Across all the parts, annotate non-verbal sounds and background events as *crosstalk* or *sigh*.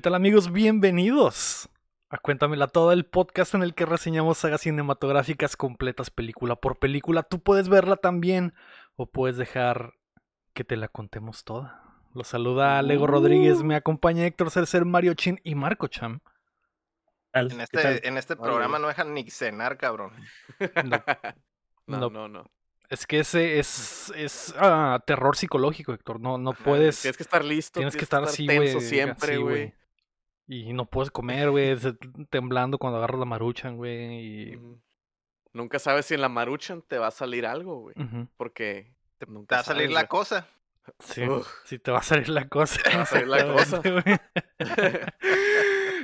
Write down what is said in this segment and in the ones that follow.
¿Qué tal amigos? Bienvenidos a Cuéntamela Toda, el podcast en el que reseñamos sagas cinematográficas completas película por película. Tú puedes verla también o puedes dejar que te la contemos toda. Los saluda Lego Rodríguez, me acompaña Héctor Cercer, Mario Chin y Marco Cham. En este, en este programa no dejan ni cenar, cabrón. *laughs* No, no, no. Es que ese es, es ah, terror psicológico, Héctor. No, no puedes. Tienes que estar listo. Tienes que estar así, güey. siempre, güey. Y no puedes comer, güey, temblando cuando agarras la maruchan, güey. Y... Nunca sabes si en la maruchan te va a salir algo, güey. Porque te, va a salir la cosa. Sí, sí, te va a salir la cosa. Te va a salir la cosa.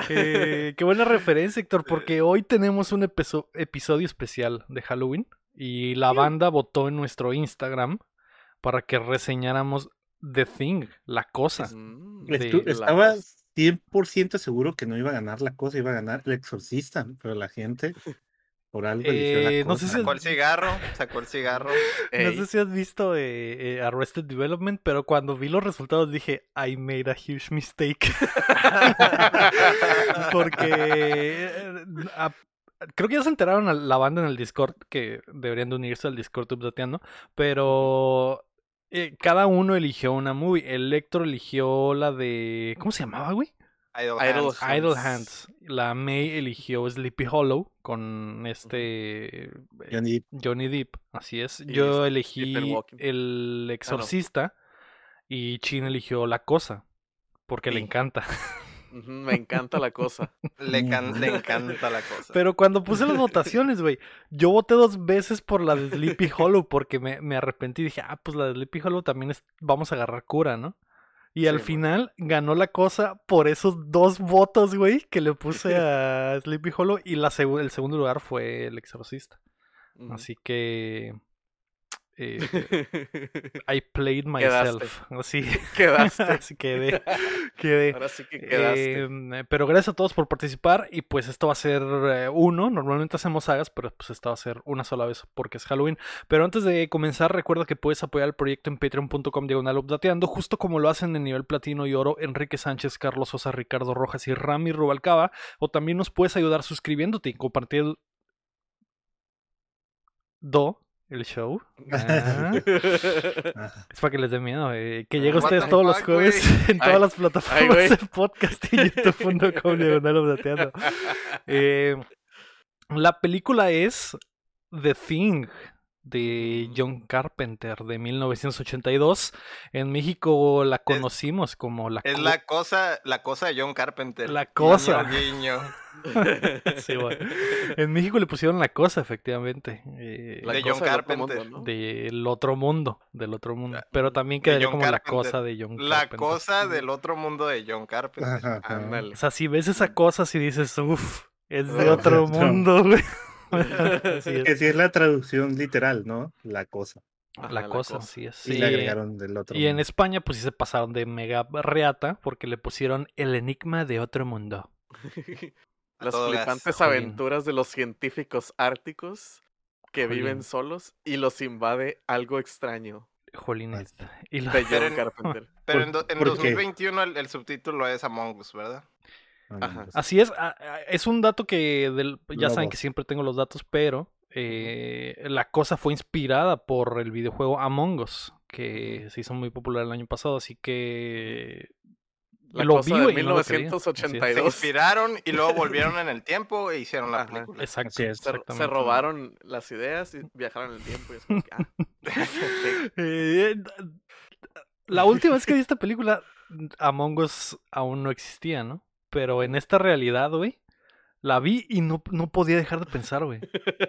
Eh, qué buena referencia, Héctor, *laughs* porque hoy tenemos un episodio especial de Halloween y la banda votó en nuestro Instagram para que reseñáramos The Thing, la cosa. Mm, estaba 100% seguro que no iba a ganar la cosa, iba a ganar el exorcista, pero la gente *laughs* por algo eligió la cosa. Eh, no sé si sacó el cigarro, sacó el cigarro. *laughs* No sé si has visto eh, eh, Arrested Development, pero cuando vi los resultados dije, I made a huge mistake. *laughs* Porque creo que ya se enteraron a la banda en el Discord que deberían de unirse al Discord updateando, pero eh, cada uno eligió una movie. Electro eligió la de. ¿Cómo se llamaba, güey? Idle, Hands. La May eligió Sleepy Hollow con este. Johnny Depp. Johnny Depp, así es. Yo elegí El ah, Exorcista y Chin eligió La Cosa porque le encanta. *laughs* Me encanta la cosa. Le, encanta la cosa. Pero cuando puse las votaciones, güey, yo voté dos veces por la de Sleepy *laughs* Hollow porque me, me arrepentí. Dije, ah, pues la de Sleepy Hollow también es, vamos a agarrar cura, ¿no? Y al final ganó la cosa por esos dos votos, güey, que le puse a *laughs* Sleepy Hollow. Y la el segundo lugar fue El Exorcista. Así que eh, *laughs* I played myself. Así. Quedaste. *laughs* Así *laughs* quedé. quedé. Ahora sí que quedaste. Em, pero gracias a todos por participar. Y pues esto va a ser eh, uno. Normalmente hacemos sagas, pero pues esta va a ser una sola vez porque es Halloween. Pero antes de comenzar, recuerda que puedes apoyar el proyecto en patreon.com diagonal updateando, justo como lo hacen en nivel platino y oro Enrique Sánchez, Carlos Sosa, Ricardo Rojas y Rami Rubalcaba. O también nos puedes ayudar suscribiéndote y compartir do el show. *laughs* Ah. es para que les dé miedo. Eh. Que llegue ustedes todos los jueves *laughs* en todas las plataformas de podcast y youtube.com *laughs* eh, la película es The Thing de John Carpenter de 1982. En México la conocimos como la Es la cosa, la cosa de John Carpenter. La cosa. Guiño, *laughs* sí, bueno. En México le pusieron la cosa, efectivamente. Eh, de John Carpenter. Del otro mundo, del otro mundo. Pero también quedaría como la cosa de John Carpenter. La cosa del otro mundo de John Carpenter. O sea, si ves esa cosa, si dices, uff, es de otro mundo, güey. *laughs* Que sí es la traducción literal, ¿no? La cosa. la, cosa, sí es. Y le agregaron del otro. Y en España, pues sí se pasaron de mega reata porque le pusieron el enigma de otro mundo. *laughs* Las flipantes aventuras de los científicos árticos que viven solos y los invade algo extraño. Jolines. Y De John Carpenter. Pero en, 2021 el, subtítulo es Among Us, ¿verdad? Así es, es un dato que del, ya saben que siempre tengo los datos, pero eh, la cosa fue inspirada por el videojuego Among Us, que se hizo muy popular el año pasado, así que la lo cosa de 1982. se inspiraron y luego volvieron *laughs* en el tiempo e hicieron la película. Exacto. se, robaron las ideas y viajaron en el tiempo. Ah, *laughs* *laughs* eh, la última vez que vi esta película, Among Us aún no existía, ¿no? Pero en esta realidad, güey, la vi y no, no podía dejar de pensar, güey.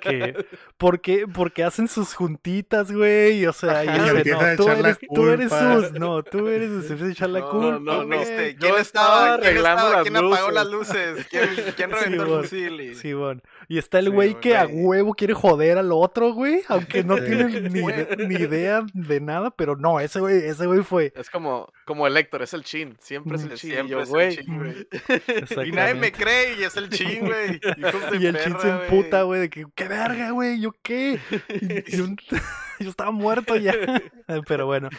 Que, *laughs* ¿por qué? Porque hacen sus juntitas, güey. O sea, y no, tú, eres, tú eres sus. No, tú eres se echar la culpa. No, no, este, ¿Quién estaba arreglando las ¿quién apagó las luces? ¿Quién, quién reventó el fusil? Y... Sí, bueno. Y está el güey que a huevo quiere joder al otro, güey. Aunque no tiene *laughs* ni, ni, idea de nada, pero no, ese güey, ese güey fue. Es como, como el Héctor, es el chin. Siempre es el chin. Siempre es el chin, güey. *laughs* Y nadie me cree y es el chin güey. *laughs* Y el Chin se emputa, güey, de que, ¿qué verga, güey? ¿Yo qué? *laughs* yo estaba muerto ya. *laughs* *laughs* Pero bueno.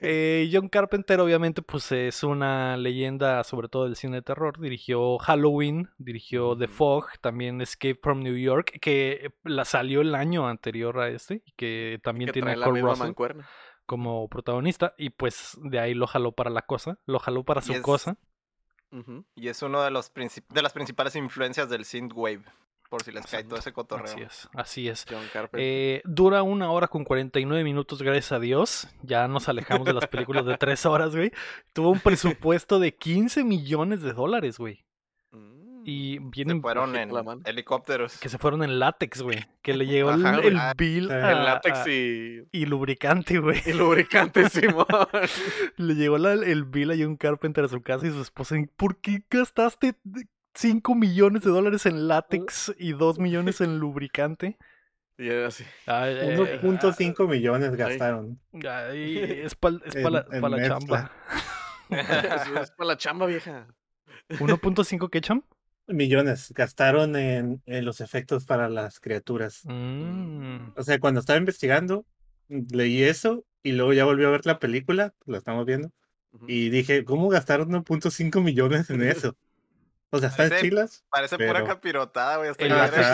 Eh, John Carpenter, obviamente, pues es una leyenda, sobre todo del cine de terror. Dirigió Halloween, dirigió The Fog, también Escape from New York, que la salió el año anterior a este, y que también tiene a Cole Russell como protagonista. Y pues de ahí lo jaló para la cosa, lo jaló para su cosa. Y es uno de los de las principales influencias del synthwave. Por si les cae todo ese cotorreo. Así es, así es. Eh, dura una hora con 49 minutos, gracias a Dios. Ya nos alejamos de las películas de tres horas, güey. Tuvo un presupuesto de 15 millones de dólares, güey. Y mm, vienen. Se fueron en helicópteros. Que se fueron en látex, güey. Que le *laughs* llegó el, bill. En látex y. Y lubricante, güey. Y lubricante, *laughs* Simón. le llegó el bill a un Carpenter a su casa y su esposa. ¿Por qué gastaste 5 millones de dólares en látex y 2 millones en lubricante. Y era así. 1.5 millones gastaron. es para la chamba. *laughs* es, para la chamba, vieja. ¿1.5 qué cham? Millones gastaron en, los efectos para las criaturas. Mm. O sea, cuando estaba investigando, leí eso y luego ya volví a ver la película, la estamos viendo, y dije, ¿cómo gastaron 1.5 millones en eso? *laughs* O sea, está en chilas. Parece pura capirotada, güey. El, látex,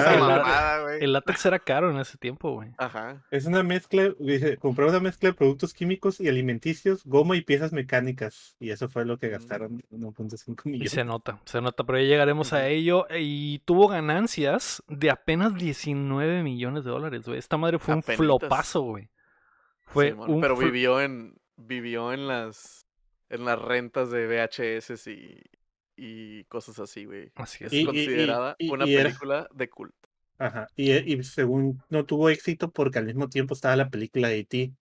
el, látex era caro en ese tiempo, güey. Ajá. Es una mezcla, dice, compré una mezcla de productos químicos y alimenticios, goma y piezas mecánicas. Y eso fue lo que gastaron 1.5 mm. millones. Y se nota, se nota, pero ya llegaremos a ello. Y tuvo ganancias de apenas 19 millones de dólares, güey. Esta madre fue un flopazo, güey. Fue un pero vivió en vivió en las en las rentas de VHS y, y cosas así, güey. Así es. considerada una película de culto. Ajá. Y, y, según no tuvo éxito porque al mismo tiempo estaba la película de E.T.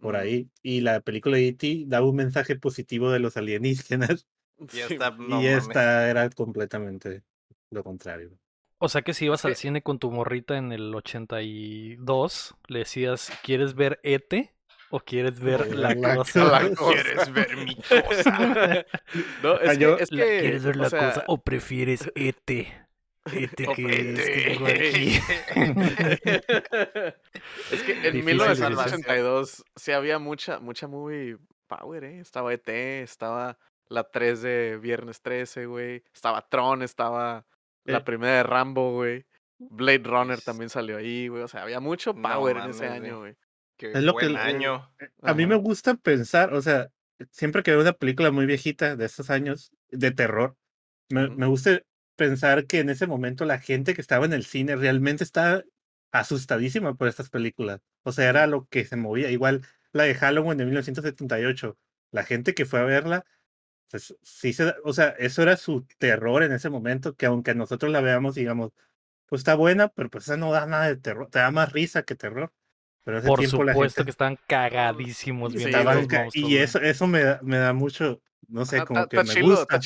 por ahí. Y la película de E.T. daba un mensaje positivo de los alienígenas. *laughs* Y esta, y esta era completamente lo contrario. O sea que si ibas al *laughs* cine con tu morrita en el 82, le decías, ¿quieres ver E.T.? ¿O quieres ver la, cosa? ¿Quieres ver mi *laughs* cosa? no, es, que, es que, ¿Quieres ver la cosa o prefieres ET? ET que es que tengo aquí. *laughs* es que en 1982 sí había mucha, mucha movie power, ¿eh? Estaba ET, estaba la 3 de Viernes 13, güey. Estaba Tron, estaba la primera de Rambo, güey. Blade Runner también salió ahí, güey. O sea, había mucho power en ese año, güey es lo que año. Eh, a mí me gusta pensar, o sea, siempre que veo una película muy viejita de estos años de terror, me, me gusta pensar que en ese momento la gente que estaba en el cine realmente estaba asustadísima por estas películas. O sea, era lo que se movía. Igual la de Halloween de 1978. La gente que fue a verla, pues sí se, o sea, eso era su terror en ese momento, que aunque nosotros la veamos, digamos, pues está buena, pero pues esa no da nada de terror, te da más risa que terror. Por supuesto que están cagadísimos Y eso, eso me, da, me da mucho, no sé, como que me gusta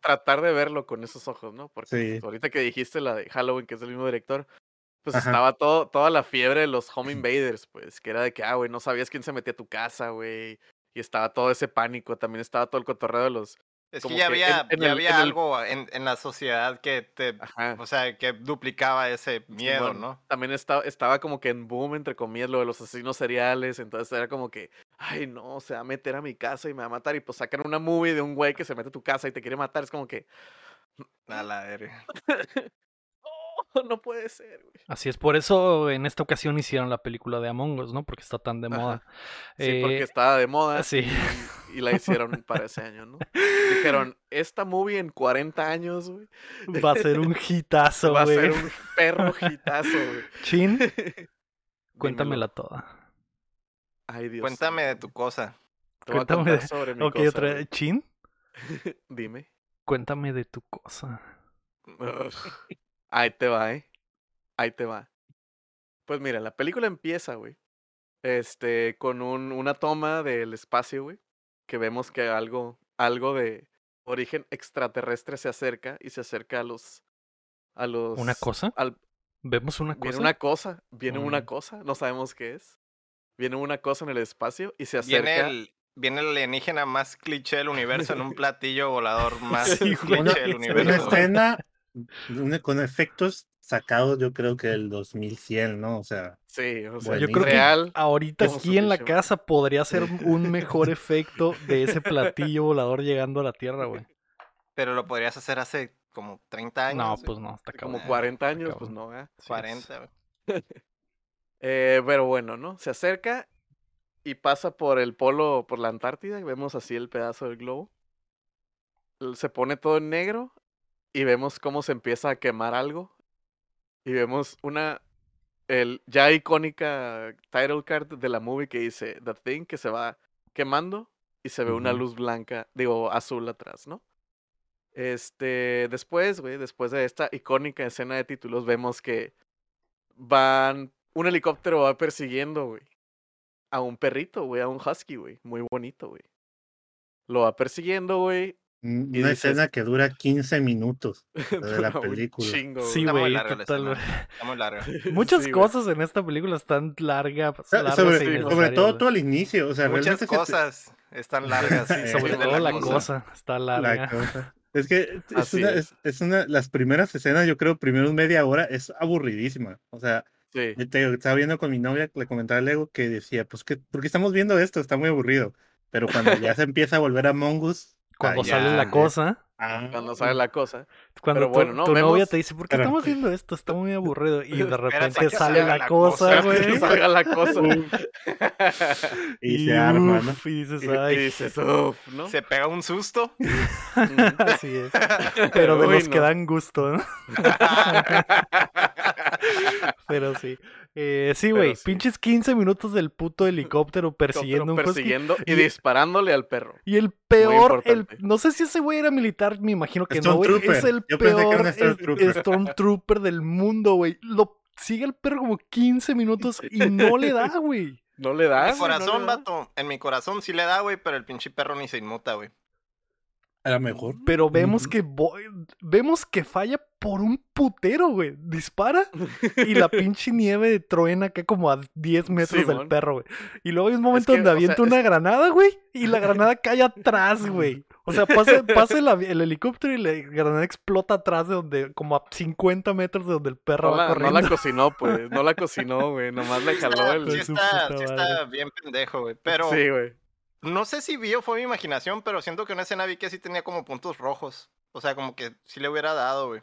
tratar de verlo con esos ojos, ¿no? Porque ahorita que dijiste la de Halloween, que es el mismo director, pues estaba todo, toda la fiebre de los home invaders, pues, que era de que, ah, güey, no sabías quién se metía a tu casa, güey. Y estaba todo ese pánico, también estaba todo el cotorreo de los es que ya había, ya había algo en, en, la sociedad que te, o sea, que duplicaba ese miedo, ¿no? También estaba, estaba como que en boom, entre comillas, lo de los asesinos seriales, entonces era como que, ay, no, se va a meter a mi casa y me va a matar, y pues sacan una movie de un güey que se mete a tu casa y te quiere matar, es como que... A la verga. *laughs* *laughs* no puede ser, güey. Así es, por eso en esta ocasión hicieron la película de Among Us, ¿no? Porque está tan de moda. Sí, porque eh, estaba de moda. Sí. Y, la hicieron para ese año, ¿no? *laughs* Dijeron, esta movie en 40 años, güey. *laughs* Va a ser un hitazo, güey. Va a ser un perro hitazo, güey. Chin, cuéntamela toda. Ay, Dios. Cuéntame de tu cosa. Cuéntame de... sobre mi cosa. Otra... Chin. Dime. Cuéntame de tu cosa. Ahí te va, ¿eh? Ahí te va. Pues mira, la película empieza, güey. Este, con un, una toma del espacio, güey. Que vemos que algo, algo de origen extraterrestre se acerca y se acerca a los. A los ¿Una cosa? Al, ¿Vemos una cosa? Viene una cosa, viene una cosa, no sabemos qué es. Viene una cosa en el espacio y se acerca. Viene el, viene el alienígena más cliché del universo en un *laughs* platillo volador *laughs* más cliché del universo. Una escena con efectos sacados yo creo que el 2100, ¿no? O sea, sí, o sea, yo creo que ahorita aquí en la casa podría ser *laughs* un mejor efecto de ese platillo volador llegando a la Tierra, güey. Pero lo podrías hacer hace como 30 años. No, pues no, está Como 40 años, pues no, ¿eh? 40, güey. *laughs* eh, pero bueno, ¿no? Se acerca y pasa por el polo, por la Antártida, y vemos así el pedazo del globo. Se pone todo en negro y vemos cómo se empieza a quemar algo. Y vemos una, el ya icónica title card de la movie que dice The Thing, que se va quemando y se ve una luz blanca, digo, azul atrás, ¿no? Este, después, güey, después de esta icónica escena de títulos, vemos que van, un helicóptero va persiguiendo, güey, a un perrito, güey, a un husky, güey, muy bonito, güey. Lo va persiguiendo, güey. Una escena que dura 15 minutos *laughs* de la película. *laughs* *laughs* sí, güey, total. Muchas cosas en esta película están largas. sobre, todo todo el inicio, o sea, Muchas cosas están largas. sobre todo la cosa. está larga. Es que es una, es. una, las primeras escenas, yo creo, primeros media hora, es aburridísima. O sea, estaba viendo con mi novia, le comentaba a Lego que decía, pues, que, ¿por qué estamos viendo esto? Está muy aburrido. Pero cuando ya se empieza a volver a Mongus, cuando sale la cosa. Ah, cuando sale la cosa. Cuando tu, novia te dice, ¿por qué estamos viendo esto? Está muy aburrido. Y de *laughs* repente sale la, cosa, güey. salga la cosa. *laughs* y, se arma, ¿no? Y dices, ay. Y dices, uff, ¿no? Se pega un susto. *laughs* Así es. Pero de los que dan gusto, ¿no? Pero sí. Eh, sí, güey, pinches 15 minutos del puto helicóptero persiguiendo un persiguiendo y, disparándole al perro. Y el peor, el, no sé si ese güey era militar, me imagino que no, güey. Es el peor Stormtrooper. del mundo, güey. Lo sigue el perro como 15 minutos y *laughs* no le da, güey. No le da. En mi corazón, vato. En mi corazón sí le da, güey, pero el pinche perro ni se inmuta, güey. A mejor. Pero vemos que vemos que falla por un putero, güey. Dispara y la *laughs* pinche nieve truena acá como a 10 metros del perro, güey. Y luego hay un momento donde avienta una granada, güey, y la granada cae atrás, güey. O sea, pasa, *laughs* el, helicóptero y la granada explota atrás de donde, como a 50 metros de donde el perro no va la, corriendo. No la cocinó, pues. No la cocinó, güey. Nomás le jaló el. Sí está, sí está bien pendejo, güey. Pero. Sí, güey. No sé si vi o fue mi imaginación, pero siento que una escena vi que sí tenía como puntos rojos. O sea, como que sí le hubiera dado, güey.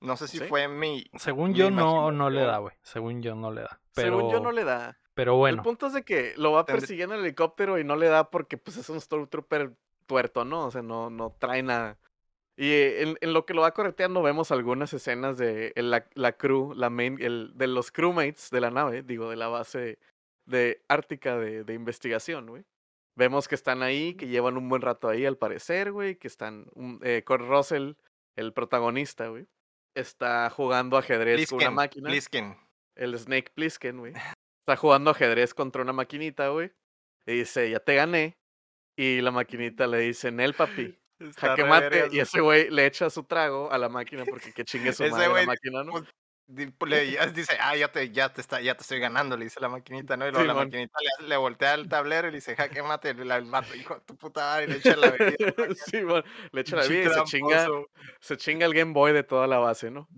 No sé si fue mi. Según yo, no, no le da, güey. Según yo, no le da. Pero... Según yo, no le da. Pero bueno. El punto es de que lo va persiguiendo el helicóptero y no le da porque, pues, es un Stormtrooper tuerto, ¿no? O sea, no, no trae nada. Y en, en, lo que lo va correteando vemos algunas escenas de la, la crew, la main, el, de los crewmates de la nave, digo, de la base de Ártica de, de investigación, güey. Vemos que están ahí, que llevan un buen rato ahí al parecer, güey, que están... Eh, con Russell, el protagonista, güey, está jugando ajedrez con una máquina. Plisken. El Snake Plisken, güey. Está jugando ajedrez contra una maquinita, güey. Y dice, ya te gané. Y la maquinita le dice, Nel, papi. Jaque mate. Y ese güey le echa su trago a la máquina porque que chingue su madre la máquina, ¿no? Pues, le dice, ah, ya te, ya te está, ya te estoy ganando, le dice la maquinita, ¿no? Y luego la maquinita le, voltea el tablero y le dice, jaque mate, el mato, hijo de tu puta madre, y le echa la bebida. *laughs* sí, bueno, le echa la bebida y se chinga, se chinga el Game Boy de toda la base, ¿no?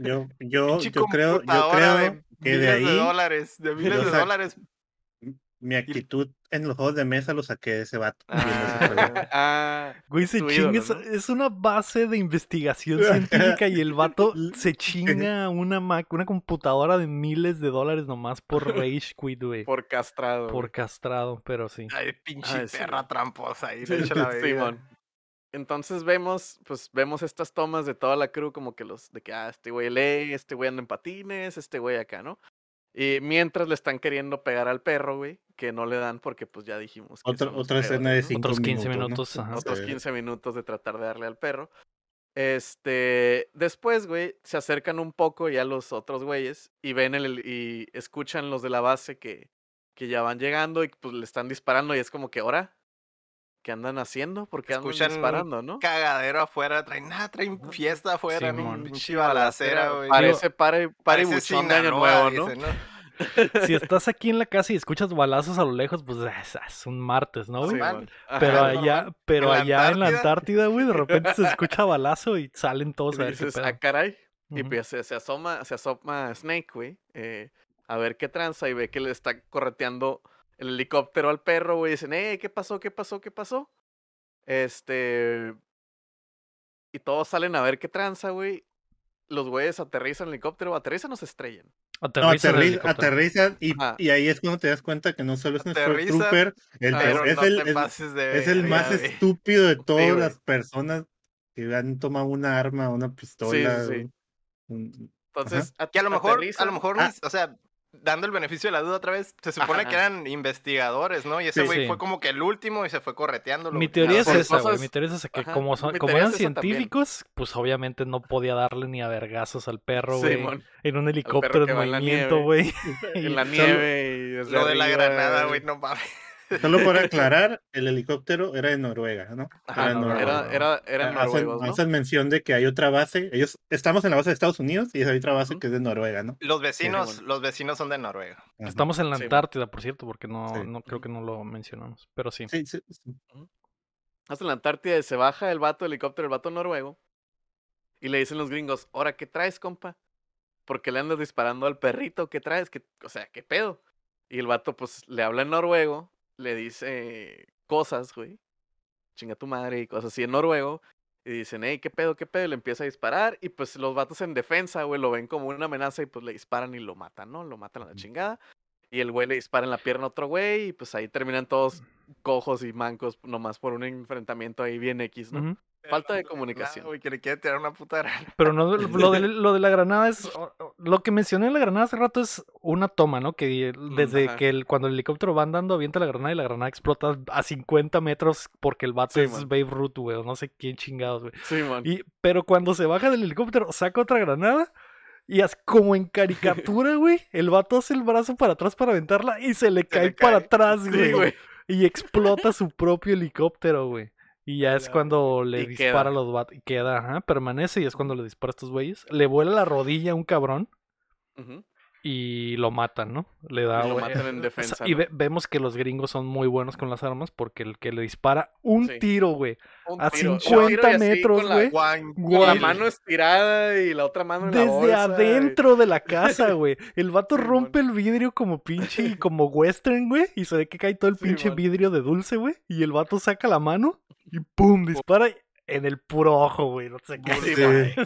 Yo, yo, yo creo, yo creo que de ahí. De dólares, de miles de dólares mi actitud en los juegos de mesa lo saqué de ese vato. Ah, *laughs* ah, Güey, se chinga, es una base de investigación *laughs* científica y el vato se *laughs* chinga una una computadora de miles de dólares nomás por Rage Quit, güey. Por castrado. Por castrado, pero sí. Ay, pinche perra tramposa ahí, le la Entonces vemos, pues vemos estas tomas de toda la crew como que los, de que, ah, este güey lee, este güey anda en patines, este güey acá, ¿no? Y mientras le están queriendo pegar al perro, güey, que no le dan porque pues ya dijimos. Que otra otra escena de cinco Otros 15 minutos. Otros 15 minutos de tratar de darle al perro. Este, después, güey, se acercan un poco ya los otros güeyes y ven el, y escuchan los de la base que, que ya van llegando y pues le están disparando y es como que, ahora, ¿qué andan haciendo? Porque andan disparando, ¿no? Cagadero afuera, traen nada, traen fiesta afuera, sí, ¿no? Pinche balacera, güey. Parece pare, pare buchón de año nuevo, ¿no? *laughs* si estás aquí en la casa y escuchas balazos a lo lejos, pues es, un martes, ¿no, güey? Normal. pero Ajá, allá, pero En la allá en la Antártida. Güey, de repente se *laughs* escucha balazo y salen todos a y ver qué pedo. ah, caray. Y pues se, se asoma, se asoma Snake, güey, eh, a ver qué tranza y ve que le está correteando el helicóptero al perro, güey. Dicen, eh, ¿qué pasó? ¿Qué pasó? ¿Qué pasó? Este. Y todos salen a ver qué tranza, güey. Los güeyes aterrizan el helicóptero, aterrizan o se estrellan. No, Aterriza en el aterri- helicóptero. aterrizan y, y ahí es cuando te das cuenta que no solo es un Aterrizan, Trooper, el, Ah, es, no el, es- pases de es el más güey. estúpido de todas las personas que han tomado una arma, una pistola. sí, sí. un- Entonces, Que a lo mejor, a aterrizan. lo mejor, Ah. o sea, dando el beneficio de la duda otra vez, se supone Ajá. que eran investigadores, ¿no? Y ese Sí, güey sí. fue como que el último y se fue correteándolo. Mi teoría es esa, güey. Mi teoría es esa, que Ajá, como, son, como eran es esa también. científicos, pues obviamente no podía darle ni a vergazos al perro, güey. Simón, en un helicóptero en va en la movimiento, nieve. güey. *laughs* en la *laughs* nieve y Lo de la granada, güey, no mames. Solo para *laughs* aclarar, el helicóptero era de Noruega, ¿no? Ajá, en no, era, era, eran hacen, noruegos, ¿no? hacen mención de que hay otra base. Ellos estamos en la base de Estados Unidos y hay otra base que es de Noruega, ¿no? Los vecinos, los vecinos son de Noruega. Ajá. Estamos en la Sí. Antártida, por cierto, porque no, Sí. no creo que no lo mencionamos. Pero sí. Sí, sí, sí. Hasta en la Antártida y se baja el vato del helicóptero, el vato noruego. Y le dicen los gringos, ¿ahora qué traes, compa? Porque le andas disparando al perrito, ¿qué traes? ¿Qué, o sea, ¿qué pedo? Y el vato, pues, le habla en noruego, le dice cosas, güey. Chinga tu madre y cosas así en noruego. Y dicen, hey, ¿qué pedo, qué pedo? Y le empieza a disparar. Y pues los vatos en defensa, güey, lo ven como una amenaza y pues le disparan y lo matan, ¿no? Lo matan a la chingada. Y el güey le dispara en la pierna a otro güey. Y pues ahí terminan todos cojos y mancos nomás por un enfrentamiento ahí bien X, ¿no? Falta de comunicación. Güey, que le quiere tirar una puta granada. Pero no, lo, de, lo de la granada es. *laughs* Lo que mencioné en la granada hace rato es una toma, ¿no? Que desde Mm, ajá. que el, cuando el helicóptero va andando, avienta la granada y la granada explota a 50 metros porque el vato Sí, es man. Babe Ruth, güey. O no sé quién chingados, güey. Sí, man. Y, pero cuando se baja del helicóptero, saca otra granada. Y es como en caricatura, *laughs* güey. El vato hace el brazo para atrás para aventarla y se le cae le para atrás, Sí, güey. güey. Y explota su propio helicóptero, güey. Y ya es cuando le Y dispara queda. a los vatos. Queda, ajá, permanece y es cuando le dispara a estos güeyes. Le vuela la rodilla a un cabrón Ujú. Y lo matan, ¿no? Le da. Y lo matan en o *laughs* sea, defensa, y vemos que los gringos son muy buenos con las armas porque el que le dispara un Sí. tiro, güey. A tiro, un 50 tiro y así metros, la- güey. Con la mano estirada y la otra mano en la Desde bolsa. y- adentro de la casa, güey. El vato *laughs* rompe el vidrio como pinche y como western, güey. Y se ve que cae todo el pinche vidrio de dulce, güey. Y el vato saca la mano y pum, dispara en el puro ojo, güey. No sé qué. Sí,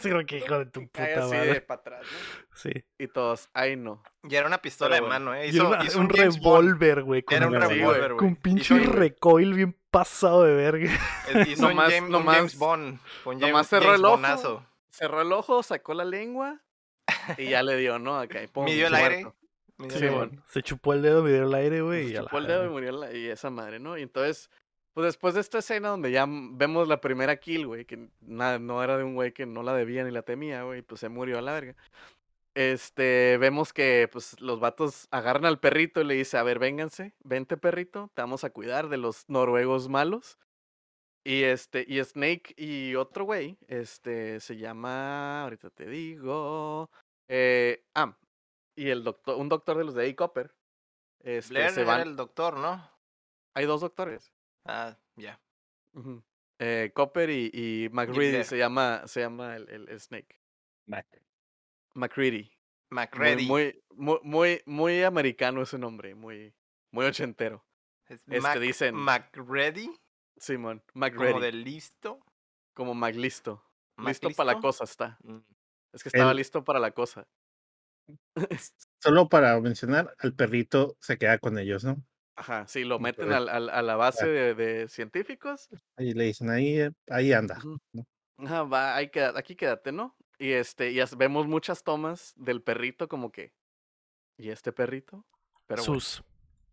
Sí. como que hijo de tu puta así madre. de para atrás, ¿no? Sí. Y todos, ay no. Y era una pistola Pero de bueno. mano, ¿eh? Y Hizo, una- hizo un Bond. revólver, güey. Era un Sí, güey. revólver, con pinche Hizo- recoil bien pasado de verga. Hizo *laughs* un, Nomás- James, un nomás- James Bond. Un James, nomás cerró James el ojo. Cerró el ojo, sacó la lengua y ya le dio, ¿no? Acá, y Midió el aire. Midió Sí, el aire. man. Se chupó el dedo, me dio el aire, güey. Se y la chupó el dedo y murió la- y esa madre, ¿no? Y entonces, pues después de esta escena donde ya vemos la primera kill, güey, que nada, no era de un güey que no la debía ni la temía, güey, pues se murió a la verga. Este, vemos que pues los vatos agarran al perrito y le dice, a ver, vénganse, vente perrito, te vamos a cuidar de los noruegos malos. Y este, y Snake y otro güey, este, se llama, ahorita te digo, eh, ah, y el doctor, un doctor de los de A. Copper, este, Blair se era el doctor, ¿no? hay dos doctores. Ah, ya. Eh, Copper y, y McReady se llama, se llama el, el- el Snake. McReady. Muy, McReady. muy, muy, muy, muy americano ese nombre, muy, muy ochentero. Es este, Mac- dicen- McReady. Simón, Como McReady. de listo. Como McListo. Mac Listo para la cosa está. Mm. Es que estaba El- listo para la cosa. Solo para mencionar, al perrito se queda con ellos, ¿no? Ajá, sí, lo meten al, al- a la base de, de científicos. Ahí le dicen, ahí, eh, ahí anda. ¿no? Ajá, va, ahí queda- aquí quédate, ¿no? Y este, y vemos muchas tomas del perrito como que. ¿Y este perrito? Pero bueno, Sus.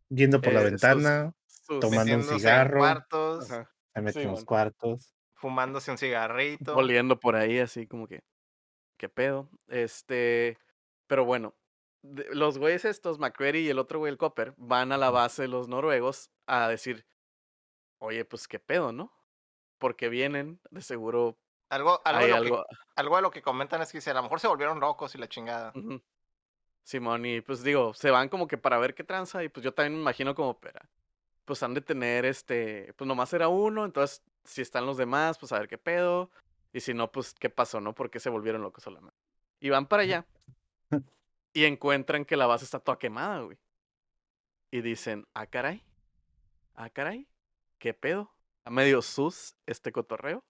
Yendo por la Eh, sus- ventana, sus- tomando un cigarro. cuartos, ajá, se mete Sí, man. cuartos. fumándose un cigarrito. oliendo por ahí así como que. ¿Qué pedo? Este. Pero bueno. Los güeyes estos, McCready y el otro güey, el Copper, van a la base de los noruegos a decir. Oye, pues qué pedo, ¿no? Porque vienen, de seguro Algo, algo, de lo algo. Que, algo de lo que comentan es que si a lo mejor se volvieron locos y la chingada. Simón, y pues digo, se van como que para ver qué tranza, y pues yo también me imagino como, pera, pues han de tener este, pues nomás era uno, entonces si están los demás, pues a ver qué pedo, y si no, pues qué pasó, ¿no? ¿Por qué se volvieron locos solamente? Y van para allá, *laughs* y encuentran que la base está toda quemada, güey. Y dicen, ah, caray, ah, caray, ¿qué pedo? A medio sus este cotorreo.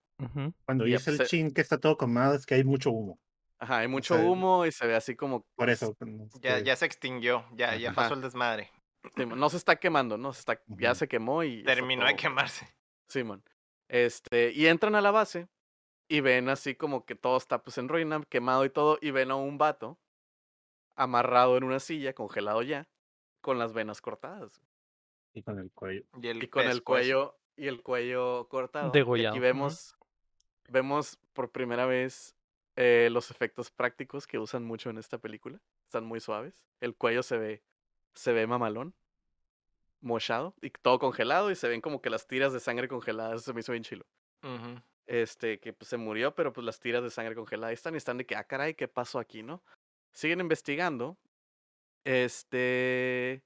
Cuando dice el chin que está todo quemado, es que hay mucho humo. Ajá, hay mucho humo y se ve así como. Por eso. Ya, ya se extinguió, ya, ya pasó el desmadre. no se está quemando, ¿no? Se está, Ya se quemó y. Terminó de quemarse. Simón. Este, y entran a la base y ven así como que todo está pues en ruina, quemado y todo, y ven a un vato amarrado en una silla, congelado ya, con las venas cortadas. Y con el cuello. Y, con el cuello, y el cuello cortado. Degollado. Y aquí vemos, vemos por primera vez eh, los efectos prácticos que usan mucho en esta película. Están muy suaves. El cuello se ve, se ve mamalón, mochado y todo congelado y se ven como que las tiras de sangre congeladas. Eso se me hizo bien chilo. Este, que pues, se murió, pero pues las tiras de sangre congeladas están y están de que, ah, caray, ¿qué pasó aquí, no? Siguen investigando. Este.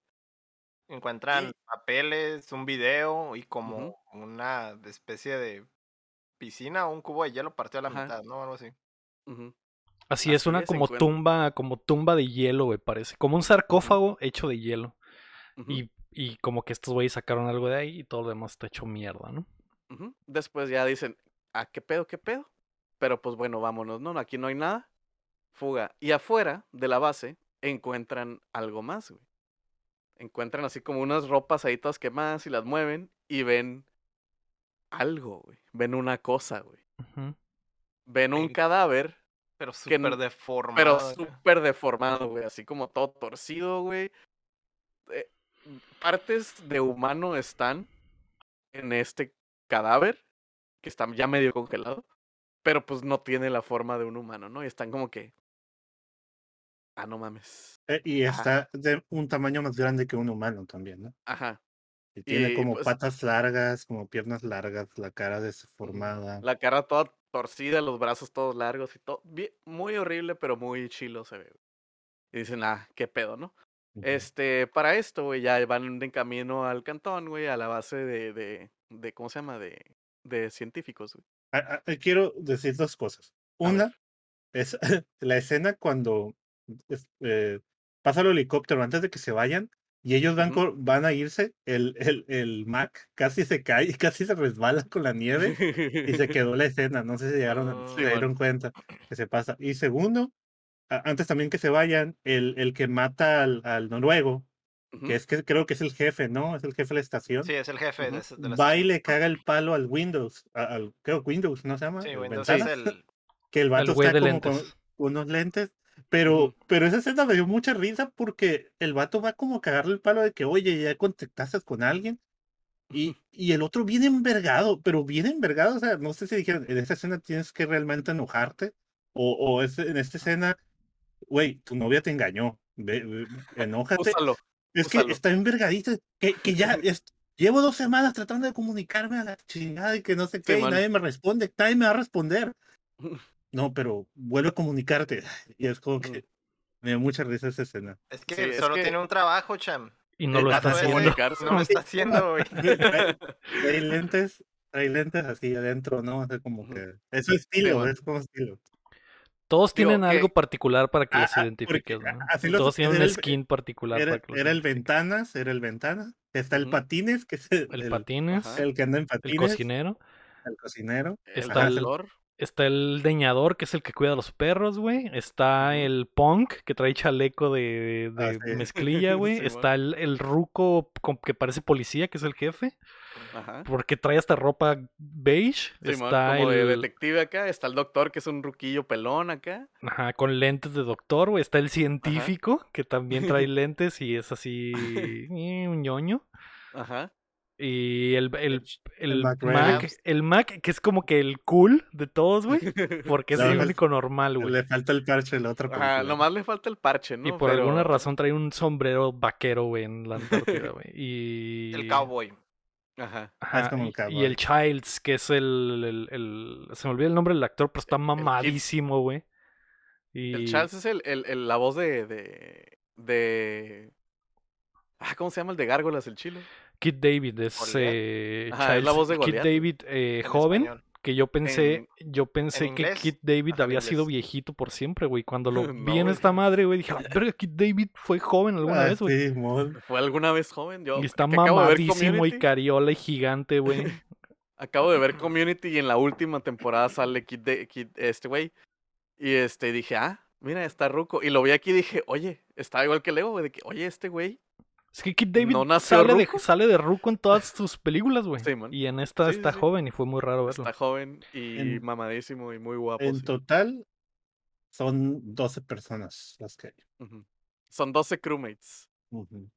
Encuentran papeles, un video y como una especie de piscina o un cubo de hielo partido a la mitad, ¿no? Algo así. Así, es, una como tumba, como tumba de hielo, güey, parece. Como un sarcófago hecho de hielo. y, y, como que estos güeyes sacaron algo de ahí y todo lo demás está hecho mierda, ¿no? Después ya dicen, ¿a qué pedo, qué pedo? Pero pues bueno, vámonos, ¿no? Aquí no hay nada. Fuga. Y afuera de la base encuentran algo más, güey. Encuentran así como unas ropas ahí todas quemadas y las mueven y ven algo, güey. Ven una cosa, güey. Ven un cadáver. Pero súper deformado. Pero súper deformado, güey. Así como todo torcido, güey. Eh, partes de humano están en este cadáver, que está ya medio congelado, pero pues no tiene la forma de un humano, ¿no? Y están como que Ah, no mames. Eh, y está de un tamaño más grande que un humano también, ¿no? Ajá. Y tiene como pues patas largas, como piernas largas, la cara desformada. La cara toda torcida, los brazos todos largos y todo. muy horrible, pero muy chilo se ve. Y dicen, ah, qué pedo, ¿no? Este, para esto, güey, ya van en camino al cantón, güey, a la base de, de, de ¿cómo se llama? De, de científicos, güey. Ah, ah, quiero decir dos cosas. Una, es *laughs* la escena cuando eh, pasa el helicóptero antes de que se vayan y ellos van, van a irse, el, el, el, Mac casi se cae y *laughs* casi se resbala con la nieve y se *laughs* quedó la escena. No sé si llegaron, se dieron cuenta que se pasa. Y segundo, antes también que se vayan, el, el que mata al, al noruego, que es que creo que es el jefe, ¿no? Es el jefe de la estación. Sí, es el jefe de, Va y le caga el palo al Windows, al, creo Windows, ¿no se llama? Sí, Windows es el... Que el vato está como con unos lentes pero, pero esa escena me dio mucha risa porque el vato va como a cagarle el palo de que, oye, ya contactaste con alguien. Y, y el otro viene envergado, pero viene envergado. O sea, no sé si dijeron, en esta escena tienes que realmente enojarte. O, o es, en esta escena, güey, tu novia te engañó. Ve, enójate. es que está envergadito. Que, que ya llevo dos semanas tratando de comunicarme a la chingada y que no sé qué, y nadie me responde. Nadie me va a responder. *laughs* no, pero vuelve a comunicarte. *laughs* Y es como que me dio mucha risa esa escena. Es que solo tiene un trabajo, Cham. Y no lo está haciendo. No lo está haciendo, güey. *laughs* Hay lentes, hay lentes así adentro, ¿no? O sea, como que. Es su estilo, es como estilo. Todos tienen algo particular para que los identifiques, ¿no? Todos tienen un skin particular era, para que los Era el ventanas, era el ventanas. Está el patines, que es el, el patines. El que anda en patines. El cocinero. El cocinero. Está el, Está el deñador, que es el que cuida a los perros, güey. Está el punk, que trae chaleco de, de ah, mezclilla, *laughs* güey. Está el, el ruco que parece policía, que es el jefe. Ajá. Porque trae hasta ropa beige. está como el... de detective acá. Está el doctor, que es un ruquillo pelón acá. Ajá, con lentes de doctor, güey. Está el científico, que también trae *laughs* lentes y es así *laughs* un ñoño. Ajá. Y el, el, el, Mac, el Mac, que es como que el cool de todos, güey. *laughs* Porque es el único normal, güey. Le falta el parche el otro. Ah, nomás le falta el parche, ¿no? Y por alguna razón trae un sombrero vaquero, güey, en la Antártida, güey. Y... El cowboy. Ajá. Ah, es como cowboy. Y el Childs, que es el, el, el, Se me olvida el nombre del actor, pero está mamadísimo, güey. Y... El Charles es el, el, la voz de, de, de... Ah, ¿cómo se llama el de Gárgolas, el chilo? Kid David es, eh, la voz de Kid David eh, joven, que yo pensé, yo pensé que Kid David había sido viejito por siempre, güey. Cuando *laughs* lo vi en esta madre, güey, dije, verga, Kid David fue joven alguna Ah, vez, güey. sí. ¿Fue alguna vez joven? Yo y está mamadísimo y cariola y gigante, güey. *laughs* Acabo de ver Community y en la última temporada sale Kid, de, Kid este güey. Y este dije, ah, mira, está ruco. Y lo vi aquí y dije, oye, está igual que Leo, güey, de que, oye, este güey. Es que Kid David ¿No nació sale, de, ruco? sale de ruco en todas sus películas, güey. Sí, y en esta Sí, está sí. joven y fue muy raro verlo. Está joven y En- mamadísimo y muy guapo. En sí. total son 12 personas las que hay. Son 12 crewmates. *laughs*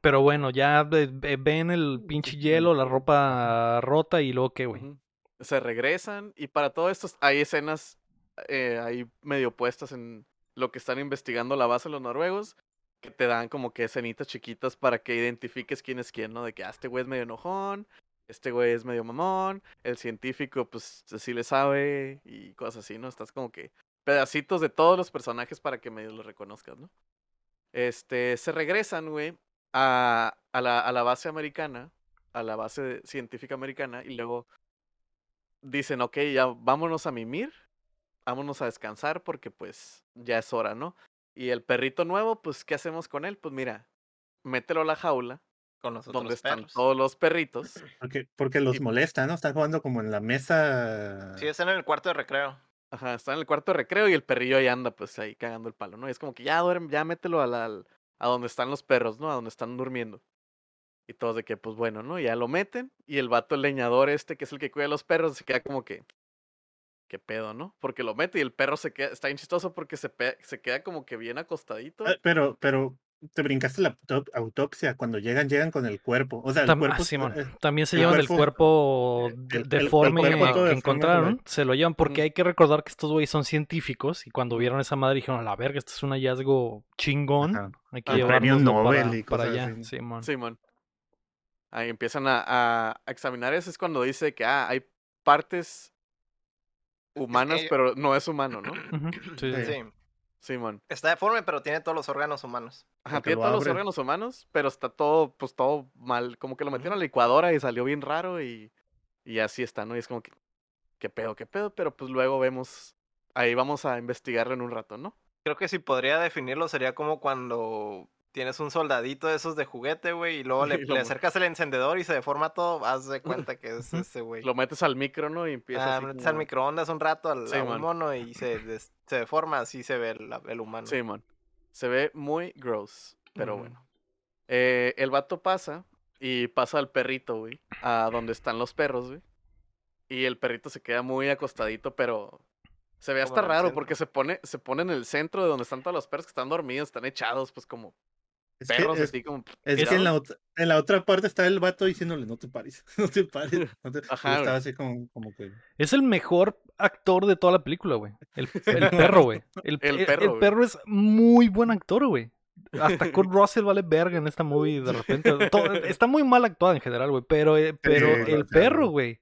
Pero bueno, ya ve- ve- ven el pinche hielo, la ropa rota y luego qué, güey. Se regresan y para todo esto hay escenas eh, ahí medio puestas en lo que están investigando la base de los noruegos que te dan como que escenitas chiquitas para que identifiques quién es quién, ¿no? De que ah, este güey es medio enojón, este güey es medio mamón, el científico pues sí le sabe y cosas así, ¿no? Estás como que pedacitos de todos los personajes para que medio los reconozcas, ¿no? Este, se regresan, güey, a, a, la, a la base americana, a la base científica americana, y luego dicen, ok, ya vámonos a mimir, vámonos a descansar porque pues ya es hora, ¿no? Y el perrito nuevo, pues, ¿qué hacemos con él? Pues mira, mételo a la jaula, Con los donde otros están perros. todos los perritos. *clears throat* Porque, porque los Y- molesta, ¿no? Están jugando como en la mesa. Sí, están en el cuarto de recreo. Ajá, está en el cuarto de recreo y el perrillo ahí anda, pues ahí cagando el palo, ¿no? Y es como que ya duerme, ya mételo a, la, al- a donde están los perros, ¿no? A donde están durmiendo. Y todos de que, pues bueno, ¿no? Ya lo meten y el vato, el leñador este, que es el que cuida a los perros, se queda como que, ¿qué pedo, no? Porque lo mete y el perro se queda, está bien chistoso porque se, pe- se queda como que bien acostadito. Ah, Pero, pero te brincaste la autop- autopsia. Cuando llegan, llegan con el cuerpo. O sea, el Tam- ah, cuerpo. Simón. eh, También se el llevan del cuerpo- el- deforme cuerpo todo que deforme, encontraron. Se lo llevan porque hay que recordar que estos güeyes son científicos y cuando vieron esa madre dijeron, a la verga, esto es un hallazgo chingón. Ajá. Hay que llevarlo Nobel para, y para allá. así. Simón. Ahí empiezan a, a- a examinar eso. Es cuando dice que ah, hay partes humanas, pero no es humano, ¿no? *clears throat* Sí, sí, Sí. sí. Sí. Simón. Está deforme, pero tiene todos los órganos humanos. Ajá, Porque tiene lo todos los órganos humanos, pero está todo, pues todo mal. Como que lo metieron a la licuadora y salió bien raro y, y así está, ¿no? Y es como que, ¿qué pedo, qué pedo? Pero pues luego vemos, ahí vamos a investigarlo en un rato, ¿no? Creo que si podría definirlo sería como cuando tienes un soldadito de esos de juguete, güey, y luego *laughs* le, Y acercas el encendedor y se deforma todo, haz de cuenta que es ese, güey. Lo metes al micro, ¿no? Y empieza Ah, así metes como al microondas un rato al, Sí, man. mono y se, des- se deforma, así se ve el, el humano. Simón. Se ve muy gross, pero bueno. Eh, el vato pasa y pasa al perrito, güey, a donde están los perros, güey. Y el perrito se queda muy acostadito, pero se ve hasta raro porque se pone, se pone en el centro de donde están todos los perros que están dormidos, están echados, pues como Es que, perros es, así como. es que en, la otra, en la otra parte está el vato diciéndole, no te pares, *laughs* no te pares. *laughs* No te... Ajá, y estaba así como, como que. Es el mejor actor de toda la película, güey. El, el perro, güey. El, perro, el güey. perro es muy buen actor, güey. Hasta Kurt Russell vale verga en esta movie de *laughs* repente. todo- está muy mal actuada en general, güey. Pero, eh, pero Sí, el perro, güey.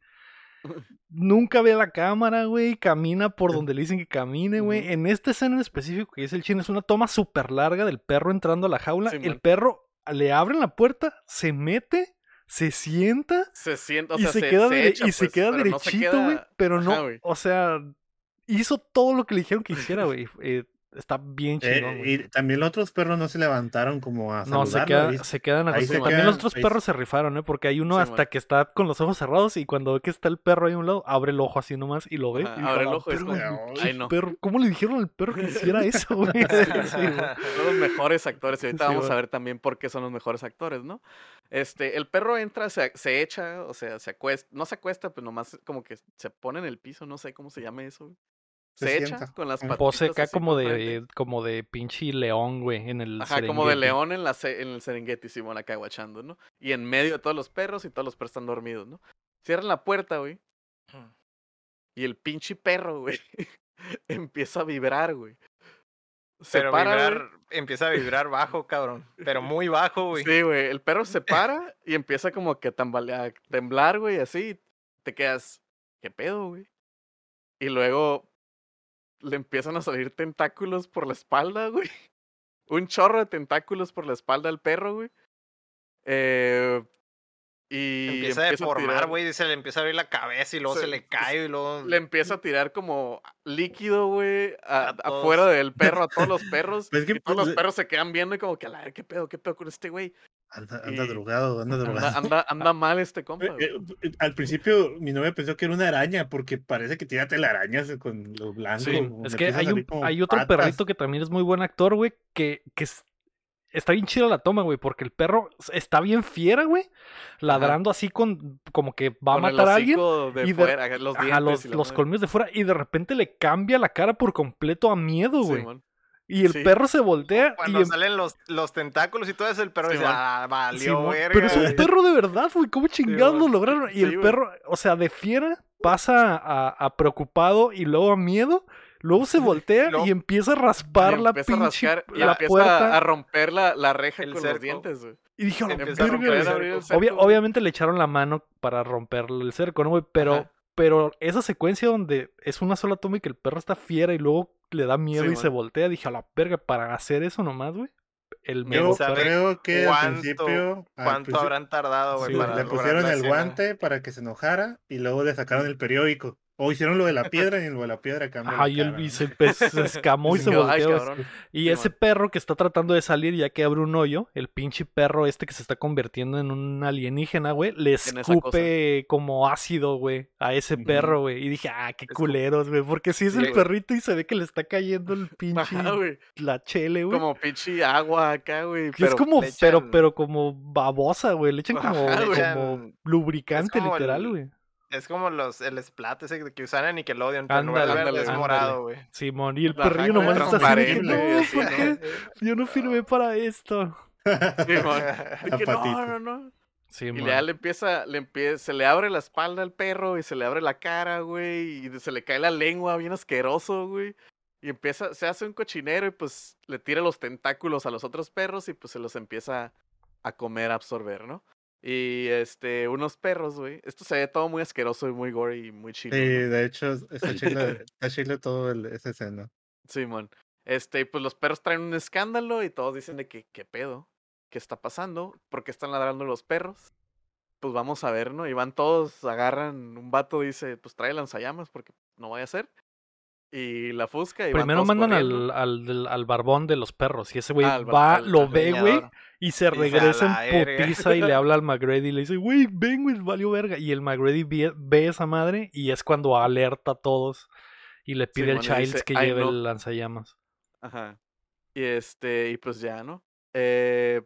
Nunca ve la cámara, güey. Camina por donde le dicen que camine, güey. En esta escena en específico que es el chino, es una toma súper larga del perro entrando a la jaula. Sí, el man. perro le abren la puerta, se mete, se sienta Se sienta, o y sea, se, queda, dere- echa, y se pues, queda pero no se derechito, güey. queda- pero no, o sea, hizo todo lo que le dijeron que hiciera, *laughs* güey. Eh, está bien Eh, chingón, güey. y también los otros perros no se levantaron como a No, se, queda- se quedan Ahí se. También quedan, los otros ahí perros se rifaron, ¿eh? Porque hay uno Sí, hasta man. que está con los ojos cerrados y cuando ve que está el perro ahí a un lado, abre el ojo así nomás y lo ve. Y dijo, abre el "Ah, ojo es "Ay, no". perro". ¿Cómo le dijeron al perro que hiciera *laughs* eso, güey? Sí, *laughs* los mejores actores. Y ahorita Sí, vamos a ver también por qué son los mejores actores, ¿no? Este, el perro entra, se, se echa, o sea, se acuesta, no se acuesta, pues nomás como que se pone en el piso, no sé cómo se llama eso. güey. Se Se, echa sienta. con las patitas. Pose acá como de, como de pinche león, güey, en el Ajá, como de Serengeti. león en, la en el Serengeti, Simón, acá guachando, ¿no? Y en medio de todos los perros y todos los perros están dormidos, ¿no? Cierran la puerta, güey, y el pinche perro, güey, *laughs* empieza a vibrar, güey. Se Pero para, güey. vibrar, empieza a vibrar bajo, *laughs* cabrón. Pero muy bajo, güey. Sí, güey. El perro se *laughs* para y empieza como que a tambalear, a temblar, güey, así. Te quedas, ¿qué pedo, güey? Y luego le empiezan a salir tentáculos por la espalda, güey. *laughs* Un chorro de tentáculos por la espalda al perro, güey. Eh, y empieza, a deformar, güey, dice, le empieza a abrir la cabeza y luego se, le cae y luego... Le empieza a tirar como líquido, güey, afuera del perro, a todos los perros. *laughs* Pues y todos los pues, perros se quedan viendo y como que, a la ¿qué pedo, qué pedo con este güey? Anda, drogado, anda drogado. Anda, anda, mal este compa. Eh, eh, al principio mi novia pensó que era una araña porque parece que tiene telarañas con lo blanco. Sí, es que hay, un, hay otro perrito que también es muy buen actor, güey, que, que está bien chida la toma, güey, porque el perro está bien fiera, güey, ladrando así con como que va a matar a alguien y de, los, los, colmillos de fuera y de repente le cambia la cara por completo a miedo, güey. Y el perro se voltea. Cuando y em salen los, los tentáculos y todo eso, el perro dice, ah, valió, verga, Pero es un perro de verdad, güey. ¿Cómo chingados lo lograron? Y el perro, o sea, de fiera pasa a, a preocupado y luego a miedo. Luego se voltea y empieza a raspar la pinche a y la puerta. a romper la, la reja con los dientes, güey. Y dije, obviamente le echaron la mano para romper el cerco, ¿no, güey? Pero, pero esa secuencia donde es una sola toma y que el perro está fiera y luego le da miedo y se voltea, dije, a la verga, para hacer eso nomás, güey. El Yo creo que al principio. ¿Cuánto habrán tardado, güey? le pusieron el guante para que se enojara y luego le sacaron el periódico. O hicieron lo de la piedra y lo de la piedra cambió. Ay, y se, *laughs* escamó y se volteó. y ese perro que está tratando de salir ya que abre un hoyo, el pinche perro este que se está convirtiendo en un alienígena, güey, le escupe como ácido, güey, a ese perro, güey. Y dije, ah, qué culeros, güey. Porque si es el perrito y se ve que le está cayendo el *laughs* pinche. la chele, güey. Como pinche agua acá, güey. Es como, pero, pero como babosa, güey. Le echan como, como lubricante, literal, güey. Es como los, el splat ese que usan en Nickelodeon, pero ándale, verde es morado, güey. Simón, y el perrillo nomás está haciendo no, yo no firmé para esto. *laughs* Simón, *laughs* no, no, no. Sí, y le, le empieza, le empieza, se le abre la espalda al perro y se le abre la cara, güey, y se le cae la lengua bien asqueroso, güey. Y empieza, se hace un cochinero y pues le tira los tentáculos a los otros perros y pues se los empieza a comer, a absorber, ¿no? Y este, unos perros, güey. Esto se ve todo muy asqueroso y muy gory y muy chido. Sí, de hecho, está *laughs* chile, está chile todo el, esa escena. Simón. este, pues los perros traen un escándalo y todos dicen de que, ¿qué pedo? ¿Qué está pasando? ¿Por qué están ladrando los perros? Pues vamos a ver, ¿no? Y van todos, agarran, un vato dice, pues trae lanzallamas porque no vaya a ser y la fusca. Y Primero mandan al, al, al, barbón de los perros y ese güey ah, va, lo ve, güey, y se regresa en putiza y le habla al McGrady y le dice, güey, ven, güey, valió verga. Y el McGrady ve, esa madre y es cuando alerta a todos y le pide al Childs que lleve el lanzallamas. Ajá. Y este, y pues ya, ¿no? Eh,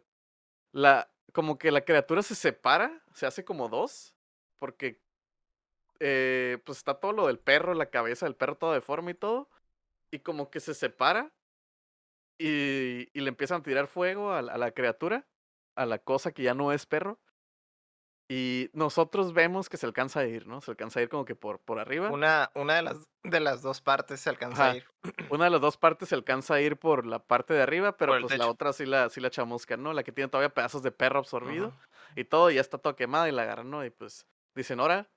la, como que la criatura se separa, se hace como dos, porque eh, pues está todo lo del perro, la cabeza del perro todo deforme y todo. Y como que se separa y, y le empiezan a tirar fuego a, la criatura, a la cosa que ya no es perro. Y nosotros vemos que se alcanza a ir, ¿no? Se alcanza a ir como que por, por arriba. Una, una de, las, de las dos partes se alcanza a ir. *clears throat* Una de las dos partes se alcanza a ir por la parte de arriba, pero pues la otra sí la, sí la chamusca, ¿no? La que tiene todavía pedazos de perro absorbido y todo, ya está todo quemada y la agarran, ¿no? Y pues dicen, ahora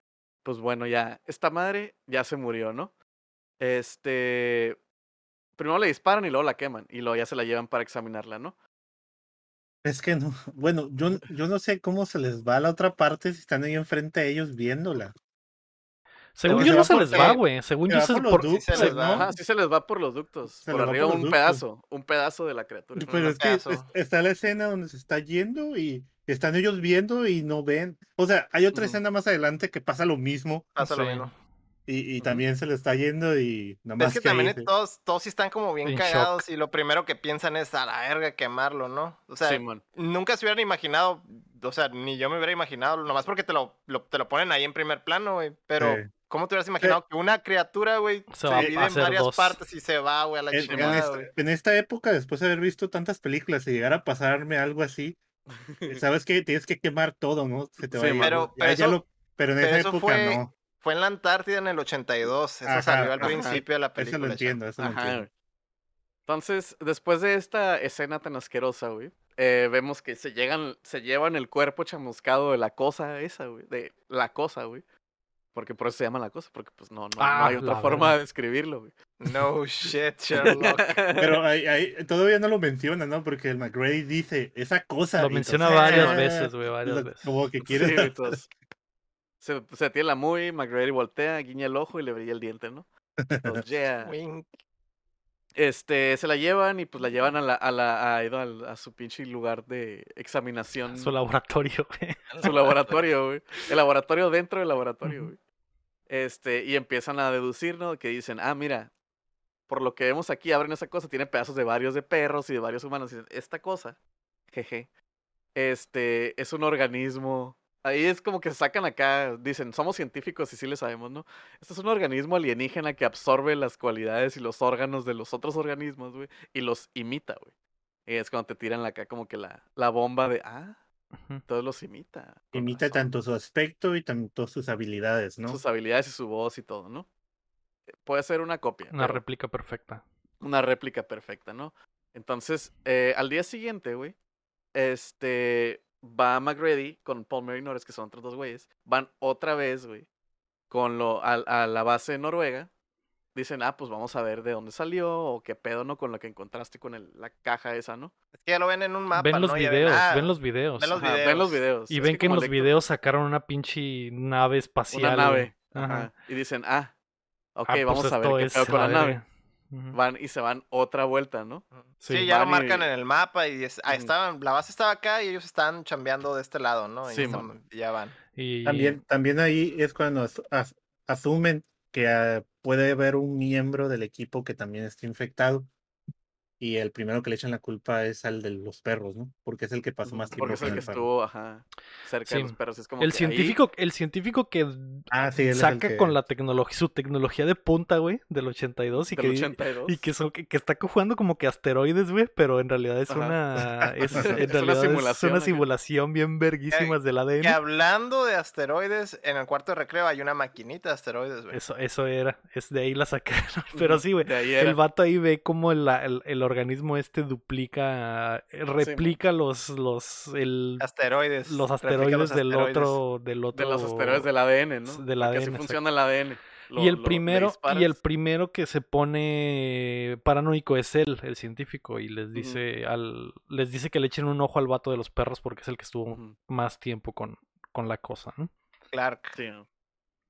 pues bueno, ya, esta madre ya se murió, ¿no? Este, primero le disparan y luego la queman y luego ya se la llevan para examinarla, ¿no? Es que no, *laughs* bueno, yo, yo no sé cómo se les va a la otra parte si están ahí enfrente a ellos viéndola. Según yo no se les va, güey. Según yo se, por, sí se les va. sí se les va por los ductos. por arriba un pedazo, un pedazo de la criatura. Pero es que está la escena donde se está yendo y están ellos viendo y no ven. O sea, hay otra escena más adelante que pasa lo mismo. Pasa lo mismo. Y, y también se le está yendo y nada más. Es que, también todos, todos están como bien cagados y lo primero que piensan es a la verga quemarlo, ¿no? O sea, nunca se hubieran imaginado, o sea, ni yo me hubiera imaginado, nomás porque te lo, te lo ponen ahí en primer plano, güey. Pero, ¿cómo te hubieras imaginado que una criatura, güey, se, divide en varias partes y se va, güey, a la chingada, en esta época, después de haber visto tantas películas y llegar a pasarme algo así, *laughs* Sabes que tienes que quemar todo, ¿no? Se te va pero, pero, en esa época fue, no. Fue en la Antártida en el 82. Eso salió al principio de la película. Eso lo entiendo, eso lo entiendo. Entonces, después de esta escena tan asquerosa, güey, eh, vemos que se llegan, se llevan el cuerpo chamuscado de la cosa esa, güey, de la cosa, güey. Porque por eso se llama la cosa, porque pues no, no, hay ah, otra forma de describirlo, güey. No shit, *laughs* Sherlock. Pero ahí, todavía no lo menciona, ¿no? Porque el McGrady dice esa cosa. Lo menciona varias veces, güey, varias veces. Como que quiere. se, se tiene la muy, McGrady voltea, guiña el ojo y le brilla el diente, ¿no? Entonces, *laughs* yeah. Este, se la llevan y pues la llevan a la, a la, a, a, su pinche lugar de examinación. Su laboratorio, güey. Su laboratorio, güey. El laboratorio dentro del laboratorio, güey. Este, y empiezan a deducir, ¿no? Que dicen, ah, mira, por lo que vemos aquí, abren esa cosa, tiene pedazos de varios de perros y de varios humanos. Y dicen, esta cosa, jeje, este, es un organismo Ahí es como que sacan acá, dicen, somos científicos y sí le sabemos, ¿no? Este es un organismo alienígena que absorbe las cualidades y los órganos de los otros organismos, güey, y los imita, güey. Y es cuando te tiran acá como que la, la bomba de, ah, todos los imita. Imita tanto su aspecto y tanto sus habilidades, ¿no? Sus habilidades y su voz y todo, ¿no? Eh, puede ser una copia. Una réplica perfecta. Una réplica perfecta, ¿no? Entonces, eh, al día siguiente, güey, este, va McReady con Paul Mary que son otros dos güeyes, van otra vez, güey, con lo, a, a, la base noruega. Dicen, ah, pues vamos a ver de dónde salió o qué pedo, ¿no? Con lo que encontraste con el, la caja esa, ¿no? Es que ya lo ven en un mapa, ven los videos, ah, ven los videos. Ven los videos. ven los videos. Y ven que, en los videos sacaron una pinche nave espacial. Una nave. Ajá. Y dicen, ah, ok, ah, pues vamos a ver qué pedo con la nave van y se van otra vuelta, ¿no? Sí, ya lo marcan en el mapa y estaban, la base estaba acá y ellos están chambeando de este lado, ¿no? Sí, ya van. Y... También, también ahí es cuando asumen que ah, puede haber un miembro del equipo que también esté infectado y el primero que le echan la culpa es al de los perros, ¿no? Porque es el que pasó más tiempo. Porque es el que estuvo, ajá, cerca de los perros. Es como el científico, el científico que ah, saca con la tecnología, su tecnología de punta, güey, del 82 y que 82. y que, que, está jugando como que asteroides, güey, pero en realidad es una es, *laughs* en realidad una simulación, es una simulación bien verguísimas del ADN. Que hablando de asteroides, en el cuarto de recreo hay una maquinita de asteroides, güey. Eso eso era, es de ahí la sacaron, *laughs* pero sí, güey. El vato ahí ve como el, el, el organismo este duplica, eh, replica los, los, el, asteroides. Los asteroides del otro, del otro. De los asteroides del ADN, ¿no? Del ADN. Así funciona el ADN. y el primero, y el primero que se pone paranoico es él, el científico, y les dice al, les dice que le echen un ojo al vato de los perros porque es el que estuvo más tiempo con, con la cosa, ¿no? Clark. Sí.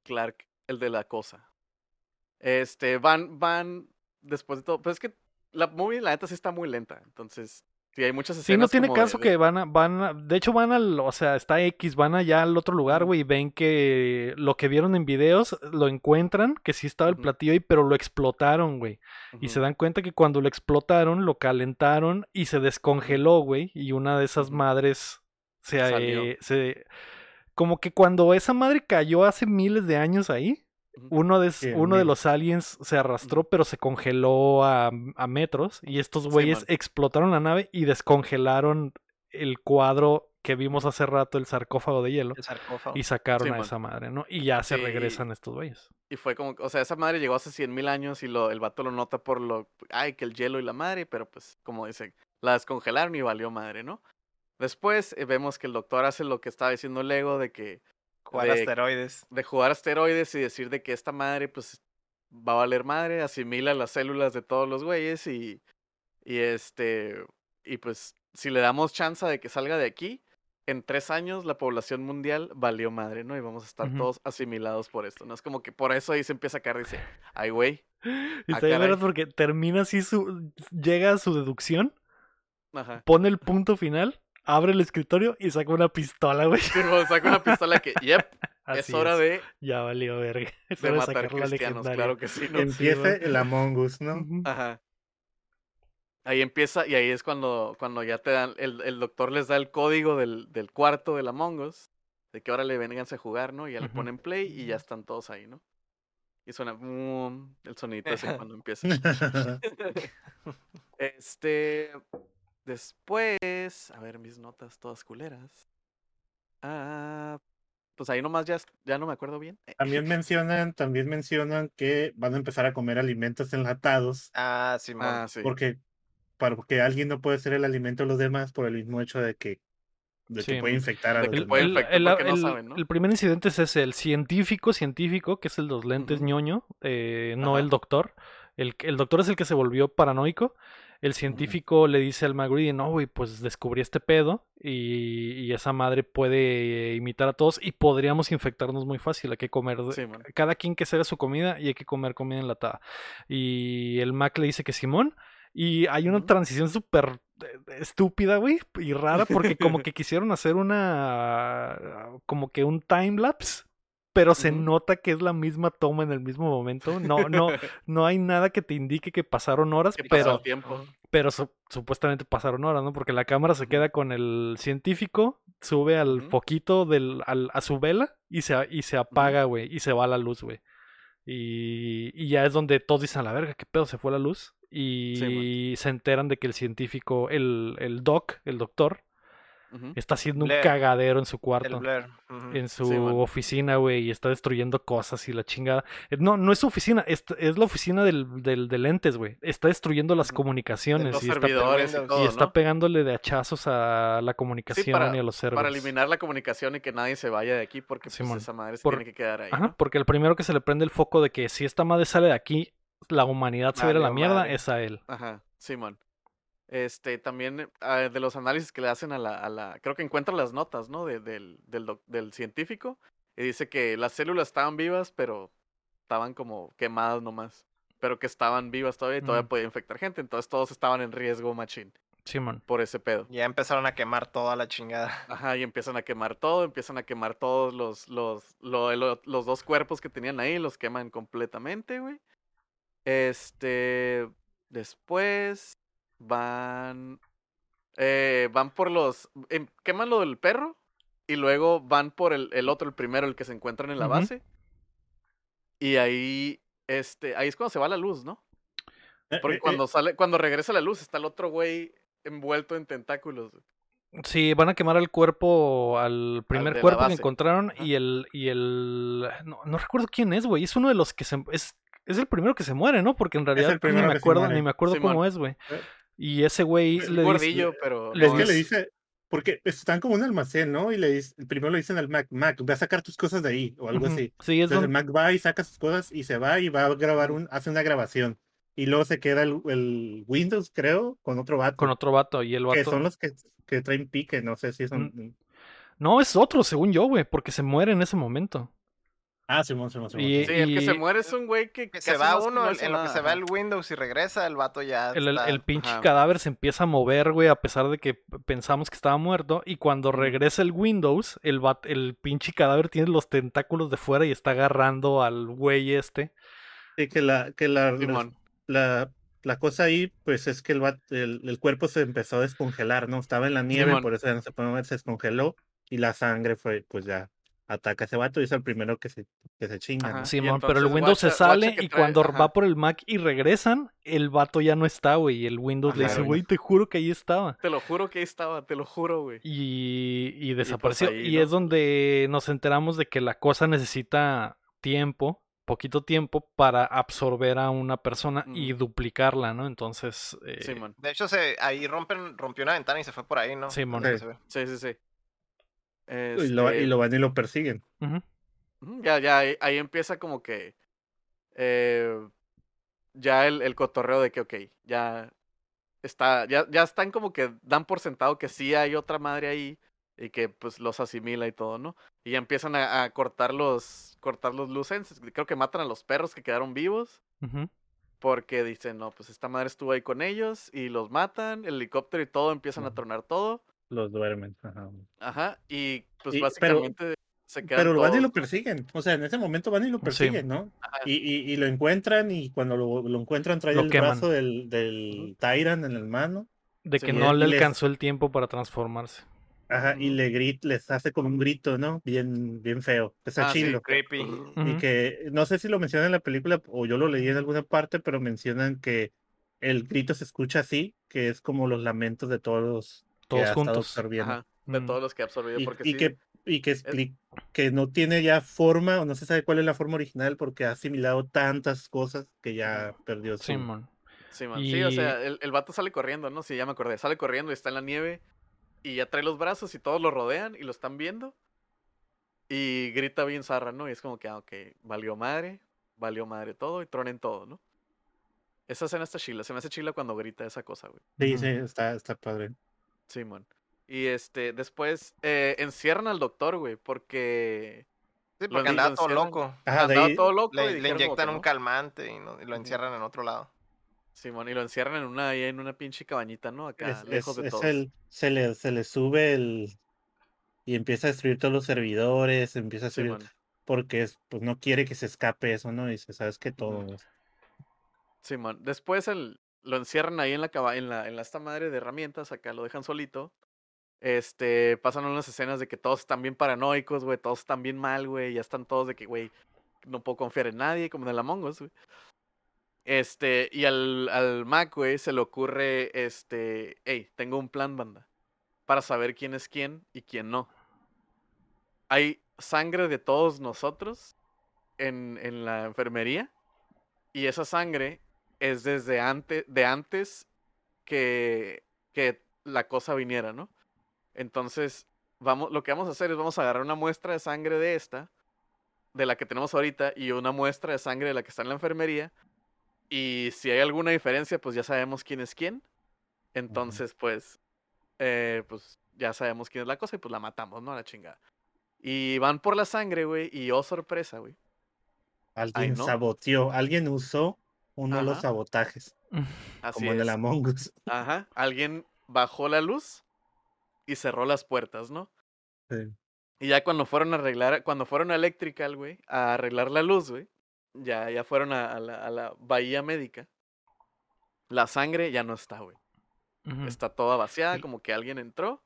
Clark, el de la cosa. Este, van, van, después de todo, pues es que la movie, la neta, sí está muy lenta. Entonces, sí, hay muchas escenas. Sí, no tiene caso que van a, van de hecho, van al, o sea, está X, van allá al otro lugar, güey, y ven que lo que vieron en videos lo encuentran, que sí estaba el platillo ahí, pero lo explotaron, güey. Y se dan cuenta que cuando lo explotaron, lo calentaron y se descongeló, güey. Y una de esas madres se, eh, se. Como que cuando esa madre cayó hace miles de años ahí uno de, uno de los aliens se arrastró, pero se congeló a, a metros. Y estos güeyes explotaron la nave y descongelaron el cuadro que vimos hace rato, el sarcófago de hielo. Y sacaron a esa madre, ¿no? Y ya se regresan estos güeyes. Y fue como, o sea, esa madre llegó hace cien mil años y lo, el vato lo nota por lo, ay, que el hielo y la madre, pero pues, como dicen, la descongelaron y valió madre, ¿no? Después eh, vemos que el doctor hace lo que estaba diciendo Lego de que Jugar de, asteroides. De jugar asteroides y decir de que esta madre, pues, va a valer madre, asimila las células de todos los güeyes y, y este, y pues, si le damos chance de que salga de aquí, en tres años la población mundial valió madre, ¿no? Y vamos a estar todos asimilados por esto, ¿no? Es como que por eso ahí se empieza a caer y dice, ay, güey. *gasps* Y está bien porque termina así su, llega a su deducción, pone el punto final abre el escritorio y saca una pistola, güey. saca una pistola que, *laughs* yep, es hora de. Ya valió verga. de matar cristianos, claro que sí. ¿no? Empieza el Among Us, ¿no? Ajá. Ahí empieza, y ahí es cuando, cuando ya te dan, el, el doctor les da el código del, del cuarto del Among Us, de que ahora le venganse a jugar, ¿no? Y ya le ponen play y ya están todos ahí, ¿no? Y suena el sonito así *laughs* cuando empieza. *laughs* este, Después, a ver mis notas todas culeras. Ah, pues ahí nomás ya, ya no me acuerdo bien. También *laughs* mencionan, también mencionan que van a empezar a comer alimentos enlatados. Ah, sí, ah, Porque, porque alguien no puede ser el alimento de los demás por el mismo hecho de que de que puede infectar a los el, primer incidente es ese, el científico, científico, que es el de los lentes ñoño, eh, no el doctor. El, el, doctor es el que se volvió paranoico. El científico le dice al McGreedy, no, güey, pues descubrí este pedo y, esa madre puede imitar a todos y podríamos infectarnos muy fácil. Hay que comer, cada quien que se haga su comida y hay que comer comida enlatada. Y el Mac le dice que Simón. Y hay una transición súper estúpida, güey, y rara, porque como *laughs* que quisieron hacer una. como que un time lapse pero se nota que es la misma toma en el mismo momento. No, no, *laughs* no hay nada que te indique que pasaron horas, pero, tiempo. pero supuestamente pasaron horas, ¿no? Porque la cámara se queda con el científico, sube al foquito del, al, a su vela y se, y se apaga, güey, y se va la luz, güey. Y, y, ya es donde todos dicen a la verga, ¿qué pedo? Se fue la luz. Y se enteran de que el científico, el, el doc, el doctor, Está haciendo un cagadero en su cuarto. En su oficina, güey, y está destruyendo cosas y la chingada. Eh, no, no es su oficina, es, es la oficina del, del, del entes, güey. Está destruyendo las comunicaciones. y, está, y, está pegándole de hachazos a la comunicación y a los servidores. Para eliminar la comunicación y que nadie se vaya de aquí porque pues, esa madre se tiene que quedar ahí. Ajá, porque el primero que se le prende el foco de que si esta madre sale de aquí, la humanidad se ve a la mierda, es a él. Ajá, Simón. Este, también ah, de los análisis que le hacen a la, a la creo que encuentra las notas, ¿no? De, del, del, del, científico. Y dice que las células estaban vivas, pero estaban como quemadas nomás. Pero que estaban vivas todavía y todavía mm. podía infectar gente. Entonces todos estaban en riesgo, machín. Simón. Por ese pedo. Ya empezaron a quemar toda la chingada. Ajá, y empiezan a quemar todo, empiezan a quemar todos los, los, los, los dos cuerpos que tenían ahí, los queman completamente, güey. Este. Después van. Eh, van por los. Em, queman lo del perro. Y luego van por el, el otro, el primero, el que se encuentran en la base. Y ahí. Este. Ahí es cuando se va la luz, ¿no? Eh, Porque eh, cuando sale, cuando regresa la luz, está el otro güey envuelto en tentáculos. Sí, van a quemar el cuerpo al primer cuerpo que encontraron y el y el no, no recuerdo quién es, güey, es uno de los que se es es el primero que se muere, ¿no? Porque en realidad ni me acuerdo ni me acuerdo cómo es, güey. Y ese güey le gordillo, pero. Es que le dice. Porque están como un almacén, ¿no? Y le dice, primero le dicen al Mac, Mac, ve a sacar tus cosas de ahí, o algo así. Sí, es Entonces el Mac va y saca sus cosas y se va y va a grabar un, hace una grabación. Y luego se queda el, el Windows, creo, con otro vato. Con otro vato, y el vato. Que son los que, que traen pique, no sé si son. No, es otro, según yo, güey, porque se muere en ese momento. Ah, Simón, Simón, Simón. sí, el que se muere es un güey que, se va uno, en lo que se va el Windows y regresa, el vato ya. El, el, pinche cadáver se empieza a mover, güey, a pesar de que pensamos que estaba muerto. Y cuando regresa el Windows, el, el pinche cadáver tiene los tentáculos de fuera y está agarrando al güey este. Sí, que la, que la, la, la, cosa ahí, pues es que el, el, cuerpo se empezó a descongelar, ¿no? Estaba en la nieve, por eso ya no se puede mover, se descongeló y la sangre fue, pues ya ataca a ese vato y es el primero que se, que se chinga. Simón, pero el Windows se sale y cuando va por el Mac y regresan, el vato ya no está, güey. Y el Windows le dice, güey, te juro que ahí estaba. Te lo juro que ahí estaba, te lo juro, güey. Y, y pues desapareció. Y, es donde nos enteramos de que la cosa necesita tiempo, poquito tiempo, para absorber a una persona y duplicarla, ¿no? Entonces. Eh... De hecho, se, ahí rompen, rompió una ventana y se fue por ahí, ¿no? Simón. sí, sí. sí. Y, lo, y, lo, van y lo persiguen. Ya, ya, ahí, empieza como que. Eh, ya el, el, cotorreo de que, ok, ya está, ya, ya están como que dan por sentado que sí hay otra madre ahí y que pues los asimila y todo, ¿no? Y ya empiezan a, cortar los, cortar los lucenses. Creo que matan a los perros que quedaron vivos. Porque dicen, no, pues esta madre estuvo ahí con ellos y los matan, el helicóptero y todo, empiezan a tronar todo los duermen. Ajá. y pues básicamente se quedan. Pero van y lo persiguen. O sea, en ese momento van y lo persiguen, ¿no? Y, y, lo encuentran y cuando lo, lo encuentran trae el brazo del, del Tyrant en el mano. De que no le alcanzó el tiempo para transformarse. Ajá, y le grit, les hace como un grito, ¿no? Bien, bien feo. Está ah, chido. Y que no sé si lo mencionan en la película o yo lo leí en alguna parte, pero mencionan que el grito se escucha así, que es como los lamentos de todos los todos juntos. de todos los que ha absorbido. Y, porque y que, y que, que no tiene ya forma, o no se sabe cuál es la forma original, porque ha asimilado tantas cosas que ya perdió su. Sí, Sí, o sea, el, el, vato sale corriendo, ¿no? Sí, ya me acordé. Sale corriendo y está en la nieve. y ya trae los brazos y todos lo rodean y lo están viendo. Y grita bien zarra, ¿no? Y es como que, ah, ok, valió madre, valió madre todo y tronen todo, ¿no? Esa escena está chila, se me hace chila cuando grita esa cosa, güey. Sí, sí, está, está padre. Simón. y este, después eh, encierran al doctor, güey, porque... Sí, porque andaba todo loco. andaba todo loco. Le, le inyectan un calmante y, lo encierran en otro lado. Simón, y lo encierran en una, en una pinche cabañita, ¿no? Acá, lejos de todo. se, le, se le sube el... Y empieza a destruir todos los servidores, empieza a destruir... porque pues no quiere que se escape eso, ¿no? Y dice, ¿sabes que Todo... Simón, después el, lo encierran ahí en la, en la, en la esta madre de herramientas, acá lo dejan solito. Este, pasan unas escenas de que todos están bien paranoicos, güey, todos están bien mal, güey, ya están todos de que, güey, no puedo confiar en nadie, como en el Among Us, güey. Este, y al, al Mac, güey, se le ocurre, este, hey, tengo un plan, banda, para saber quién es quién y quién no. Hay sangre de todos nosotros en, en la enfermería y esa sangre es desde antes, de antes que, que la cosa viniera, ¿no? Entonces, vamos, lo que vamos a hacer es vamos a agarrar una muestra de sangre de esta, de la que tenemos ahorita, y una muestra de sangre de la que está en la enfermería. Y si hay alguna diferencia, pues ya sabemos quién es quién. Entonces, pues, eh, pues ya sabemos quién es la cosa y pues la matamos, ¿no? A la chingada. Y van por la sangre, güey, y oh sorpresa, güey. Alguien saboteó, alguien usó uno de los sabotajes. como en el Among Us. Ajá. Alguien bajó la luz y cerró las puertas, ¿no? Sí. Y ya cuando fueron a arreglar, cuando fueron a Electrical, güey, a arreglar la luz, güey, ya, ya fueron a, la, bahía médica, la sangre ya no está, güey. Está toda vaciada, como que alguien entró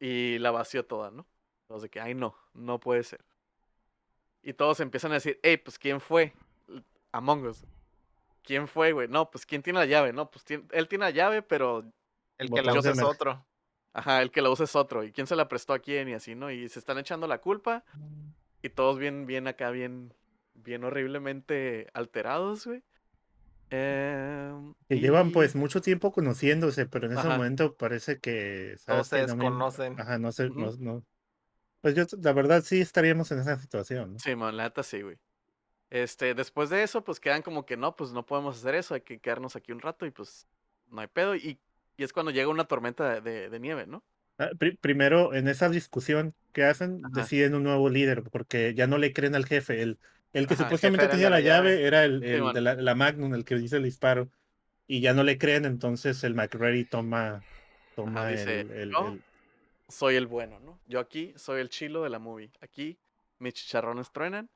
y la vació toda, ¿no? Entonces, que, ay, no, no puede ser. Y todos empiezan a decir, hey, pues, ¿quién fue? Among Us. ¿Quién fue, güey? No, pues ¿quién tiene la llave? No, pues él tiene la llave, pero... El que la usa es otro. Ajá, el que la usa es otro. ¿Y quién se la prestó a quién? Y así, ¿no? Y se están echando la culpa. Y todos bien, bien acá, bien, bien horriblemente alterados, güey. Em, que llevan pues mucho tiempo conociéndose, pero en ese momento parece que... Todos se desconocen. Ajá, no sé, no, no. Pues yo, la verdad, sí estaríamos en esa situación. ¿no? Sí, man, la neta sí, güey. Este, después de eso, pues quedan como que no, pues no podemos hacer eso, hay que quedarnos aquí un rato y pues no hay pedo. Y, y es cuando llega una tormenta de, de, nieve, ¿no? Ah, primero, en esa discusión que hacen, deciden un nuevo líder, porque ya no le creen al jefe. El, el que supuestamente tenía la llave, era el, el de la, Magnum, el que dice el disparo. Y ya no le creen, entonces el McReady toma, toma el, Soy el bueno, ¿no? Yo aquí soy el chilo de la movie. Aquí mis chicharrones truenan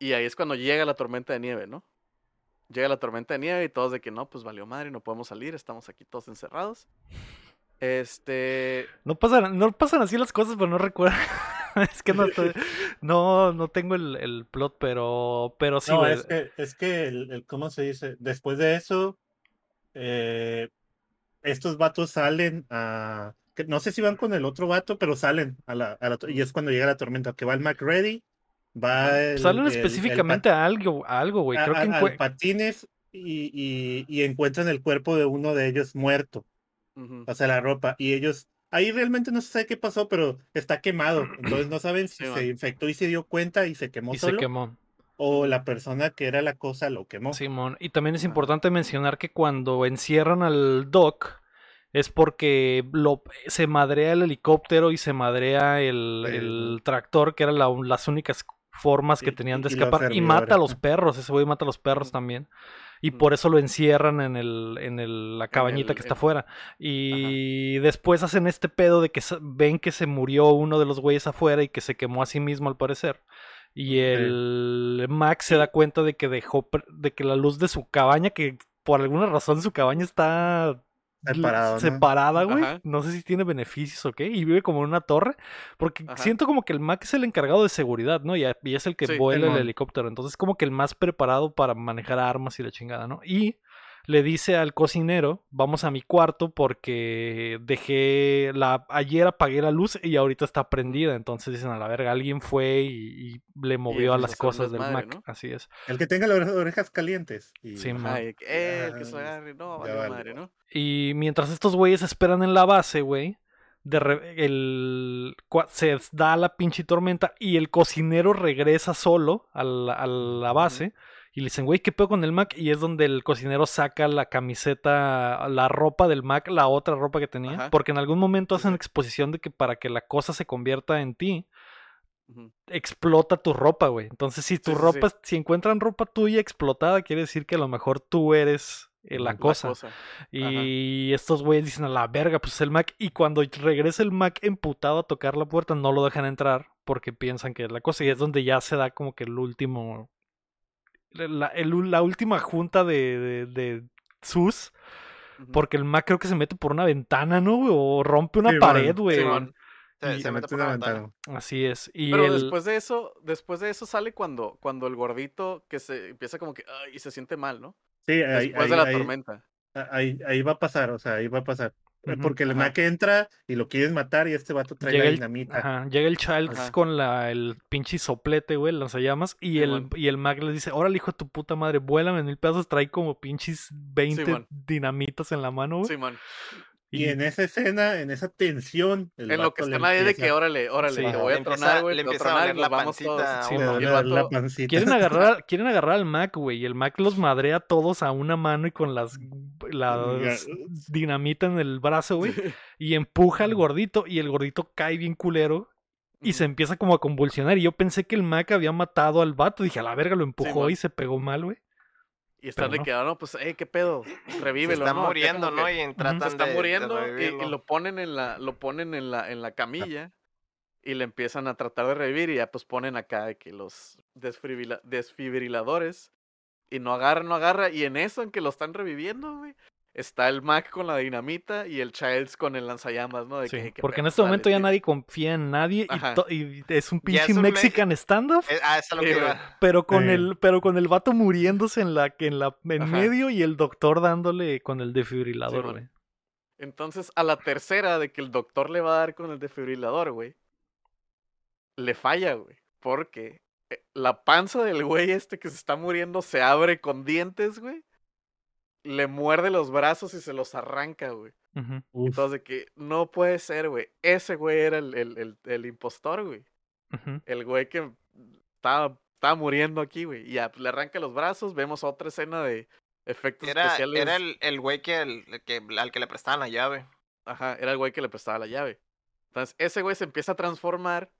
y ahí es cuando llega la tormenta de nieve, ¿no? Llega la tormenta de nieve y todos de que no, pues valió madre, no podemos salir, estamos aquí todos encerrados. Este. No pasan, no pasan así las cosas, pero no recuerdo. *laughs* es que no estoy, *laughs* no, no tengo el, plot, pero, pero sí. No, es que, es que el, ¿cómo se dice? Después de eso, eh, estos vatos salen a. No sé si van con el otro vato, pero salen a la, a la y es cuando llega la tormenta, que va el McReady Va Salen específicamente a algo, algo, güey. Creo que patines y, y, encuentran el cuerpo de uno de ellos muerto. O sea, la ropa. Y ellos, ahí realmente no se sabe qué pasó, pero está quemado. *clears throat* Entonces no saben si se infectó y se dio cuenta y se quemó y se quemó. O la persona que era la cosa lo quemó. Simón. Y también es importante mencionar que cuando encierran al Doc, es porque lo, se madrea el helicóptero y se madrea el, el tractor, que eran las únicas formas que tenían de escapar. Y, mata a los perros, ese güey mata a los perros también. Y por eso lo encierran en, el, en el, la cabañita que está afuera. Y después hacen este pedo de que ven que se murió uno de los güeyes afuera y que se quemó a sí mismo al parecer. Y el Max se da cuenta de que dejó, de que la luz de su cabaña, que por alguna razón su cabaña está separada, güey. ¿no? sé si tiene beneficios o qué. Y vive como en una torre. Porque siento como que el Mac es el encargado de seguridad, ¿no? Y, es el que vuela el helicóptero. Entonces, como que el más preparado para manejar armas y la chingada, ¿no? Y le dice al cocinero, vamos a mi cuarto porque dejé la ayer apagué la luz y ahorita está prendida, entonces dicen a la verga, alguien fue y, le movió a las cosas del Mac, así es. El que tenga las orejas calientes. Y... Sí, eh, que se agarre, no, madre, ¿no? Y mientras estos güeyes esperan en la base, güey, de el, se da la pinche tormenta y el cocinero regresa solo a la, base. Y le dicen, güey, ¿qué pedo con el Mac? Y es donde el cocinero saca la camiseta, la ropa del Mac, la otra ropa que tenía. Porque en algún momento hacen exposición de que para que la cosa se convierta en ti, explota tu ropa, güey. Entonces, si tu ropa, si encuentran ropa tuya explotada, quiere decir que a lo mejor tú eres eh, la, cosa. Y estos güeyes dicen a la verga, pues el Mac. Y cuando regresa el Mac emputado a tocar la puerta, no lo dejan entrar porque piensan que es la cosa. Y es donde ya se da como que el último. La, la última junta de, de, Sus. Porque el Mac creo que se mete por una ventana, ¿no? O rompe una pared, güey. se, mete por una ventana. Así es. Y Pero después de eso, después de eso sale cuando, cuando el gordito que se empieza como que y se siente mal, ¿no? Sí, ahí, Después de la tormenta. Ahí, ahí va a pasar, o sea, ahí va a pasar. Eh, porque el Mac entra y lo quieren matar y este vato trae la dinamita. ajá, llega el Childs con la, el pinche soplete, güey, lanzallamas. Y, el, y el Mac le dice: Órale, hijo de tu puta madre, vuélame en mil pedazos. Trae como pinches 20 dinamitas en la mano, güey. Simón. Y, en esa escena, en esa tensión. en lo que está nadie de que, órale, órale, te voy a tronar, güey. Le empieza a la pancita. la, pancita. Quieren agarrar, *laughs* quieren agarrar al Mac, güey. Y el Mac los madrea a todos a una mano y con las, las dinamita en el brazo, güey. Y empuja al gordito. Y el gordito cae bien culero. Y se empieza como a convulsionar. Y yo pensé que el Mac había matado al vato. Dije, a la verga, lo empujó y se pegó mal, güey. Y están de que, no, pues, eh, ¿qué pedo? *clears throat* Revívelo, está muriendo, ¿no? Y tratan está muriendo y, lo ponen en la, lo ponen en la, en la camilla y le empiezan a tratar de revivir y ya pues ponen acá de que los desfibriladores y no agarra, no agarra. Y en eso, en que lo están reviviendo, güey, está el Mac con la dinamita y el Childs con el lanzallamas, ¿no? De porque en este momento ya nadie confía en nadie y, es un pinche Mexican stand-up. Eh, ah, eso es lo que Pero con el, pero con el vato muriéndose en la, en la, en medio y el doctor dándole con el defibrilador, güey. Entonces, a la tercera de que el doctor le va a dar con el defibrilador, güey, le falla, güey. Porque eh, la panza del güey este que se está muriendo se abre con dientes, güey le muerde los brazos y se los arranca, güey. Entonces, de que no puede ser, güey. Ese güey era el, el, el, impostor, güey. El güey que estaba, estaba muriendo aquí, güey. Y ya, pues, le arranca los brazos. Vemos otra escena de efectos especiales. Era el, el güey que, que, al que le prestaban la llave. Ajá, era el güey que le prestaba la llave. Entonces, ese güey se empieza a transformar.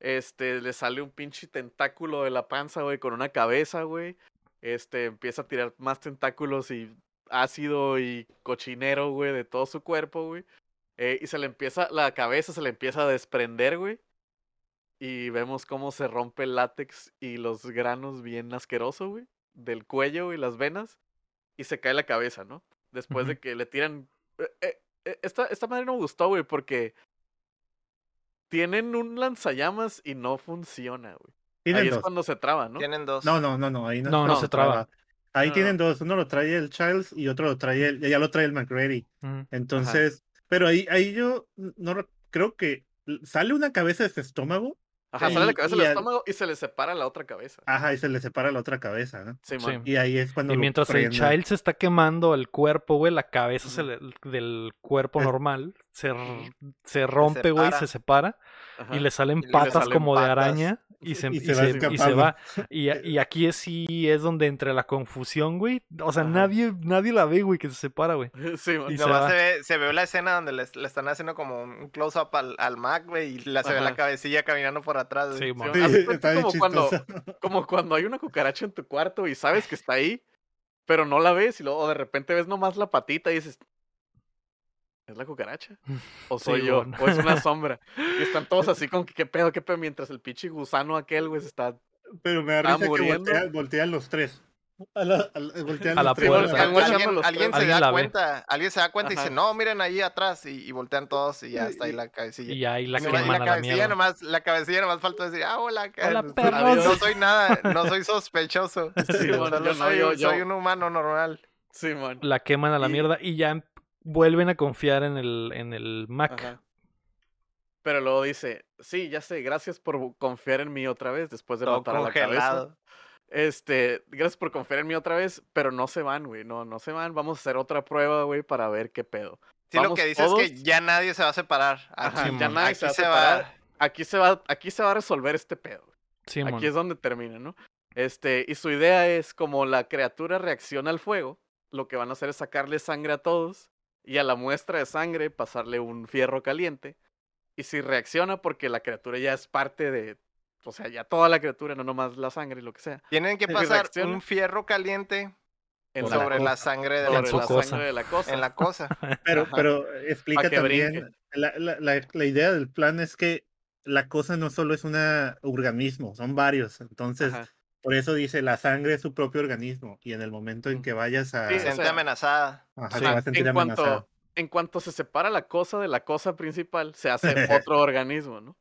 Este, le sale un pinche tentáculo de la panza, güey, con una cabeza, güey este, empieza a tirar más tentáculos y ácido y cochinero, güey, de todo su cuerpo, güey. Eh, y se le empieza, la cabeza se le empieza a desprender, güey. Y vemos cómo se rompe el látex y los granos bien asqueroso, güey. Del cuello y las venas. Y se cae la cabeza, ¿no? Después de que le tiran... Eh, eh, esta, esta madre no me gustó, güey, porque... Tienen un lanzallamas y no funciona, güey ahí es cuando se traba, ¿no? Tienen dos. No, no, no, no, ahí no, no, no se traba. Ahí tienen dos, uno lo trae el Childs y otro lo trae el, ya lo trae el McReady. Entonces, pero ahí, ahí yo no creo que sale una cabeza de su estómago. Ajá, sale la cabeza del estómago y se le separa la otra cabeza. Ajá, y se le separa la otra cabeza, ¿no? Sí, sí. Y ahí es cuando. Y mientras el Child se está quemando el cuerpo, güey, la cabeza del cuerpo normal se, se rompe, güey, se separa. Y le salen patas como de araña *laughs* y se, y se, va. *laughs* Y, y, aquí es, sí es donde entre la confusión, güey. O sea, nadie, nadie la ve, güey, que se separa, güey. *laughs* Sí, y se, ve, se, ve, la escena donde le, le están haciendo como un close-up al, al, Mac, güey, y la, se ve la cabecilla caminando por atrás. Sí, como, cuando, como cuando hay una cucaracha en tu cuarto y sabes que está ahí, pero no la ves y luego de repente ves nomás la patita y dices, ¿Es la cucaracha? *laughs* ¿O soy yo? ¿O es una sombra? Y están todos así *laughs* con que qué pedo, qué pedo, mientras el pinche gusano aquel, güey, se está. Pero me da risa que voltean, los tres. A la, a la, puerta. Alguien, se da cuenta, alguien se da cuenta y dice, no, miren ahí atrás, y, voltean todos y ya está ahí la cabecilla. Y ahí la, y la, cabecilla nomás, la cabecilla nomás falta decir, ah, hola, hola perros. No soy nada, no soy *laughs* sospechoso. Sí, soy, soy, un humano normal. Sí, man. La queman a la mierda y ya vuelven a confiar en el, en el Mac. Pero luego dice, sí, ya sé, gracias por confiar en mí otra vez después de matar a la cabeza. Este, gracias por confiar en mí otra vez, pero no se van, güey, no, no se van, vamos a hacer otra prueba, güey, para ver qué pedo. Sí, lo que dice es que ya nadie se va a separar. ya nadie se va a separar. Aquí se va, aquí se va a resolver este pedo. aquí es donde termina, ¿no? Este, y su idea es como la criatura reacciona al fuego, lo que van a hacer es sacarle sangre a todos y a la muestra de sangre pasarle un fierro caliente. Y si reacciona porque la criatura ya es parte de, o sea, ya toda la criatura, no nomás la sangre y lo que sea. Tienen que *laughs* pasar un fierro caliente sobre la, sangre de la, cosa. de la cosa. En la cosa. *laughs* Pero, pero explica también, la, la, idea del plan es que la cosa no solo es un organismo, son varios. Entonces, por eso dice, la sangre es su propio organismo y en el momento en que vayas a... Sí, se siente amenazada. en Cuanto, en cuanto se separa la cosa de la cosa principal, se hace *laughs* otro organismo, ¿no?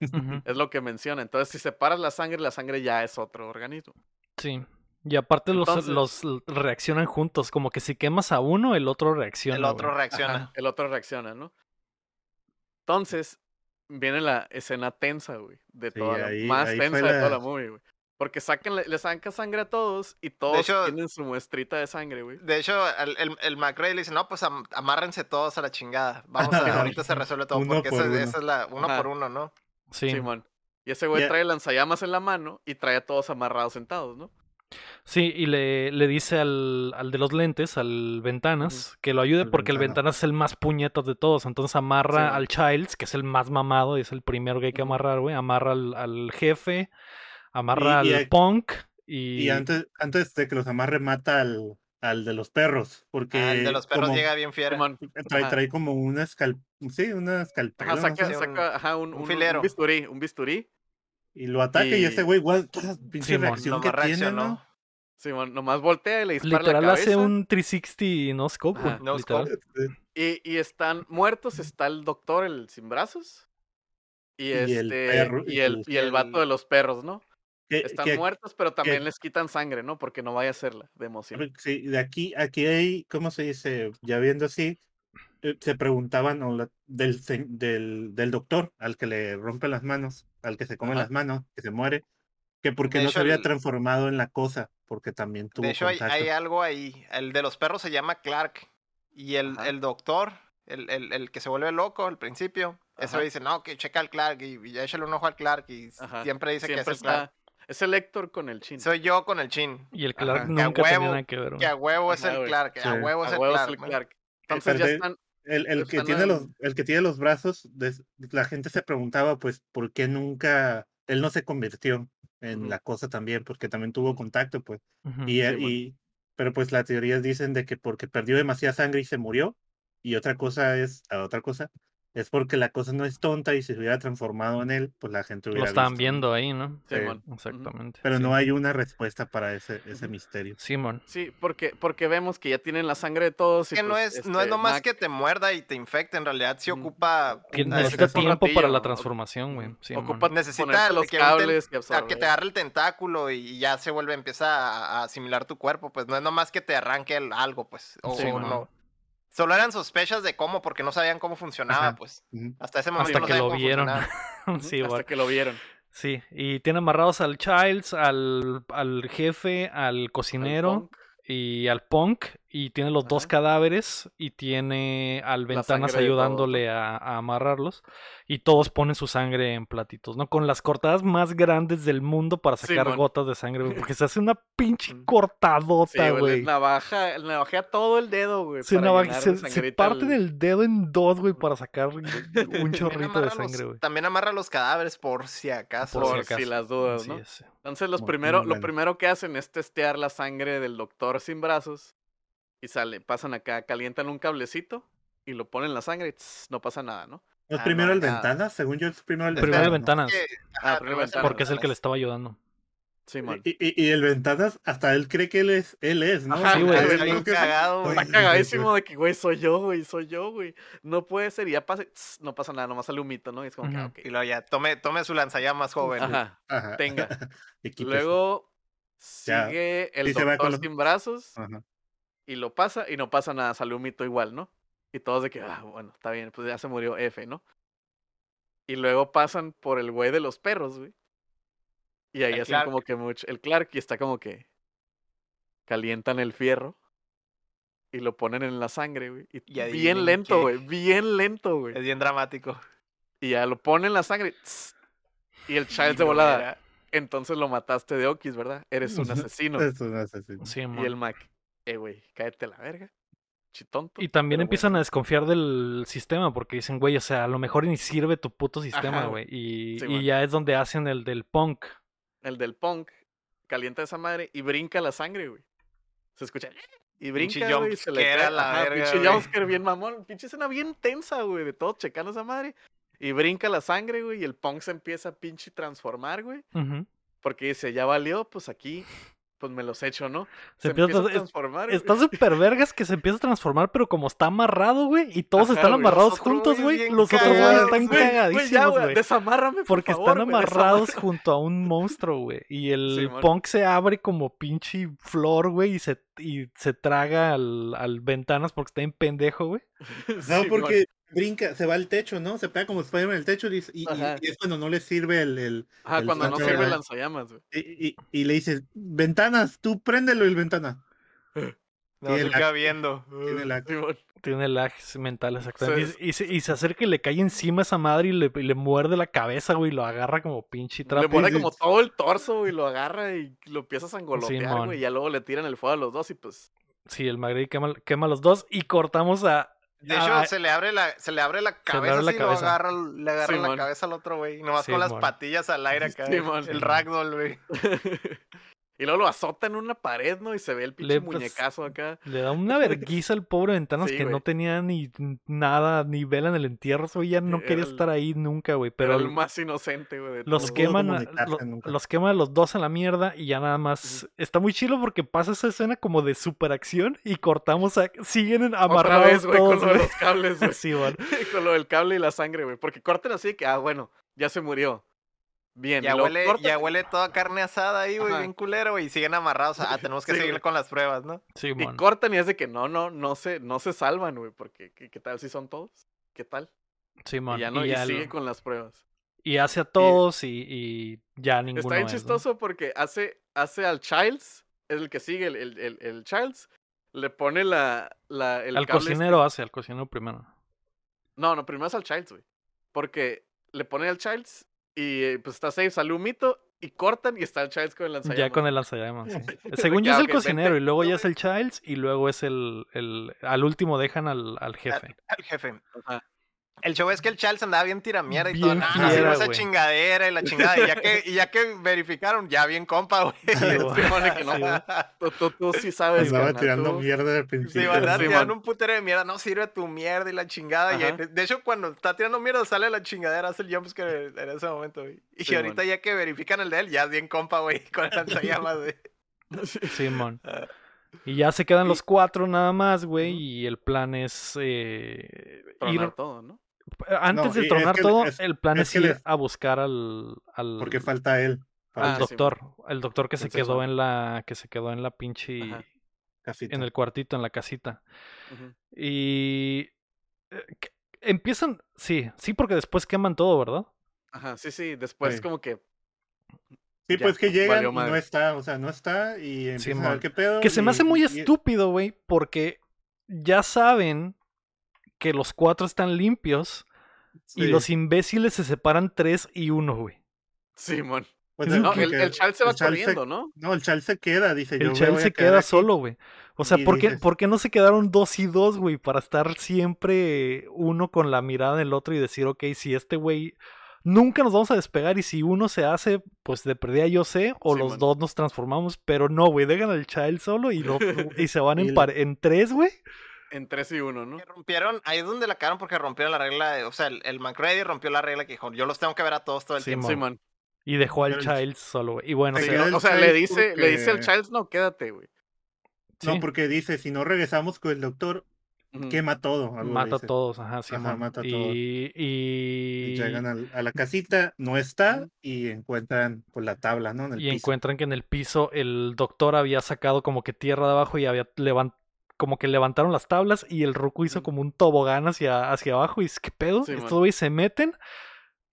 Es lo que menciona. Entonces, si separas la sangre, la sangre ya es otro organismo. Sí. Y aparte los, los reaccionan juntos, como que si quemas a uno, el otro reacciona. El otro reacciona. el otro reacciona, ¿no? Entonces, viene la escena tensa, güey. De toda más tensa de toda la movie, güey. Porque sacan, le, sacan sangre a todos y todos tienen su muestrita de sangre, güey. De hecho, el, el, el McRae le dice, no, pues amárrense todos a la chingada. *laughs* Vamos a ver, ahorita se resuelve todo. porque esa, es la uno por uno, ¿no? Sí. Simón. Y ese güey trae lanzallamas en la mano y trae a todos amarrados sentados, ¿no? Sí, y le, le dice al, al, de los lentes, al Ventanas, que lo ayude porque el Ventanas es el más puñetas de todos. Entonces amarra al Childs, que es el más mamado y es el primero que hay que amarrar, güey. Amarra al, al jefe amarra al punk y... Y antes, antes de que los amarre mata al, al de los perros, porque... Ah, el de los perros llega bien fiero. Trae, trae, como una escal... Sí, una escalpela. Ajá, saca, saca ajá, un, un, filero. Un bisturí, un bisturí. Y lo ataca y, ese güey, igual, pinche reacción que tiene, ¿no? Sí, nomás voltea y le dispara Literal la cabeza. hace un 360 no scope, no scope. Y, y están muertos, está el doctor, el sin brazos. Y, este, el perro, y el, y el vato de los perros, ¿no? Están muertos, pero también les quitan sangre, ¿no? Porque no vaya a serla de emoción. Sí, de aquí, aquí hay, ¿cómo se dice? Ya viendo así, eh, se preguntaban del, del, del, doctor al que le rompe las manos, al que se come las manos, que se muere, que porque no se había transformado en la cosa, porque también tuvo. De hecho, hay, algo ahí. El de los perros se llama Clark. Y el, el doctor, el, el, el, que se vuelve loco al principio, eso dice, no, que checa al Clark y, y échale un ojo al Clark y siempre dice que es el Clark. Es el Héctor con el chin. Soy yo con el chin. Y el Clark nunca tenía nada que ver. Que a huevo es el Clark. A huevo es el Clark. Entonces ya están. El, el que tiene los, el que tiene los brazos, la gente se preguntaba, pues, ¿por qué nunca él no se convirtió en la cosa también? Porque también tuvo contacto, pues. y, y, pero pues las teorías dicen de que porque perdió demasiada sangre y se murió. Y otra cosa es, otra cosa, es porque la cosa no es tonta y si se hubiera transformado en él, pues la gente hubiera. Lo estaban viendo ahí, ¿no? Sí, Exactamente. Pero no hay una respuesta para ese, ese misterio. Simón. Sí, porque, porque vemos que ya tienen la sangre de todos. Y que no pues, es, no es este, nomás que te muerda y te infecte, en realidad sí ocupa. Que necesita tiempo para la transformación, güey. Sí, ocupa, necesita los que cables que, que te agarre el tentáculo y ya se vuelve, empieza a, asimilar tu cuerpo. Pues no es nomás que te arranque algo, pues. O, no. Solo eran sospechas de cómo, porque no sabían cómo funcionaba, pues. Hasta ese momento. Hasta que lo vieron. *laughs* sí, Hasta que lo vieron. Sí, y tiene amarrados al Childs, al, al jefe, al cocinero y al punk y tiene los dos cadáveres y tiene al Ventanas ayudándole a, amarrarlos y todos ponen su sangre en platitos, ¿no? Con las cortadas más grandes del mundo para sacar gotas de sangre, porque se hace una pinche cortadota, güey. Sí, navaja, navajea todo el dedo, güey. Se, se, parte del dedo en dos, güey, para sacar un *laughs* chorrito de sangre, güey. También amarra los cadáveres por si acaso. Por, si, las dudas, ¿no? Entonces los primero, lo primero que hacen es testear la sangre del doctor sin brazos y sale, pasan acá, calientan un cablecito y lo ponen en la sangre y no pasa nada, ¿no? ¿No es ah, primero el ventanas? Según yo es primero el ventanas. Primero el ventanas. Ah, primero Porque es el que le estaba ayudando. Sí, man. Y, y, el ventanas, hasta él cree que él es, él es, ¿no? sí, güey. Está cagado, Está cagadísimo de que, güey, soy yo, güey, soy yo, güey. No puede ser, y ya pasa, no pasa nada, nomás sale un mito, ¿no? Y es como que, okay. Y luego ya, tome, tome su lanzallamas joven. Ajá, Ajá. tenga. *laughs* Luego sigue el doctor sin brazos. Ajá y lo pasa y no pasa nada, salió un mito igual, ¿no? Y todos de que, ah, bueno, está bien, pues ya se murió F, ¿no? Y luego pasan por el güey de los perros, güey. Y ahí hacen como que mucho. El Clark y está como que calientan el fierro. y lo ponen en la sangre, güey. Y, bien lento, güey. Bien lento, güey. Es bien dramático. Y ya lo ponen en la sangre. y el child de volada. Entonces lo mataste de Okis, ¿verdad? Eres un *laughs* asesino. Es un asesino. y el Mac, eh, güey, cáete la verga. Chitonto. Y también empiezan a desconfiar del sistema porque dicen, güey, o sea, a lo mejor ni sirve tu puto sistema, güey. Y, y ya es donde hacen el del punk. El del punk calienta esa madre y brinca la sangre, güey. Se escucha. Y brinca, güey, se le cae la verga, Pinche jumpscare bien mamón. Pinche escena bien tensa, güey, de todo checando esa madre. Y brinca la sangre, güey, y el punk se empieza a pinche transformar, güey. Porque dice, ya valió, pues aquí pues me los echo, ¿no? Se, empieza, a transformar. Está súper vergas que se empieza a transformar, pero como está amarrado, güey, y todos están amarrados juntos, güey, los otros güey están cagadísimos, güey. Desamárrame, por Porque están amarrados junto a un monstruo, güey. Y el punk se abre como pinche flor, güey, y se, y se traga al, al ventanas porque está en pendejo, güey. *laughs* No, porque brinca, se va al techo, ¿no? Se pega como Spider-Man en el techo y, y, es cuando no le sirve el. el Ajá, cuando no sirve el lanzallamas, güey. Y, y, le dices, ventanas, tú préndelo el ventana. No, se queda viendo. Tiene lag. Tiene lag mental, exactamente. y, se, y, se, acerca y le cae encima esa madre y le, le muerde la cabeza, güey, y lo agarra como pinche trapo. Le pone como todo el torso, güey, lo agarra y lo empieza a sangolotear, güey, y ya luego le tiran el fuego a los dos y pues... Sí, el Magri quema, quema a los dos y cortamos a de hecho, ah, se le abre la, se le abre la cabeza y lo agarra, le agarra la cabeza al otro, güey. Nomás con las patillas al aire acá. el ragdoll, güey. *laughs* Y luego lo azota en una pared, ¿no? Y se ve el pinche pues, muñecazo acá. Le da una verguiza al pobre Ventanas que no tenía ni nada, ni vela en el entierro. Eso ya no quería estar ahí nunca, güey. Pero el más inocente, güey. Los queman, los queman los dos a la mierda y ya nada más. Está muy chilo porque pasa esa escena como de superacción y cortamos a... Siguen amarrados güey, con los cables, *laughs* güey. sí, *laughs* con lo del cable y la sangre, güey. Porque corten así que, ah, bueno, ya se murió. Bien, ya, huele, ya huele toda carne asada ahí, güey, bien culero, güey, y siguen amarrados. Ah, tenemos que seguir con las pruebas, ¿no? Sí, y cortan y es de que no, no, no se, no se salvan, güey, porque ¿qué, tal si son todos? ¿Qué tal? Sí, man. Y ya no, y, sigue con las pruebas. Y hace a todos y, y, ya ninguno Está bien chistoso porque hace, hace al Childs, es el que sigue, el, el, el, Childs, le pone la... la el al cocinero hace, al cocinero primero. No, no, primero es al Childs, güey. Porque le pone al Childs y eh, pues está safe, sale un mito y cortan y está el Childs con el lanzallamas. Ya con el lanzallamas, sí. Según *laughs* yo es el cocinero y luego ya es el Childs y luego es el, el al último dejan al, al jefe. Al, jefe. Ajá. El show es que el Charles andaba bien tiramierda y todo. Nah, no esa chingadera y la chingada. Y ya, que, y ya que verificaron, ya bien compa, güey. Sí, *laughs* que no. tú, tú, sí sabes. Estaba tirando mierda al principio. Sí, ¿verdad? tirando un putero de mierda. No sirve tu mierda y la chingada. Y, de hecho, cuando está tirando mierda, sale la chingadera, hace el jumpscare en ese momento, güey. Y ahorita ya que verifican el de él, ya es bien compa, güey, *laughs* con el lanzallamas, *laughs* güey. Simón. Ah. Y ya se quedan los cuatro nada más, güey, y el plan es eh, ir todo, ¿no? Antes de tronar todo, el plan es, ir a buscar al, al... Porque falta él. Al doctor. El doctor que se quedó en la. que se quedó en la pinche. En el cuartito, en la casita. Y. Eh, empiezan. Sí, sí, porque después queman todo, ¿verdad? Ajá, sí, sí. Después como que. Sí, pues que llegan y no está, o sea, no está y empiezan a ver qué pedo. Que se me hace muy estúpido, güey, porque ya saben que los cuatro están limpios y los imbéciles se separan tres y uno, güey. Simón. Pues no, el, el Charles se va corriendo, ¿no? No, el Charles se queda, dice El Charles se queda solo, güey. O sea, ¿por, qué, ¿por qué no se quedaron dos y dos, güey? Para estar siempre uno con la mirada del otro y decir, ok, si este güey nunca nos vamos a despegar y si uno se hace, pues de perdida yo sé, o los dos nos transformamos, pero no, güey, dejan al child solo y, lo, *laughs* y se van en, en tres, güey. En 3 y 1, ¿no? rompieron, ahí es donde la cagaron porque rompieron la regla, o sea, el, el McReady rompió la regla que dijo, yo los tengo que ver a todos todo el tiempo. Sí, man. Y dejó al Childs solo, güey. Y bueno, o sea, le dice, le dice al Childs, no, quédate, güey. No, porque dice, si no regresamos con el doctor, quema todo. mata a todos, ajá, sí. Ajá, mata y, todo. Y... llegan a, la casita, no está, y encuentran pues, la tabla, ¿no? y encuentran que en el piso el doctor había sacado como que tierra de abajo y había levantado como que levantaron las tablas y el Roku hizo como un tobogán hacia, hacia abajo y es que pedo, estos güeyes se meten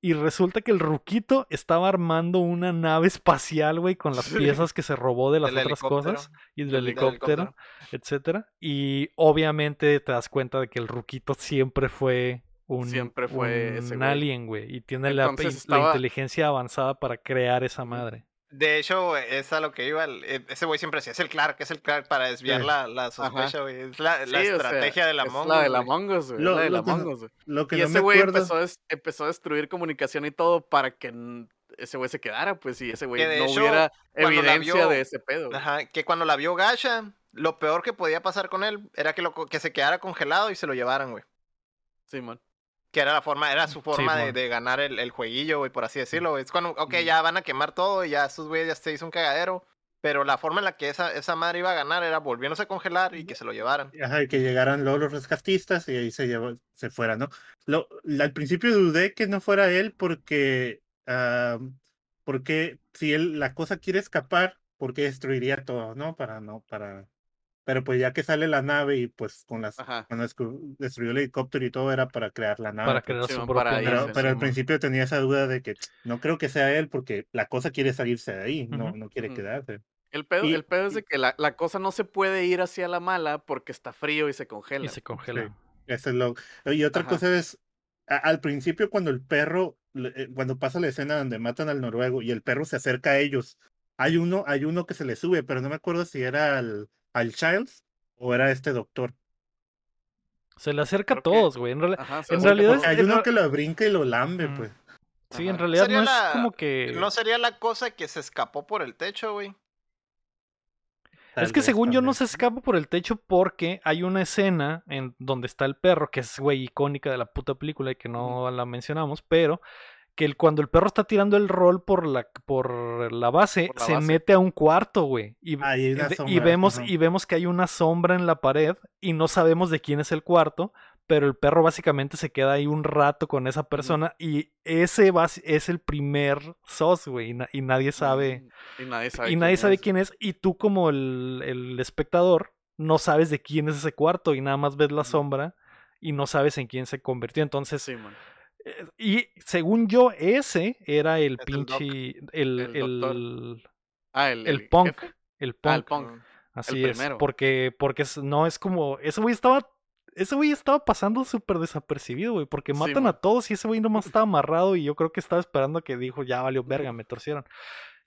Y resulta que el ruquito estaba armando una nave espacial, güey, con las piezas que se robó de las otras cosas y del, helicóptero, etcétera. Y obviamente te das cuenta de que el ruquito siempre fue un, siempre fue un alien, güey. Y tiene la, inteligencia avanzada para crear esa madre. De hecho, es a lo que iba. E, ese güey siempre decía, es el Clark, es el Clark para desviar la, la, sospecha, güey. Es la, estrategia de la Mongo. La de la Mongos, güey. la de la Mongos, güey. y ese güey empezó, empezó, a destruir comunicación y todo para que ese güey se quedara, pues, y ese güey no hubiera evidencia de ese pedo. Ajá, que cuando la vio Gasha, lo peor que podía pasar con él era que, lo, que se quedara congelado y se lo llevaran, güey. Sí, man. Que era la forma, era su forma de, ganar el, el jueguillo, güey, por así decirlo. Es cuando, ok, ya van a quemar todo y ya estos güeyes ya se hizo un cagadero. Pero la forma en la que esa, esa madre iba a ganar era volviéndose a congelar y que se lo llevaran. Ajá, y que llegaran luego los rescatistas y ahí se llevó, se fuera, ¿no? Lo, al principio dudé que no fuera él porque, uh, porque si él, la cosa quiere escapar, porque destruiría todo, ¿no? Para no, para pero pues ya que sale la nave y pues con las cuando destruyó el helicóptero y todo era para crear la nave. Para pues. crear su propia Pero, al principio tenía esa duda de que no creo que sea él porque la cosa quiere salirse de ahí, no, no quiere quedarse. El pedo, el pedo es de que la, la, cosa no se puede ir hacia la mala porque está frío y se congela. Y se congela. eso es lo... Y otra cosa es, al principio cuando el perro, eh, cuando pasa la escena donde matan al noruego y el perro se acerca a ellos, hay uno, hay uno que se le sube, pero no me acuerdo si era al al Childs o era este doctor? Se le acerca a todos, güey. En, realidad hay uno que lo brinca y lo lambe, pues. Sí, en realidad no es como que. No sería la cosa que se escapó por el techo, güey. es que según yo no se escapa por el techo porque hay una escena en donde está el perro, que es, güey, icónica de la puta película y que no la mencionamos, pero que cuando el perro está tirando el rol por la, por la base, se mete a un cuarto, güey. Y, y, vemos, y vemos que hay una sombra en la pared y no sabemos de quién es el cuarto, pero el perro básicamente se queda ahí un rato con esa persona y ese es el primer sos, güey, y, nadie sabe. Y nadie sabe, y nadie quién, sabe es. quién es. Y tú como el, el, espectador no sabes de quién es ese cuarto y nada más ves la sombra y no sabes en quién se convirtió. Entonces... Sí, y según yo, ese era el pinche. El, el, ah, el, el, punk. El ah, punk. Así es. Porque, porque no es como. Ese güey estaba. Ese güey estaba pasando súper desapercibido, güey. Porque matan a todos y ese güey nomás estaba *laughs* amarrado. Y yo creo que estaba esperando que dijo, ya valió verga, me torcieron.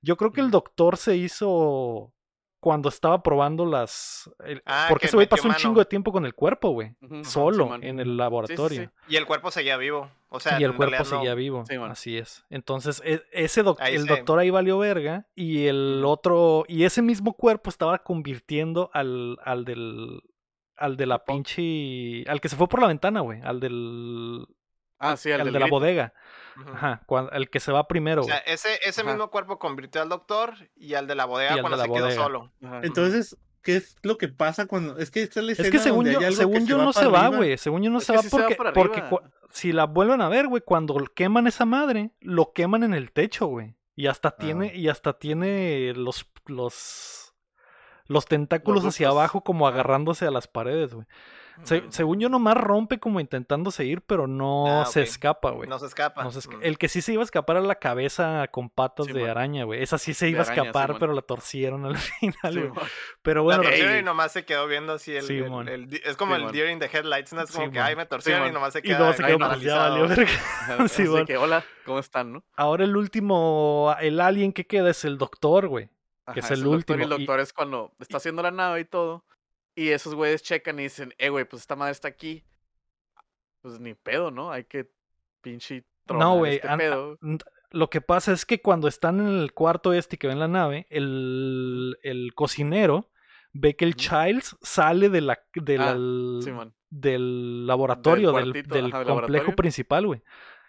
Yo creo que el doctor se hizo cuando estaba probando las. Ah, porque ese güey pasó un chingo de tiempo con el cuerpo, güey. solo en el laboratorio. y el cuerpo seguía vivo. O sea, y el cuerpo seguía vivo. Así es. Entonces, e, ese el doctor ahí valió verga. Y el otro. Y ese mismo cuerpo estaba convirtiendo al, al del. Al de la pinche. Al que se fue por la ventana, güey. Al del. Ah, sí, al, de la bodega. Ajá, el que se va primero. O sea, ese, ese mismo cuerpo convirtió al doctor y al de la bodega cuando se quedó solo. Entonces, ¿qué es lo que pasa cuando.? Es que esta es Es que según yo, según yo no se va, güey. Según yo no se va porque, porque si la vuelven a ver, güey, cuando queman esa madre, lo queman en el techo, güey. Y hasta ah. tiene, y hasta tiene los, los, los tentáculos hacia abajo como agarrándose a las paredes, güey según yo, nomás rompe como intentando seguir, pero no ah, se escapa, güey. No se escapa. El que sí se iba a escapar era la cabeza con patas de araña, güey. Esa sí se iba a escapar, pero la torcieron al *laughs* final, güey. pero bueno. La torcieron y nomás se quedó viendo así el. el, es como el deer in the headlights, ¿no? Es como que, ay, me torcieron y nomás se quedó. Y luego se quedó, pues ya valió verga. *laughs* sí, que, hola, ¿cómo están, no? Ahora el último, el alien que queda es el doctor, güey. Que es el, último. y el doctor es cuando está haciendo la nave y todo. Y esos güeyes checan y dicen, eh, güey, pues esta madre está aquí. Pues ni pedo, ¿no? Hay que pinche No, güey. Este lo que pasa es que cuando están en el cuarto este que ven la nave, el, el cocinero ve que el Childs sale de la, del, ah, del laboratorio, del, del, complejo principal, güey.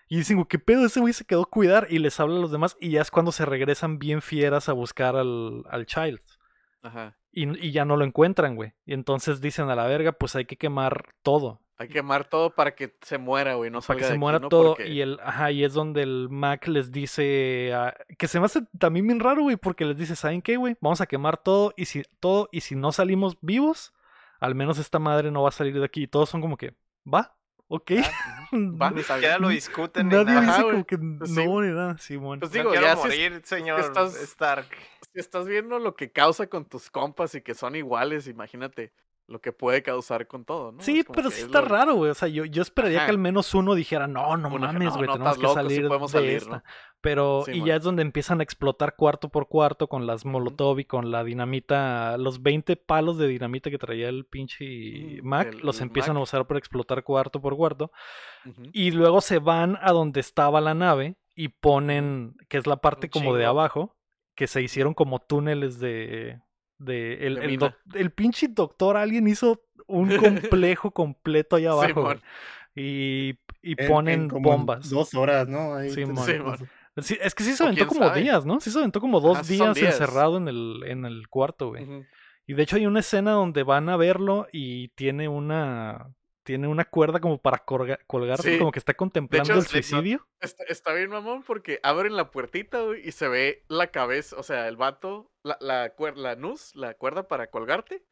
Y dicen, ¿qué pedo? Ese güey se quedó a cuidar y les habla a los demás y ya es cuando se regresan bien fieras a buscar al, al Childs. Ajá. Y, y, ya no lo encuentran, güey. Y entonces dicen a la verga, pues hay que quemar todo. Hay que quemar todo para que se muera, güey, no Para que se muera todo. Y el, ajá, y es donde el Mac les dice. que se me hace también bien raro, güey, porque les dice, ¿saben qué, güey? Vamos a quemar todo. Y si todo, y si no salimos vivos, al menos esta madre no va a salir de aquí. Y todos son como que, va. Ok. Ah, *laughs* va, siquiera lo discuten. Nadie dice como que pues no, ni nada, Simón. Pues digo, no ya morir, señor estás, Stark. Si estás viendo lo que causa con tus compas y que son iguales, imagínate lo que puede causar con todo, ¿no? Sí, pero sí está raro, güey. O sea, yo, yo esperaría que al menos uno dijera, no, no mames, güey, tenemos que salir de esta. Pero, y ya es donde empiezan a explotar cuarto por cuarto con las molotov y con la dinamita, los 20 palos de dinamita que traía el pinche Mac, los empiezan a usar para explotar cuarto por cuarto. Y luego se van a donde estaba la nave y ponen, que es la parte como de abajo, que se hicieron como túneles de, de el, el, pinche doctor, alguien hizo un *laughs* complejo completo allá abajo. y, y ponen bombas. Dos horas, ¿no? sí, es que sí se aventó como días, ¿no? Sí se aventó como dos días, encerrado en el, en el cuarto, güey. Y de hecho hay una escena donde van a verlo y tiene una tiene una cuerda como para colgarse, como que está contemplando el suicidio. Está, bien, mamón, porque abren la puertita y se ve la cabeza, o sea, el vato, la, la, la nus, la cuerda para colgarte,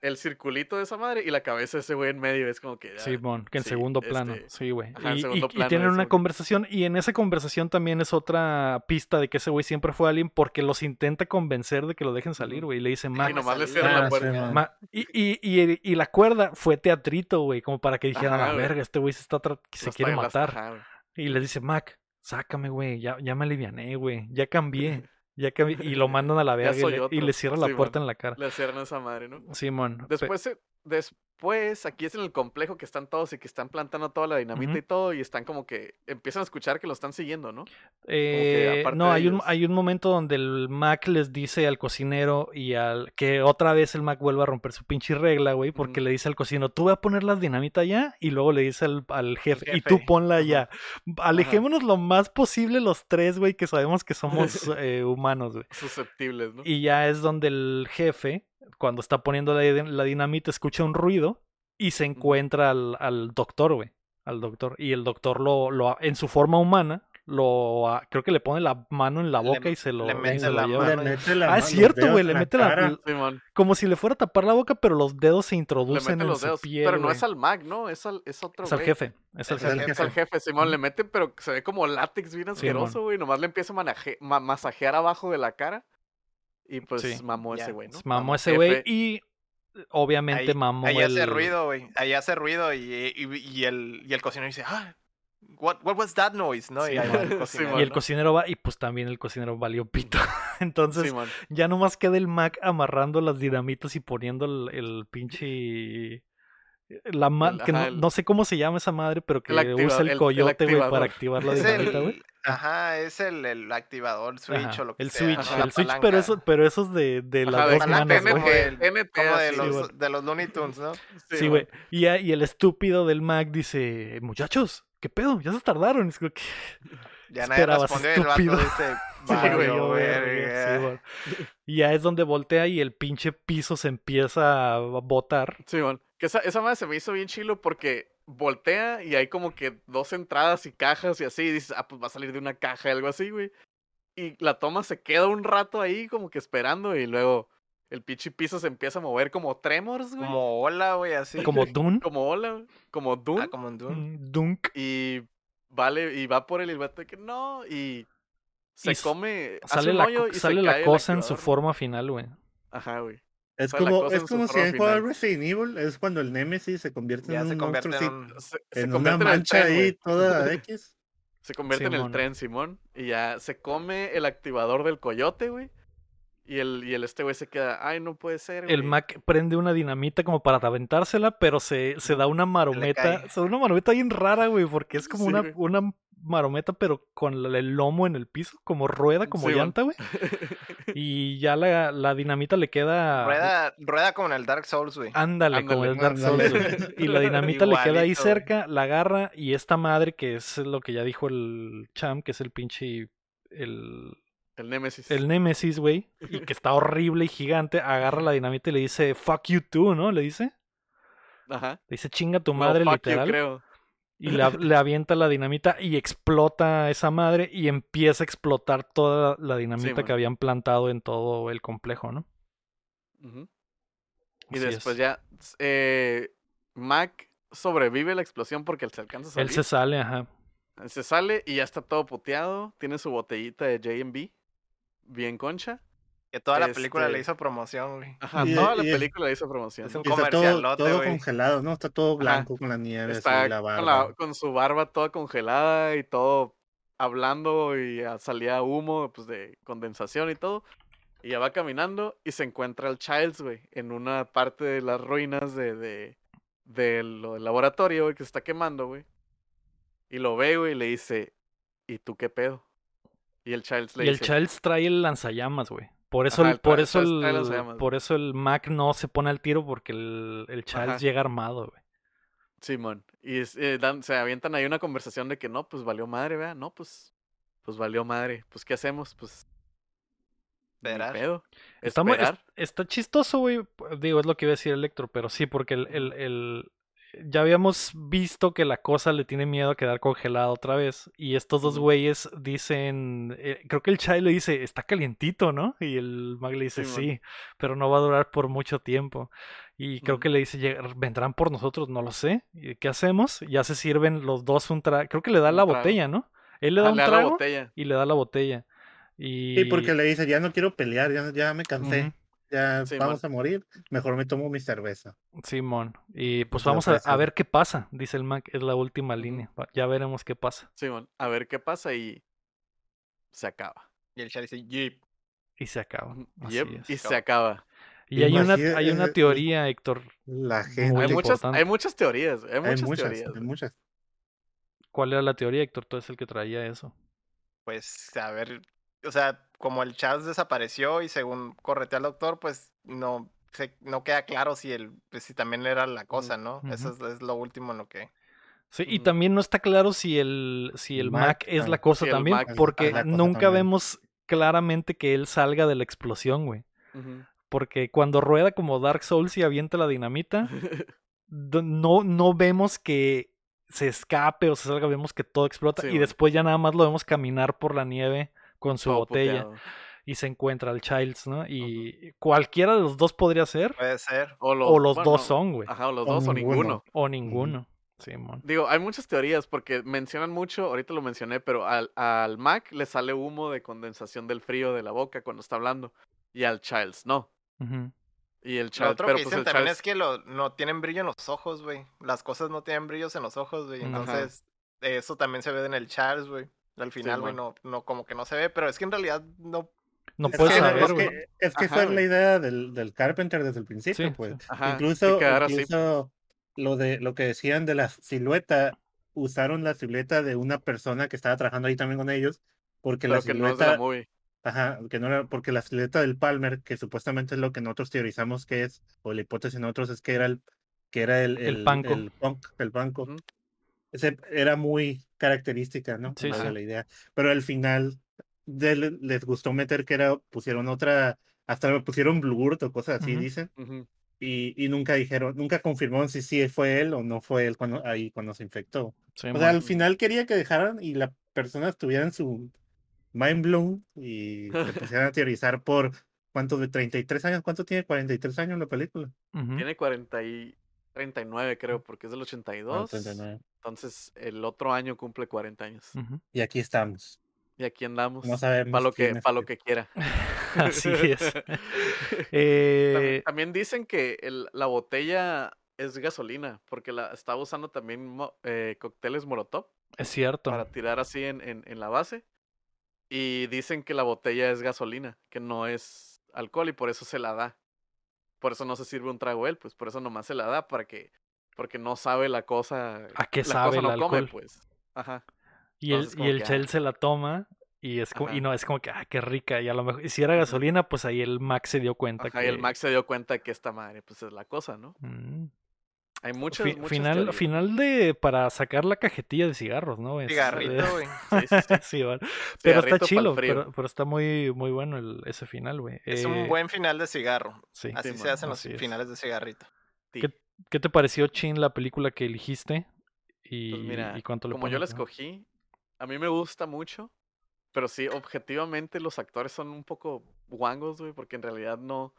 el circulito de esa madre y la cabeza de ese güey en medio. Es como que. sí, bon, que en segundo plano. Este, sí, güey. Y, tienen una conversación. Y en esa conversación también es otra pista de que ese güey siempre fue alguien porque los intenta convencer de que lo dejen salir, güey. Y le dice, Mac. Y nomás le cierran la puerta. y, la cuerda fue teatrito, güey. Como para que dijeran, a la verga, este güey se, está se quiere matar. y le dice, Mac, sácame, güey. Ya, ya me aliviané, güey. Ya cambié. *laughs* Ya que, y lo mandan a la *laughs* verga y, le, cierran la puerta en la cara. Le cierran esa madre, ¿no? Simón. Después, después aquí es en el complejo que están todos y que están plantando toda la dinamita y todo, y están como que empiezan a escuchar que lo están siguiendo, ¿no? Eh, no, hay un, hay un momento donde el Mac les dice al cocinero y al que otra vez el Mac vuelve a romper su pinche regla, güey, porque le dice al cocinero, tú vas a poner las dinamita allá, y luego le dice al, jefe, y tú ponla allá. Alejémonos lo más posible los tres, güey, que sabemos que somos *laughs* eh, humanos, güey. Susceptibles, ¿no? Y ya es donde el jefe cuando está poniendo la, dinamita, escucha un ruido y se encuentra al, al doctor, güey. Al doctor. Y el doctor lo, lo, en su forma humana, lo creo que le pone la mano en la boca y se lo, le mete la mano. ah, es cierto, güey, le mete la, como si le fuera a tapar la boca, pero los dedos se introducen en su piel. Pero no es al mag, ¿no? Es al es otro Es al jefe. Es al jefe. Es al jefe, Simón, le mete, pero se ve como látex bien asqueroso, güey, nomás le empieza a masajear abajo de la cara. Y pues mamó ese güey, ¿no? Mamó, ese güey y obviamente mamó ahí hace ruido, güey. Ahí hace ruido y, y, el, y el cocinero dice, ah, what, what was that noise? ¿no? y, el *laughs* cocinero, y, el cocinero, va y pues también el cocinero valió pito. *laughs* Entonces ya nomás queda el Mac amarrando las dinamitas y poniendo el, el pinche... La que no, sé cómo se llama esa madre, pero que usa el, coyote, güey, para activar la dinamita, güey. Ajá, es el, el activador, switch o lo que el sea. Switch, el switch, pero eso, pero esos de, de las dos manos, como, el, como de, los, de los Looney Tunes, ¿no? Sí, güey. y, y, el estúpido del Mac dice, muchachos, ¿qué pedo? Ya se tardaron. Es que, *laughs* ya nadie respondió estúpido. el vato dice, *laughs* güey, Y ya es donde voltea y el pinche piso se empieza a botar. Sí, bueno. Que esa, esa madre se me hizo bien chilo porque voltea y hay como que dos entradas y cajas y así. Y dices, ah, pues va a salir de una caja, algo así, güey. Y la toma se queda un rato ahí como que esperando y luego el pinche piso se empieza a mover como tremors, güey. Como ola, güey, así. Como *laughs* Dune. como ola, como Dune. Ah, como Dune. Mm, Dunk. Y vale, y va por el y que no, y se come. Sale la, sale la cosa en su forma final, güey. Ajá, güey. Es como, es como si en juego Resident Evil es cuando el Nemesis se convierte en un monstruo en, una mancha ahí toda *laughs* X. Se convierte en el tren, Simón. Y ya se come el activador del coyote, güey. Y el, y el este güey se queda, ay, no puede ser. El Mac prende una dinamita como para aventársela, pero se, se da una marometa. Se da una marometa bien rara, güey, porque es *laughs* como una, una marometa, pero con el lomo en el piso, como rueda, como llanta, güey. *laughs* Y ya la, la, dinamita le queda. Rueda, rueda como en el Dark Souls, güey. Ándale, como en el Dark Souls, güey. *laughs* Y la dinamita le queda ahí cerca, la agarra, y esta madre, que es lo que ya dijo el Cham, que es el pinche. El, el Nemesis. El Nemesis, güey. Y que está horrible y gigante. Agarra la dinamita y le dice, fuck you too, ¿no? Le dice. Ajá. Le dice, chinga tu madre, literal. creo. Y le, avienta la dinamita y explota esa madre y empieza a explotar toda la dinamita que habían plantado en todo el complejo, ¿no? Y después ya. Eh, Mac sobrevive la explosión porque él se alcanza a salir. Él se sale, ajá. Él se sale y ya está todo puteado. Tiene su botellita de JB. Bien concha. Que toda la película le este hizo promoción, güey. Ajá, toda la película le hizo promoción. Es un comercial todo, todo congelado, ¿no? Está todo blanco con la nieve. Está la barba. Con, su barba toda congelada y todo hablando y salía humo pues de condensación y todo. Y ya va caminando y se encuentra el Childs, güey, en una parte de las ruinas de, de, del laboratorio, güey, que se está quemando, güey. Y lo ve, güey, y le dice, ¿y tú qué pedo? Y el Childs le y el Childs trae el lanzallamas, güey. Por eso, el, por, eso el, por eso el Mac no se pone al tiro porque el, el Childs llega armado, güey. Simón. y eh, se avientan ahí una conversación de que no, pues valió madre, vea, no, pues, pues valió madre. Pues, ¿qué hacemos? Pues. Esperar. Pedo. Está, está, chistoso, güey. Digo, es lo que iba a decir Electro, pero sí, porque el, el, ya habíamos visto que la cosa le tiene miedo a quedar congelada otra vez. Y estos dos güeyes dicen, eh, creo que el Chai le dice, está calientito, ¿no? Y el Mag le dice, sí, pero no va a durar por mucho tiempo. Y creo que le dice, vendrán por nosotros, no lo sé. ¿Qué hacemos? Ya se sirven los dos un trago. Creo que le da la botella, ¿no? Él le da un trago y le da la botella. Y... Sí, porque le dice, ya no quiero pelear, ya, ya me cansé ya vamos a morir, mejor me tomo mi cerveza. Simón, y pues vamos a, ver qué pasa, dice el Mac, es la última línea, ya veremos qué pasa. Simón, a ver qué pasa y se acaba. Y el chat dice, yep. Y se acaba. y se acaba. Y hay una, hay una teoría, Héctor. La gente. Hay muchas, hay muchas teorías. Hay muchas, teorías. Hay muchas. ¿Cuál era la teoría, Héctor? Tú eres el que traía eso. Pues, a ver, o sea, como el chat desapareció y según corretea al doctor, pues no, se, no queda claro si el, pues, si también era la cosa, ¿no? Eso es, lo último en lo que. Sí, y también no está claro si el, si el Mac, es la cosa también, porque nunca vemos claramente que él salga de la explosión, güey. Porque cuando rueda como Dark Souls y avienta la dinamita, *laughs* no, no vemos que se escape o se salga, vemos que todo explota y después ya nada más lo vemos caminar por la nieve con su botella. Y se encuentra al Childs, ¿no? Y cualquiera de los dos podría ser. Puede ser. O los, dos son, güey. Ajá, o los dos o ninguno. O ninguno. Sí, Digo, hay muchas teorías porque mencionan mucho, ahorita lo mencioné, pero al, al Mac le sale humo de condensación del frío de la boca cuando está hablando y al Childs no. Y el Childs, otro pero que pues, dicen también es que lo, no tienen brillo en los ojos, güey. Las cosas no tienen brillos en los ojos, güey. Entonces, eso también se ve en el Charles, güey. Al final, güey, no, no, como que no se ve, pero es que en realidad no. No puedes saber, Es que, es que fue la idea del, del, Carpenter desde el principio, pues. incluso, incluso lo de lo que decían de la silueta, usaron la silueta de una persona que estaba trabajando ahí también con ellos, porque la silueta. No Ajá, que no era, porque la silueta del Palmer, que supuestamente es lo que nosotros teorizamos que es, o la hipótesis de nosotros es que era el, que era el, el, el, banco. el, punk, el banco. Era muy característica, ¿no? Sí, la idea. Pero al final les gustó meter que era, pusieron otra, hasta pusieron blurt o cosas así, dicen. y, y, nunca dijeron, nunca confirmaron si sí fue él o no fue él cuando, ahí cuando se infectó. o sea, al final quería que dejaran y la persona estuviera en su mind blown y se *laughs* pusieran a teorizar por cuánto de 33 años, ¿cuánto tiene 43 años la película? Tiene 40 y 39 creo, porque es del 82. Ah, Entonces, el otro año cumple 40 años. Y aquí estamos. Y aquí andamos. No sabemos. Para lo, que, para lo que quiera. *laughs* Así es. *laughs* Eh, también, dicen que el, la botella es gasolina, porque la estaba usando también eh, cócteles Molotov. Es cierto. Para tirar así en, en, en, la base. Y dicen que la botella es gasolina, que no es alcohol y por eso se la da. Por eso no se sirve un trago él, pues por eso nomás se la da para que porque no sabe la cosa. ¿A qué sabe el alcohol? pues. Ajá. Y el, y el Chel ah". se la toma y es como, y no, es como que, ah, qué rica. Y a lo mejor, si era gasolina, pues ahí el Max se dio cuenta Ajá, y el Max se dio cuenta que esta madre, pues es la cosa, ¿no? Mm. Hay muchas, final, final de para sacar la cajetilla de cigarros, ¿no? Cigarrito, güey. sí, sí, sí. *laughs* Pero está chilo, pero, pero, está muy, muy bueno el, ese final, güey. Es un eh, buen final de cigarro. Sí. Así se hacen los finales de cigarrito. ¿Qué, ¿Qué, te pareció, Chin, la película que elegiste? Y, pues mira, y cuánto le Como yo la escogí, a mí me gusta mucho. Pero sí, objetivamente los actores son un poco guangos, güey, porque en realidad no,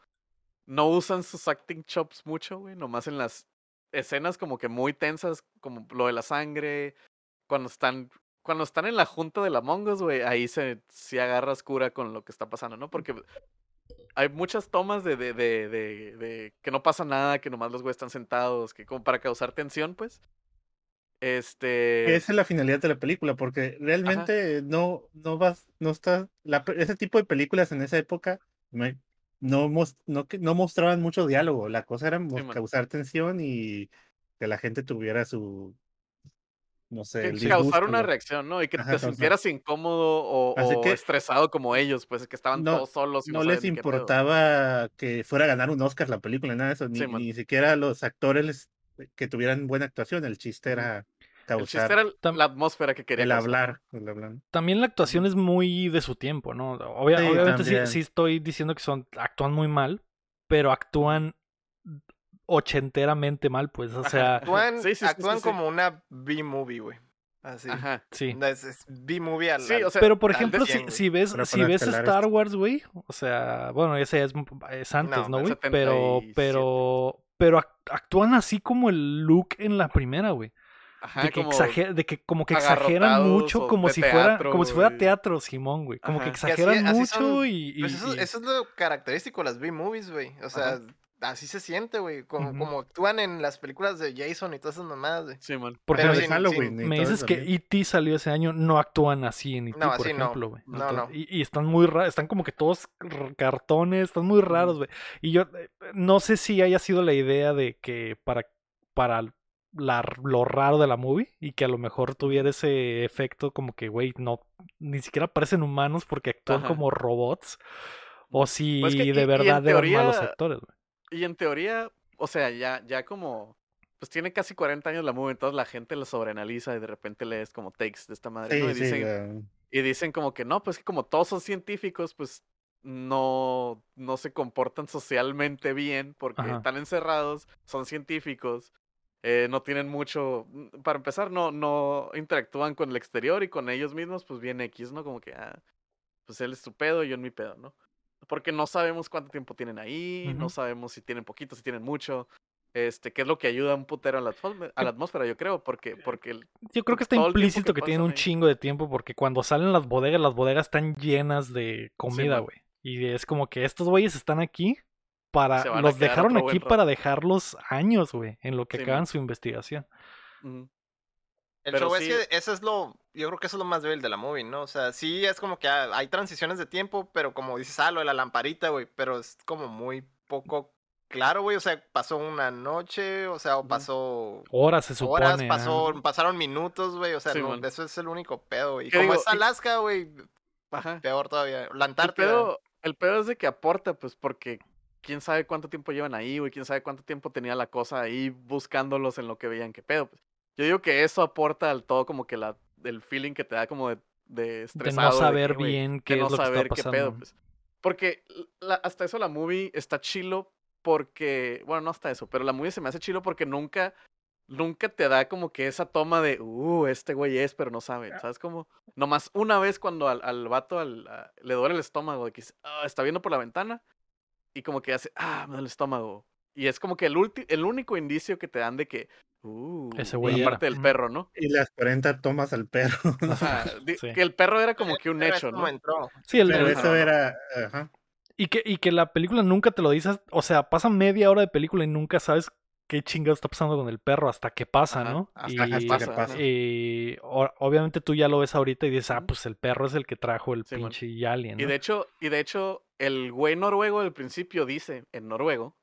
no usan sus acting chops mucho, güey. Nomás en las escenas como que muy tensas, como lo de la sangre, cuando están cuando están en la junta de la Us, güey, ahí se sí agarras cura con lo que está pasando, ¿no? Porque hay muchas tomas de, de, de, de, que no pasa nada, que nomás los güeyes están sentados, que como para causar tensión, pues. Este. Esa es la finalidad de la película, porque realmente no, no vas, no está. ese tipo de películas en esa época no, no, no mostraban mucho diálogo. La cosa era causar tensión y que la gente tuviera su, no sé, el causar una reacción, ¿no? Y que te sintieras incómodo o, estresado como ellos, pues que estaban todos solos. Y no, les importaba que fuera a ganar un Oscar la película, nada de eso, ni, ni siquiera los actores que tuvieran buena actuación, el chiste era causar. El chiste era la atmósfera que quería. El hablar, También la actuación es muy de su tiempo, ¿no? obviamente sí, sí, estoy diciendo que son actúan muy mal, pero actúan ochenteramente mal, pues, o sea... Actúan, actúan como una B-movie, güey. Así. Ajá. Sí. Es, B-movie al, sí, o sea, Pero, por ejemplo, si, si, ves, si ves Star Wars, güey, o sea, bueno, ese es, es antes, ¿no, güey? pero, pero, pero actúan así como el look en la primera, güey. Ajá, de que, como de que como que exageran mucho como si fuera como si fuera teatro Simón güey como que exageran mucho y, pues eso, eso, es lo característico de las B movies güey o sea así se siente, güey. Como, como actúan en las películas de Jason y todas esas mamadas, güey. Sí, man. Porque me dices que E.T. salió ese año, no actúan así en E.T., no, por ejemplo, güey. No, no, Y, están muy raros, están como que todos cartones, están muy raros, güey. Y yo eh, no sé si haya sido la idea de que para, para la, lo raro de la movie y que a lo mejor tuviera ese efecto como que, güey, no, ni siquiera parecen humanos porque actúan como robots. O si pues de verdad eran malos actores, güey. Y en teoría, o sea, ya, ya como, pues tiene casi 40 años la movie, entonces la gente lo sobreanaliza y de repente lees como takes de esta madre, Y dicen, y dicen como que no, pues que como todos son científicos, pues no, no se comportan socialmente bien porque están encerrados, son científicos, eh, no tienen mucho, mm, para empezar, no, no interactúan con el exterior y con ellos mismos, pues bien X, ¿no? Como que, ah, pues él es tu pedo y yo en mi pedo, ¿no? Porque no sabemos cuánto tiempo tienen ahí, no sabemos si tienen poquito, si tienen mucho. Este, qué es lo que ayuda un putero a la, a la atmósfera, yo creo, porque, porque yo creo que está implícito que, tienen un chingo de tiempo, porque cuando salen las bodegas, las bodegas están llenas de comida, güey. y es como que estos güeyes están aquí para, los dejaron aquí para dejarlos años, güey, en lo que acaban su investigación. El show es que eso es lo, yo creo que eso es lo más débil de la movie, ¿no? O sea, sí es como que hay transiciones de tiempo, pero como dices, ah, lo de la lamparita, güey, pero es como muy poco claro, güey, o sea, pasó una noche, o sea, o pasó... Horas, se supone. Horas, pasó, pasaron minutos, güey, o sea, no, eso es el único pedo, güey. Como es Alaska, güey, peor todavía, la Antártida. El pedo, el pedo es de que aporta, pues, porque quién sabe cuánto tiempo llevan ahí, güey, quién sabe cuánto tiempo tenía la cosa ahí buscándolos en lo que veían qué pedo, pues. Yo digo que eso aporta al todo como que la, el feeling que te da como de, de estresado. De no saber bien qué es lo que está pasando. Pedo, pues. Porque hasta eso la movie está chilo porque, bueno, no hasta eso, pero la movie se me hace chilo porque nunca, nunca te da como que esa toma de, uh, este güey es, pero no sabe, ¿sabes cómo? Nomás una vez cuando al, al vato al, le duele el estómago, de que ah, está viendo por la ventana y como que hace, ah, me duele el estómago. Y es como que el, el único indicio que te dan de que, Uh, Ese güey. Aparte del perro, ¿no? Y las 40 tomas al perro. *laughs* O *laughs* sea, que el perro era como que un hecho, ¿no? Sí, el Pero eso era. Y que, y que la película nunca te lo dices. O sea, pasa media hora de película y nunca sabes qué chingado está pasando con el perro hasta que pasa, ¿no? Hasta, y, que pasa. Y obviamente tú ya lo ves ahorita y dices, ah, pues el perro es el que trajo el pinche alien. Y de hecho, y de hecho, el güey noruego del principio dice, en noruego,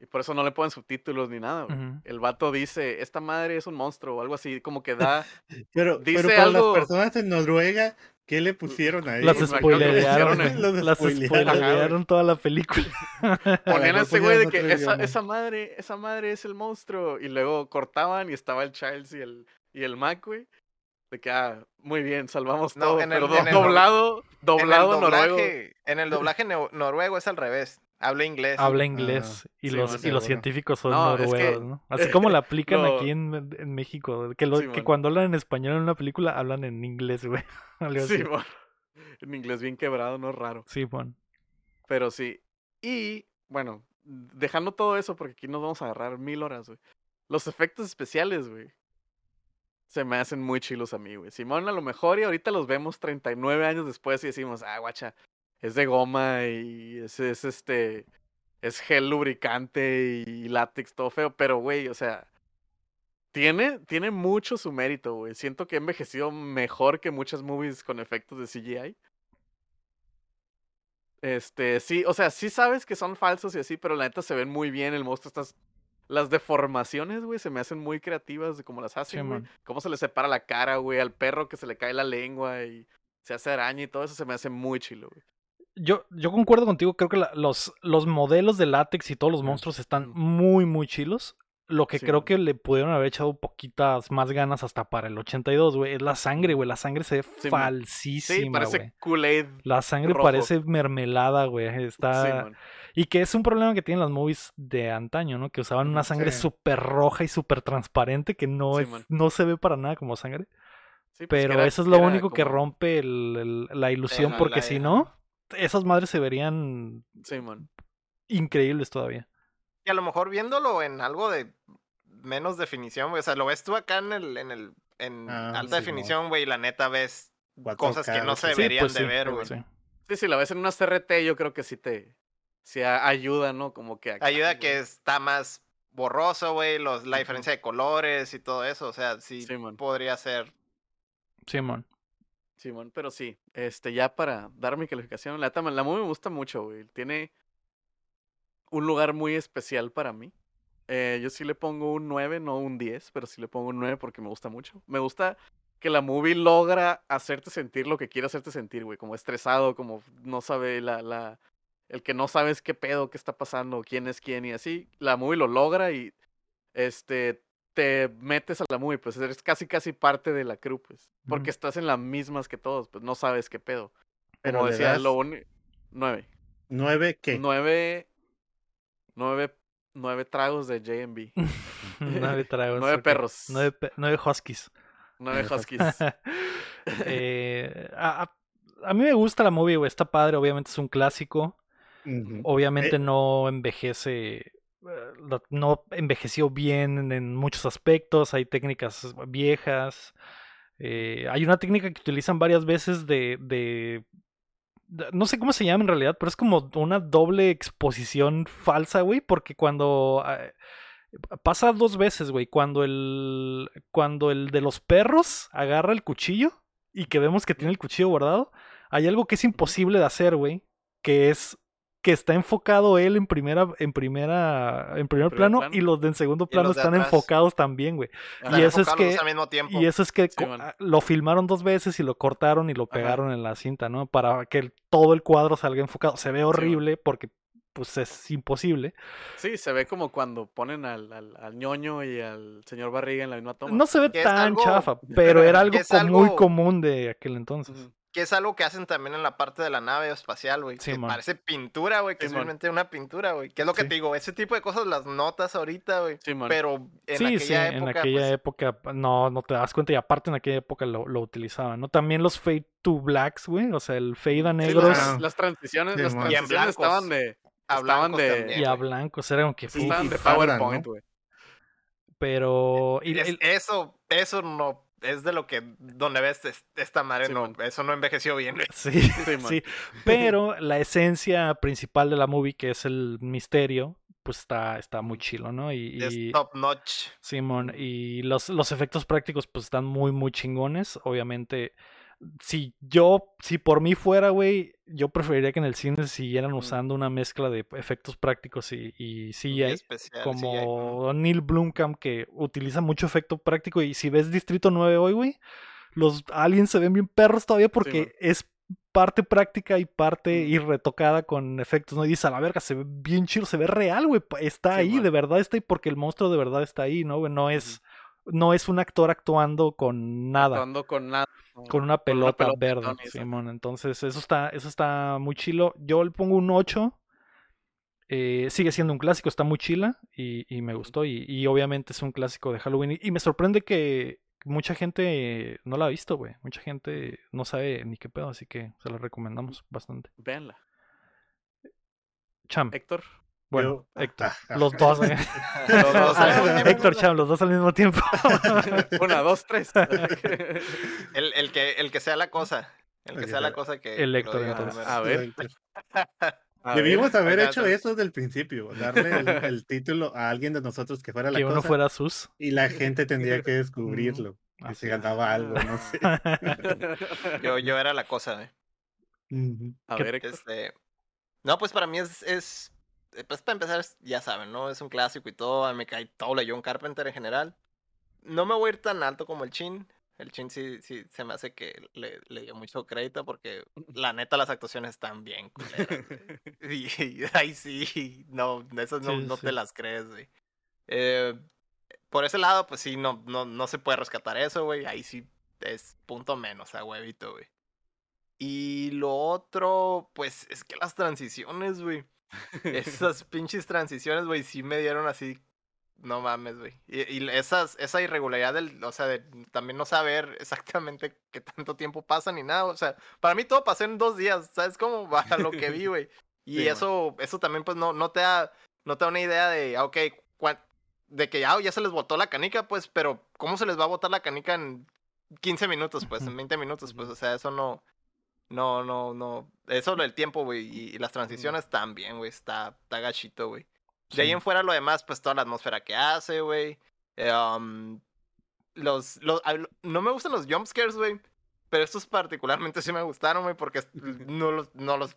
y por eso no le ponen subtítulos ni nada. El vato dice, esta madre es un monstruo o algo así, como que da... *laughs* pero, dice pero para las personas en Noruega, ¿qué le pusieron ahí? Las spoilerearon, *laughs* las spoilerearon toda la película. *laughs* Ponían a ese güey de que esa, esa, madre, esa madre es el monstruo. Y luego cortaban y estaba el Charles y el, y el Mac, güey. De que, ah, muy bien, salvamos todo. En el, pero doblado, doblado noruego. En el doblaje noruego es al revés. Habla inglés. Habla inglés. y, los, y los científicos son noruegos, ¿no? Así como la aplican *laughs* aquí en, en, México. Que, que cuando hablan en español en una película, hablan en inglés, güey. *laughs* sí, bueno. En inglés bien quebrado, no raro. Sí, bueno. Pero sí. Y, bueno, dejando todo eso, porque aquí nos vamos a agarrar mil horas, güey. los efectos especiales, güey, se me hacen muy chilos a mí, güey. Simón, a lo mejor y ahorita los vemos 39 años después y decimos, ah, guacha, es de goma y es, es este, es gel lubricante y látex, todo feo, pero, güey, o sea, tiene, tiene mucho su mérito, güey. Siento que ha envejecido mejor que muchas movies con efectos de CGI. Este, sí, o sea, sí sabes que son falsos y así, pero la neta se ven muy bien. El monstruo estas. Las deformaciones, güey, se me hacen muy creativas de cómo las hacen, güey. cómo se le separa la cara, güey, al perro que se le cae la lengua y se hace araña y todo eso se me hace muy chilo, güey. Yo, yo concuerdo contigo, creo que los, los modelos de látex y todos los monstruos están muy, muy chilos. Lo que creo que le pudieron haber echado poquitas más ganas hasta para el 82, güey, es la sangre, güey. La sangre se ve falsísima, sí, parece Kool-Aid La sangre parece mermelada, güey. Está... y que es un problema que tienen las movies de antaño, ¿no? Que usaban una sangre súper roja y súper transparente que no, es, no se ve para nada como sangre. Pues Pero eso es lo único que rompe el, la ilusión, porque si no, esas madres se verían increíbles todavía. Y a lo mejor viéndolo en algo de menos definición, güey. O sea, lo ves tú acá en el, en el, en ah, alta definición, güey, y la neta ves cosas que no se deberían pues de ver, güey. Sí. sí, la ves en una CRT, yo creo que sí te, sí ayuda, ¿no? Como que ayuda que está más borroso, güey, los, la diferencia de colores y todo eso, o sea, sí, podría ser. Simón. Simón, pero sí, este, ya para dar mi calificación, la, la movie me gusta mucho, güey. Tiene un lugar muy especial para mí. Eh, yo sí le pongo un 9, no un 10, pero sí le pongo un 9 porque me gusta mucho. Me gusta que la movie logra hacerte sentir lo que quiere hacerte sentir, güey. Como estresado, como no sabe la, la... El que no sabes qué pedo, qué está pasando, quién es quién y así. La movie lo logra y este te metes a la movie, pues eres casi casi parte de la crew, pues. Porque estás en las mismas que todos, pues no sabes qué pedo. Pero Como decía, lo único... 9. ¿9 qué? 9... Nueve Nueve tragos de JB. *laughs* nueve *laughs* tragos. nueve perros. Nueve, nueve huskies. Nueve huskies. *laughs* eh, a, a, mí me gusta la movie, güey. Está padre. Obviamente es un clásico. Obviamente eh no envejece. Eh, no envejeció bien en muchos aspectos. Hay técnicas viejas. Eh, hay una técnica que utilizan varias veces de, de no sé cómo se llama en realidad, pero es como una doble exposición falsa, güey, porque cuando ah, pasa dos veces, güey, cuando el cuando el de los perros agarra el cuchillo y que vemos que tiene el cuchillo guardado, hay algo que es imposible de hacer, güey, que es que está enfocado él en primera, en primera, en primer, plano, y los de en segundo plano están enfocados también, güey. Y eso es que, y eso es que lo filmaron dos veces y lo cortaron y lo pegaron en la cinta, ¿no? Para que todo el cuadro salga enfocado. Se ve horrible porque pues es imposible. Sí, se ve como cuando ponen al, al, ñoño y al señor Barriga en la misma toma. No se ve tan chafa, pero era *laughs* algo, muy común de aquel entonces. Que es algo que hacen también en la parte de la nave espacial, güey. que parece pintura, güey. Que es realmente una pintura, güey. Que es lo que te digo, ese tipo de cosas las notas ahorita, güey. pero en aquella época. En aquella pues época, no, no te das cuenta. Y aparte en aquella época lo, lo utilizaban, ¿no? También los fade to blacks, güey. O sea, el fade a negros. las, transiciones, las transiciones estaban de. Estaban de. Y a blancos, era como que. Estaban de PowerPoint, güey. Pero. Y, Eso, eso no es de lo que donde ves esta madre no eso no envejeció bien. *laughs* Sí sí, *laughs* pero la esencia principal de la movie que es el misterio pues está está muy chilo no y, es top notch. Simón y los los efectos prácticos pues están muy muy chingones. Obviamente si yo, si por mí fuera, güey, yo preferiría que en el cine siguieran usando una mezcla de efectos prácticos y, y CGI, como Neil Blomkamp que utiliza mucho efecto práctico y si ves Distrito 9 hoy, güey, los aliens se ven bien perros todavía porque es parte práctica y parte y retocada con efectos, ¿no? Y dice, a la verga, se ve bien chido, se ve real, güey, está ahí, de verdad está ahí porque el monstruo de verdad está ahí, ¿no? Güey? No es no es un actor actuando con nada. Actuando con nada. Con una pelota, verde, Simón. Entonces, eso está, eso está muy chilo. Yo le pongo un 8. Eh, sigue siendo un clásico, está muy chila y, me gustó. Y, obviamente es un clásico de Halloween. Y, me sorprende que mucha gente no la ha visto, güey. Mucha gente no sabe ni qué pedo, así que se la recomendamos bastante. Véanla. Cham. Héctor. Bueno, Héctor, ah, ah. los dos. ¿eh? *laughs* Héctor Cham, los dos al mismo tiempo. *laughs* Una, dos, tres. *laughs* el, el, que, el que sea la cosa. El que sea la cosa que. El Héctor, entonces. A ver. Debimos haber hecho eso desde el principio, darle el, título a alguien de nosotros que fuera la que cosa. uno fuera sus. Y la gente tendría que descubrirlo. que se ganaba algo, no sé. yo, yo era la cosa, ¿eh? A ver, este... No, pues para mí es, es. Eh, pues para empezar, ya saben, ¿no? Es un clásico y todo. Me cae todo John Carpenter en general. No me voy a ir tan alto como el Chin. El Chin sí, sí se me hace que le, le dio mucho crédito porque la neta las actuaciones están bien culeras. *laughs* y, ahí sí, no, esas no, no te las crees, güey. Eh, por ese lado, pues sí, no, no, no se puede rescatar eso, güey. Ahí sí es punto menos a huevito, güey. Y lo otro, pues es que las transiciones, güey. Esas pinches transiciones, güey, sí me dieron así no mames, güey. Y, esas, esa irregularidad del, o sea, de también no saber exactamente qué tanto tiempo pasa ni nada. O sea, para mí todo pasó en dos días, ¿sabes cómo? *laughs* A lo que vi, güey. Y eso, eso también, pues, no, no te da, no te da una idea de, ah, ok, de que ya, ya se les botó la canica, pues, pero ¿cómo se les va a botar la canica en 15 minutos, pues, en 20 minutos? Pues, o sea, eso no, no, no, no. Eso del tiempo, güey, y, las transiciones también, güey, está, está gachito, güey. De ahí en fuera lo demás, pues toda la atmósfera que hace, güey. Eh, um, los, los, no me gustan los jumpscares, güey. Pero estos particularmente sí me gustaron, güey, porque no los, no los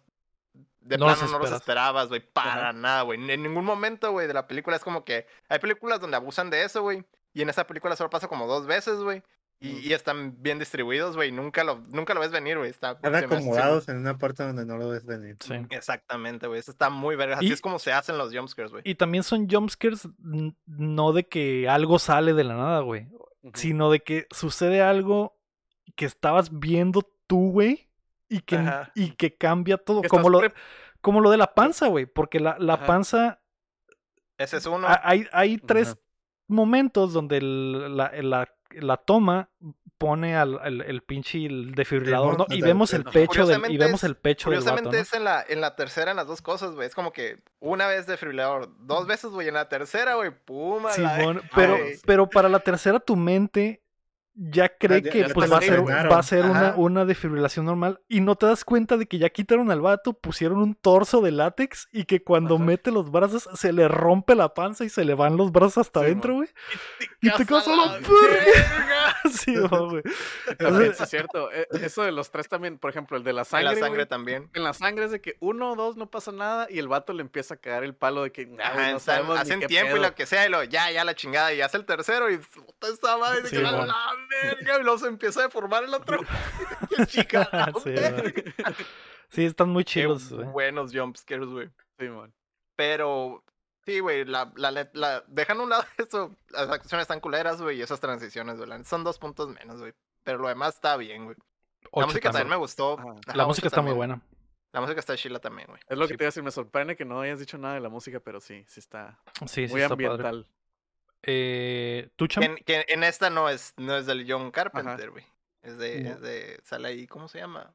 de plano no los esperabas, güey, para nada, güey. En ningún momento, güey, de la película es como que hay películas donde abusan de eso, güey. Y en esa película solo pasa como dos veces, güey. Y, están bien distribuidos, güey. Nunca lo, nunca lo ves venir, güey. Están acomodados en una parte donde no lo ves venir. Sí. Exactamente, güey. Eso está muy verga. Así es como se hacen los jumpscares, güey. Y también son jumpscares no de que algo sale de la nada, güey. Sino de que sucede algo que estabas viendo tú, güey. Y que, y que cambia todo. Como lo, como lo de la panza, güey. Porque la, la panza. Ese es uno. Hay, hay tres momentos donde la, la la toma pone al el, pinche desfibrilador ¿no? y vemos el pecho del, y vemos el pecho curiosamente es en la en la tercera en las dos cosas güey. Es como que una vez desfibrilador dos veces güey en la tercera güey pum pero pero para la tercera tu mente ya cree que pues va a ser, va a ser una, una defibrilación normal y no te das cuenta de que ya quitaron al vato, pusieron un torso de látex y que cuando mete los brazos se le rompe la panza y se le van los brazos hasta adentro, güey. y te quedas solo *laughs* Sí, *laughs* güey. es cierto. E, eso de los tres también, por ejemplo, el de la sangre. En la sangre también. En la sangre es de que uno o dos no pasa nada y el vato le empieza a cagar el palo de que Ajá, no sabemos hacen tiempo y lo que sea y lo ya, ya la chingada y hace el tercero y puta esta madre que la, verga y luego se empieza a deformar el otro. *laughs* Qué chica. sí, están muy chidos, güey. Buenos jumpscares, güey. Sí, man. Pero Sí, güey, la, la, la, dejan un lado *laughs* eso, las acciones están culeras, güey, y esas transiciones, güey, son dos puntos menos, güey. Pero lo demás está bien, güey. La música también me gustó. la, música está muy buena. La música está chila también, güey. Es lo que te iba a decir, me sorprende que no hayas dicho nada de la música, pero sí, sí está sí, muy ambiental. Eh, ¿Tú, que, en esta no es, no es del John Carpenter, güey. Es de, es de, sale ahí, ¿cómo se llama?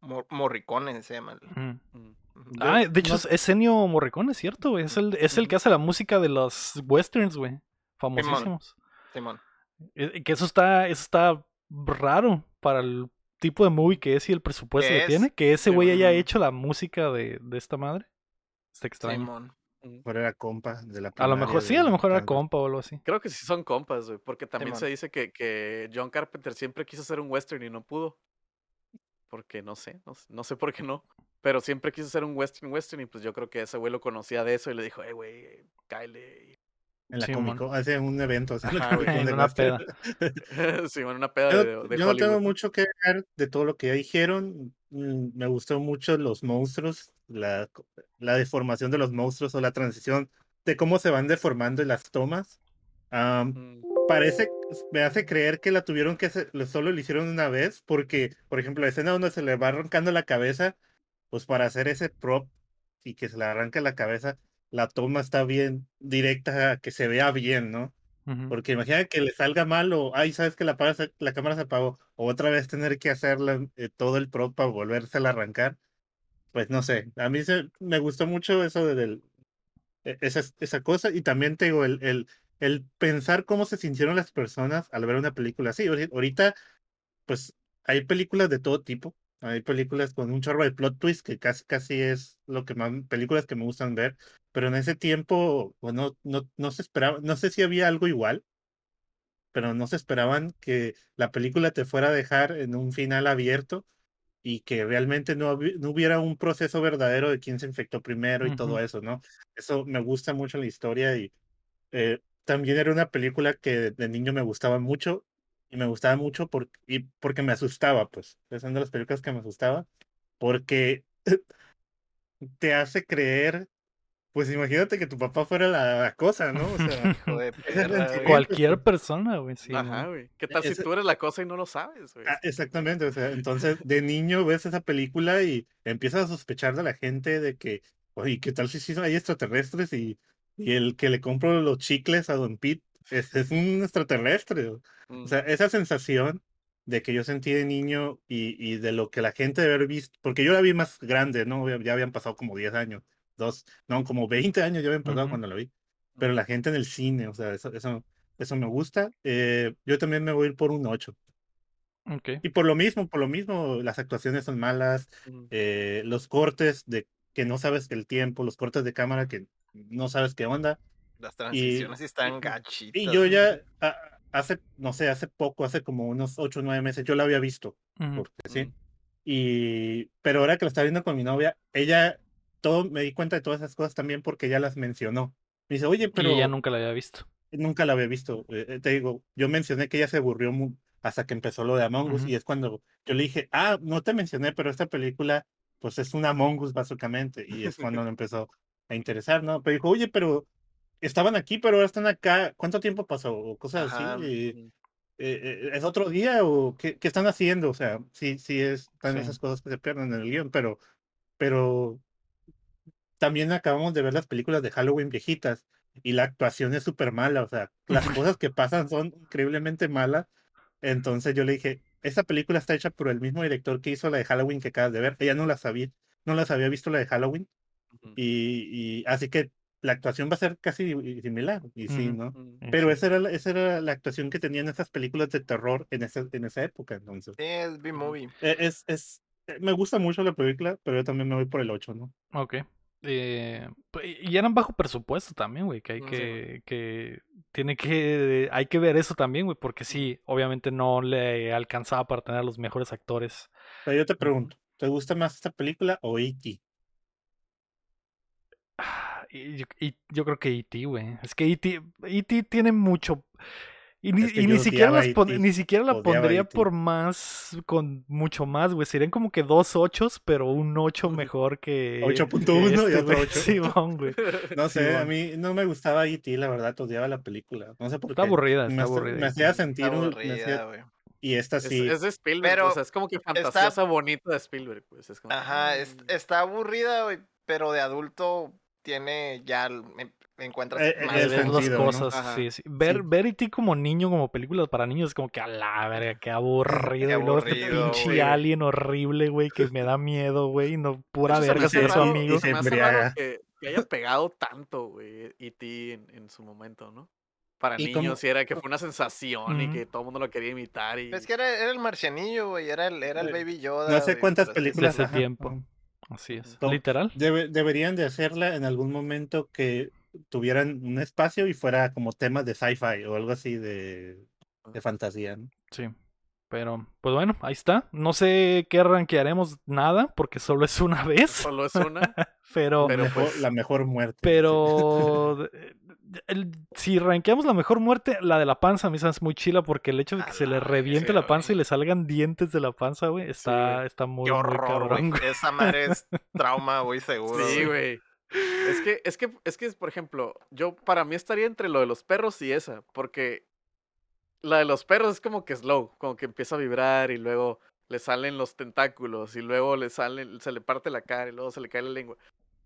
Morricone se llama. Mm. Ah, de hecho es Ennio Morricone, es cierto, güey. Es el, es el que hace la música de los westerns, güey. Famosísimos. Simón. Eh, que eso está, eso está raro para el tipo de movie que es y el presupuesto que tiene. Que ese güey haya hecho la música de, de esta madre. Está extraño. Simón. Pero era compa de la A lo mejor sí, a lo mejor era compa o algo así. Creo que sí son compas, güey. Porque también se dice que, que John Carpenter siempre quiso hacer un western y no pudo. Porque no sé, no, sé por qué no. Pero siempre quiso hacer un western western y pues yo creo que ese güey lo conocía de eso y le dijo, eh, güey, cáele. En la sí, hace un evento. en una peda. *laughs* sí, bueno, una peda de, de, Yo no tengo mucho que ver de todo lo que ya dijeron. Mm, me gustó mucho los monstruos, la, la deformación de los monstruos o la transición de cómo se van deformando en las tomas. Mm. Parece, me hace creer que la tuvieron que hacer, solo lo hicieron una vez, porque, por ejemplo, la escena donde se le va arrancando la cabeza, pues para hacer ese prop y que se le arranque la cabeza, la toma está bien directa, que se vea bien, ¿no? Porque imagina que le salga mal o, ay, sabes que la, la cámara se apagó, o otra vez tener que hacer eh, todo el prop para volverse a arrancar. Pues no sé, a mí se, me gustó mucho eso del, e, esa, esa cosa. Y también tengo el, el, el pensar cómo se sintieron las personas al ver una película así. Ahorita, pues hay películas de todo tipo. Hay películas con un chorro de plot twist que casi, casi es lo que más, películas que me gustan ver. Pero en ese tiempo, bueno, no, no se esperaba, no sé si había algo igual, pero no se esperaban que la película te fuera a dejar en un final abierto y que realmente no, no hubiera un proceso verdadero de quién se infectó primero y todo eso, ¿no? Eso me gusta mucho la historia y eh, también era una película que de niño me gustaba mucho y me gustaba mucho por, y porque me asustaba, pues. Es una de las películas que me asustaba porque te hace creer pues imagínate que tu papá fuera la, cosa, ¿no? O sea, *laughs* *laughs* cualquier persona, güey. Sí, Ajá, güey. ¿Qué tal si tú eres la cosa y no lo sabes, güey? Ah, exactamente, o sea, entonces de niño ves esa película y empiezas a sospechar de la gente de que, oye, ¿qué tal si sí hay extraterrestres y, y el que le compro los chicles a Don Pete es, es un extraterrestre? O mm. sea, esa sensación de que yo sentí de niño y, y de lo que la gente debe haber visto, porque yo la vi más grande, ¿no? Ya habían pasado como 10 años dos, no, como 20 años ya había pasado cuando lo vi. Pero la gente en el cine, o sea, eso, eso, eso me gusta. Eh, yo también me voy a ir por un 8. Okay. Y por lo mismo, por lo mismo, las actuaciones son malas, eh, los cortes de que no sabes el tiempo, los cortes de cámara que no sabes qué onda. Las transiciones están gachitas. Y yo ya hace, no sé, hace poco, hace como unos 8 o 9 meses, yo la había visto, porque sí. Y, pero ahora que lo estaba viendo con mi novia, ella me di cuenta de todas esas cosas también porque ya las mencionó. Me dice, oye, pero... Y ella nunca la había visto. Nunca la había visto. Eh, eh, te digo, yo mencioné que ella se aburrió hasta que empezó lo de Among Us y es cuando yo le dije, ah, no te mencioné, pero esta película pues es una Among Us básicamente y es cuando *laughs* me empezó a interesar, ¿no? Pero dijo, oye, pero estaban aquí, pero ahora están acá, ¿cuánto tiempo pasó? O cosas así. Eh, ¿Es otro día o qué, qué, están haciendo? O sea, sí, sí, es, están esas cosas que se pierden en el guion, pero, pero también acabamos de ver las películas de Halloween viejitas y la actuación es súper mala, o sea, las *laughs* cosas que pasan son increíblemente malas. Entonces yo le dije, esta película está hecha por el mismo director que hizo la de Halloween que acabas de ver. Ella no la sabía, no las había visto la de Halloween. y, así que la actuación va a ser casi similar, y sí, ¿no? Pero esa era, esa era la actuación que tenían esas películas de terror en esa, en esa época, entonces. Sí, es B-Movie. E, es, es, me gusta mucho la película, pero yo también me voy por el 8, ¿no? Ok. Eh, y eran bajo presupuesto también, güey, que hay mm, que, que tiene que, hay que ver eso también, güey, porque sí, obviamente no le alcanzaba para tener los mejores actores. Pero yo te pregunto, ¿te gusta más esta película o E.T.? Y yo, y yo creo que E.T., güey. Es que E.T. E tiene mucho, y ni, ni siquiera, las ni siquiera la pondría por más, con mucho más, güey. Serían como que dos ochos, pero un ocho *laughs* mejor que. 8.1 y este, otro 8. Sí, güey. *laughs* *laughs* No sé, a mí no me gustaba E.T., la verdad, odiaba la película. No sé por está qué. Aburrida, está me, aburrida. Me hacía sentir está aburrida. Y esta sí. Es, de Spielberg, pero o sea, es como que fantasiosa está... bonita de Spielberg, pues. Es como... Ajá, es, está aburrida, güey, pero de adulto tiene ya encuentras eh, más eh, las cosas. Sí, sí. Ver, ver E.T. como niño, como películas para niños, es como que a la verga, qué aburrido. y luego este pinche alien horrible, güey, que me da *laughs* miedo, güey. No, pura verga ser su amigo. Se me que, que, haya pegado tanto, güey, E.T. En, en, su momento, ¿no? Para niños, y era que fue una sensación y que todo el mundo lo quería imitar. Y... Es que era, era el marcianillo, güey, era el, era el Baby Yoda. No sé cuántas películas. De ese tiempo. Así es. Literal. deberían de hacerla en algún momento que tuvieran un espacio y fuera como temas de sci-fi o algo así de, de fantasía. ¿no? Sí. Pero, pues bueno, ahí está. No sé qué rankearemos nada, porque solo es una *laughs* vez. Solo es una. *laughs* pero, pues la mejor muerte. Pero *laughs* si rankeamos la mejor muerte, la de la panza a mí se hace muy chila porque el hecho de que se le reviente la panza y le salgan dientes de la panza, güey, está, está muy, cabrón, Esa madre es trauma, güey, seguro. Sí, güey. Es que, es que, es que, por ejemplo, yo para mí estaría entre lo de los perros y esa, porque la de los perros es como que slow, como que empieza a vibrar y luego le salen los tentáculos y luego le salen, se le parte la cara y luego se le cae la lengua.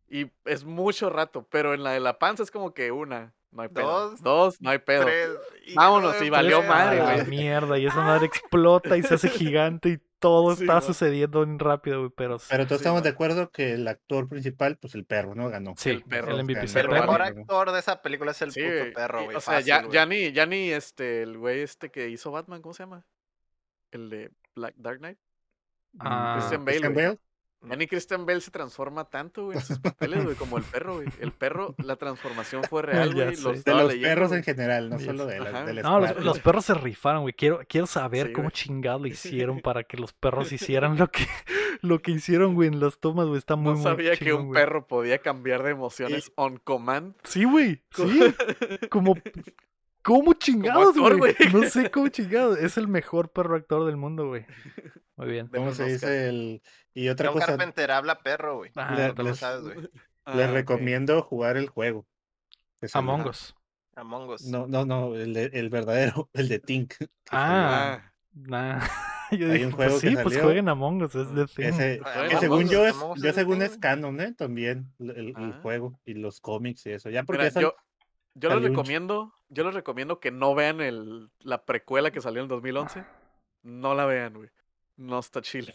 Y es mucho rato, pero en la de la panza es como que una, no hay pedo. Dos, Dos no hay pedo. Vámonos, y valió madre, güey. Mierda, y esa madre explota y se hace gigante y todo está sucediendo rápido, güey, pero... Pero todos estamos de acuerdo que el actor principal, pues el perro, ¿no? Ganó. Sí, el perro. El MVP. El mejor actor de esa película es el puto perro, güey. O sea, ya, ya, ni, ya ni este, el güey este que hizo Batman, ¿cómo se llama? El de Black Dark Knight. Ah, Christian Bale. Ya ni Christian Bell se transforma tanto, güey, en sus papeles, güey, como el perro, güey. El perro, la transformación fue *laughs* real, güey. Los, de los perros en general, no solo de la, No, los, perros se rifaron, güey. Quiero, quiero saber cómo chingado *laughs* hicieron para que los perros hicieran lo que, *laughs* lo que hicieron, güey, en las tomas, güey. Está muy, No sabía que un perro podía cambiar de emociones on command. Sí, güey, sí. Como... ¿Cómo chingados, güey? No sé *laughs* cómo chingados. Es el mejor perro actor del mundo, güey. Muy bien. ¿Cómo se dice el y otra John cosa. Carpenter habla perro, güey. le, les, sabes, güey. les ah, recomiendo jugar el juego. Among Us. Among Us. No, no, no, el, el verdadero, *laughs* el de Tink. Ah, nah. *laughs* Yo Hay un juego pues sí, pues jueguen Among Us, es de Tink. Ese, que según yo es, yo según es canon, ¿eh? También el, el ah. juego y los cómics y eso. Ya porque Mira, yo, yo les recomiendo, yo les recomiendo que no vean el, la precuela que salió en 2011. No la vean, güey. No está chile.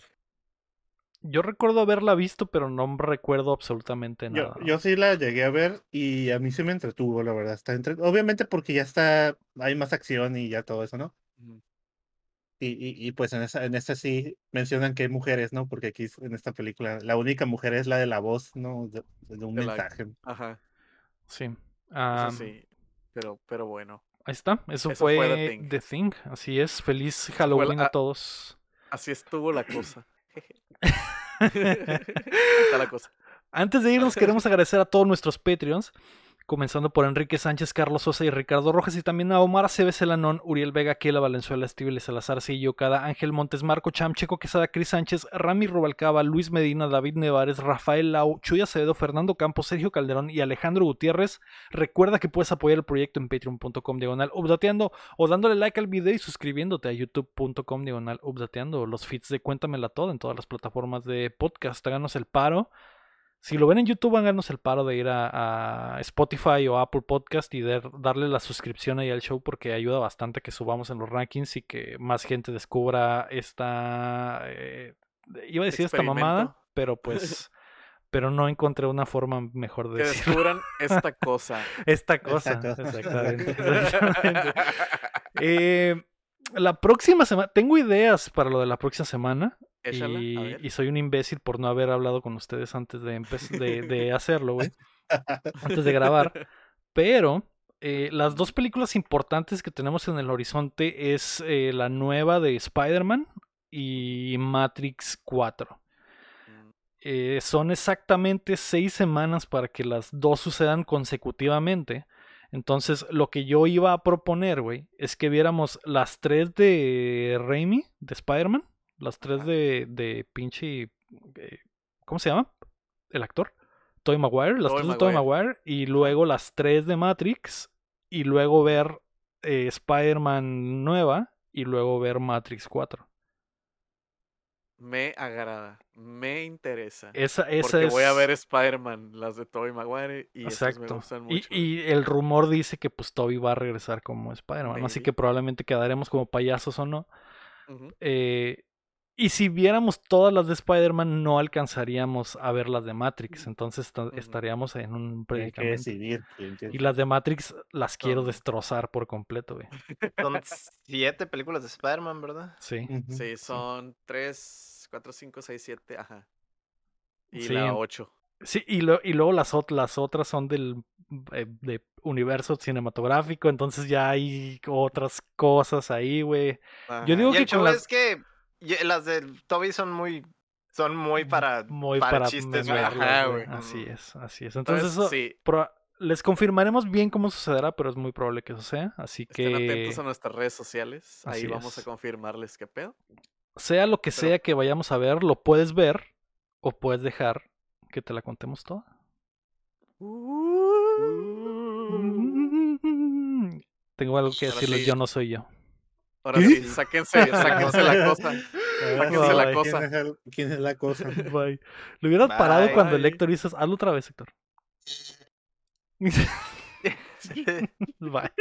Yo recuerdo haberla visto, pero no recuerdo absolutamente nada. Yo, sí la llegué a ver y a mí se me entretuvo, la verdad. Está entre... Obviamente porque ya está, hay más acción y ya todo eso, ¿no? Y, y, y, pues en esa, en esta sí mencionan que hay mujeres, ¿no? Porque aquí en esta película la única mujer es la de la voz, ¿no? De, un mensaje. Ajá. Sí. Sí. Pero, pero bueno. Ahí está. Eso, fue, The, Thing. Así es. Feliz Halloween a todos. Así estuvo la cosa. *laughs* *laughs* la cosa. Antes de irnos, queremos *laughs* agradecer a todos nuestros Patreons comenzando por Enrique Sánchez, Carlos Sosa y Ricardo Rojas, y también a Omar Aceves Elanón, Uriel Vega, Kela Valenzuela, Estíbal Salazar, Sillo Cada, Ángel Montes, Marco Cham, Checo Quesada, Cris Sánchez, Rami Rubalcaba, Luis Medina, David Nevares, Rafael Lau, Chuy Acevedo, Fernando Campos, Sergio Calderón y Alejandro Gutiérrez. Recuerda que puedes apoyar el proyecto en patreon.com diagonal updateando o dándole like al video y suscribiéndote a youtube.com diagonal updateando los feeds de Cuéntamela Todo en todas las plataformas de podcast. Háganos el paro si lo ven en YouTube, háganos el paro de ir a, Spotify o Apple Podcast y darle la suscripción ahí al show porque ayuda bastante que subamos en los rankings y que más gente descubra esta... Eh, iba a decir esta mamada, pero *laughs* pues... pero no encontré una forma mejor de que descubran *laughs* esta cosa. esta cosa, *laughs* exactamente. Eh, la próxima semana, tengo ideas para lo de la próxima semana. Y, soy un imbécil por no haber hablado con ustedes antes de, de, de hacerlo, güey. antes de grabar. *laughs* Pero eh, las dos películas importantes que tenemos en el horizonte es eh, la nueva de Spider-Man y Matrix 4. Mm. Eh, son exactamente seis semanas para que las dos sucedan consecutivamente. Entonces, lo que yo iba a proponer, güey, es que viéramos las tres de Raimi, de Spider-Man, las tres de, de pinche. Eh, ¿Cómo se llama? El actor. Toy Maguire. Las tres de Toy Maguire. Y luego las tres de Matrix. Y luego ver eh, Spider-Man nueva. Y luego ver Matrix 4. Me agrada, me interesa. Esa, esa porque voy a ver Spider-Man, las de Tobey Maguire, y Exacto. me gustan mucho. Y, el rumor dice que pues Tobey va a regresar como Spider-Man, así que probablemente quedaremos como payasos o no. eh, y si viéramos todas las de Spider-Man, no alcanzaríamos a ver las de Matrix. Entonces estaríamos en un predicamento. Y las de Matrix las quiero destrozar por completo, güey. *laughs* Son siete películas de Spider-Man, ¿verdad? Sí. Sí, son tres, cuatro, cinco, seis, siete, ajá. Y la ocho. Sí, y, lo, y luego las, las otras son del eh, de universo cinematográfico, entonces ya hay otras cosas ahí, güey. Yo digo que con es que las de Toby son muy son muy para, muy para, chistes, Así es, así es. Entonces, eso les confirmaremos bien cómo sucederá, pero es muy probable que eso sea. Así que. Estén atentos a nuestras redes sociales. Ahí vamos a confirmarles qué pedo. Sea lo que sea que vayamos a ver, lo puedes ver o puedes dejar que te la contemos toda. *laughs* Tengo algo que decirles, yo no soy yo. Ahora sí, sáquense, *laughs* sáquense la cosa. Sáquense la cosa. ¿Quién es, la cosa? Bye. Lo hubieras parado cuando el Héctor hizo. Hazlo otra vez, Héctor. *laughs* *laughs* Bye.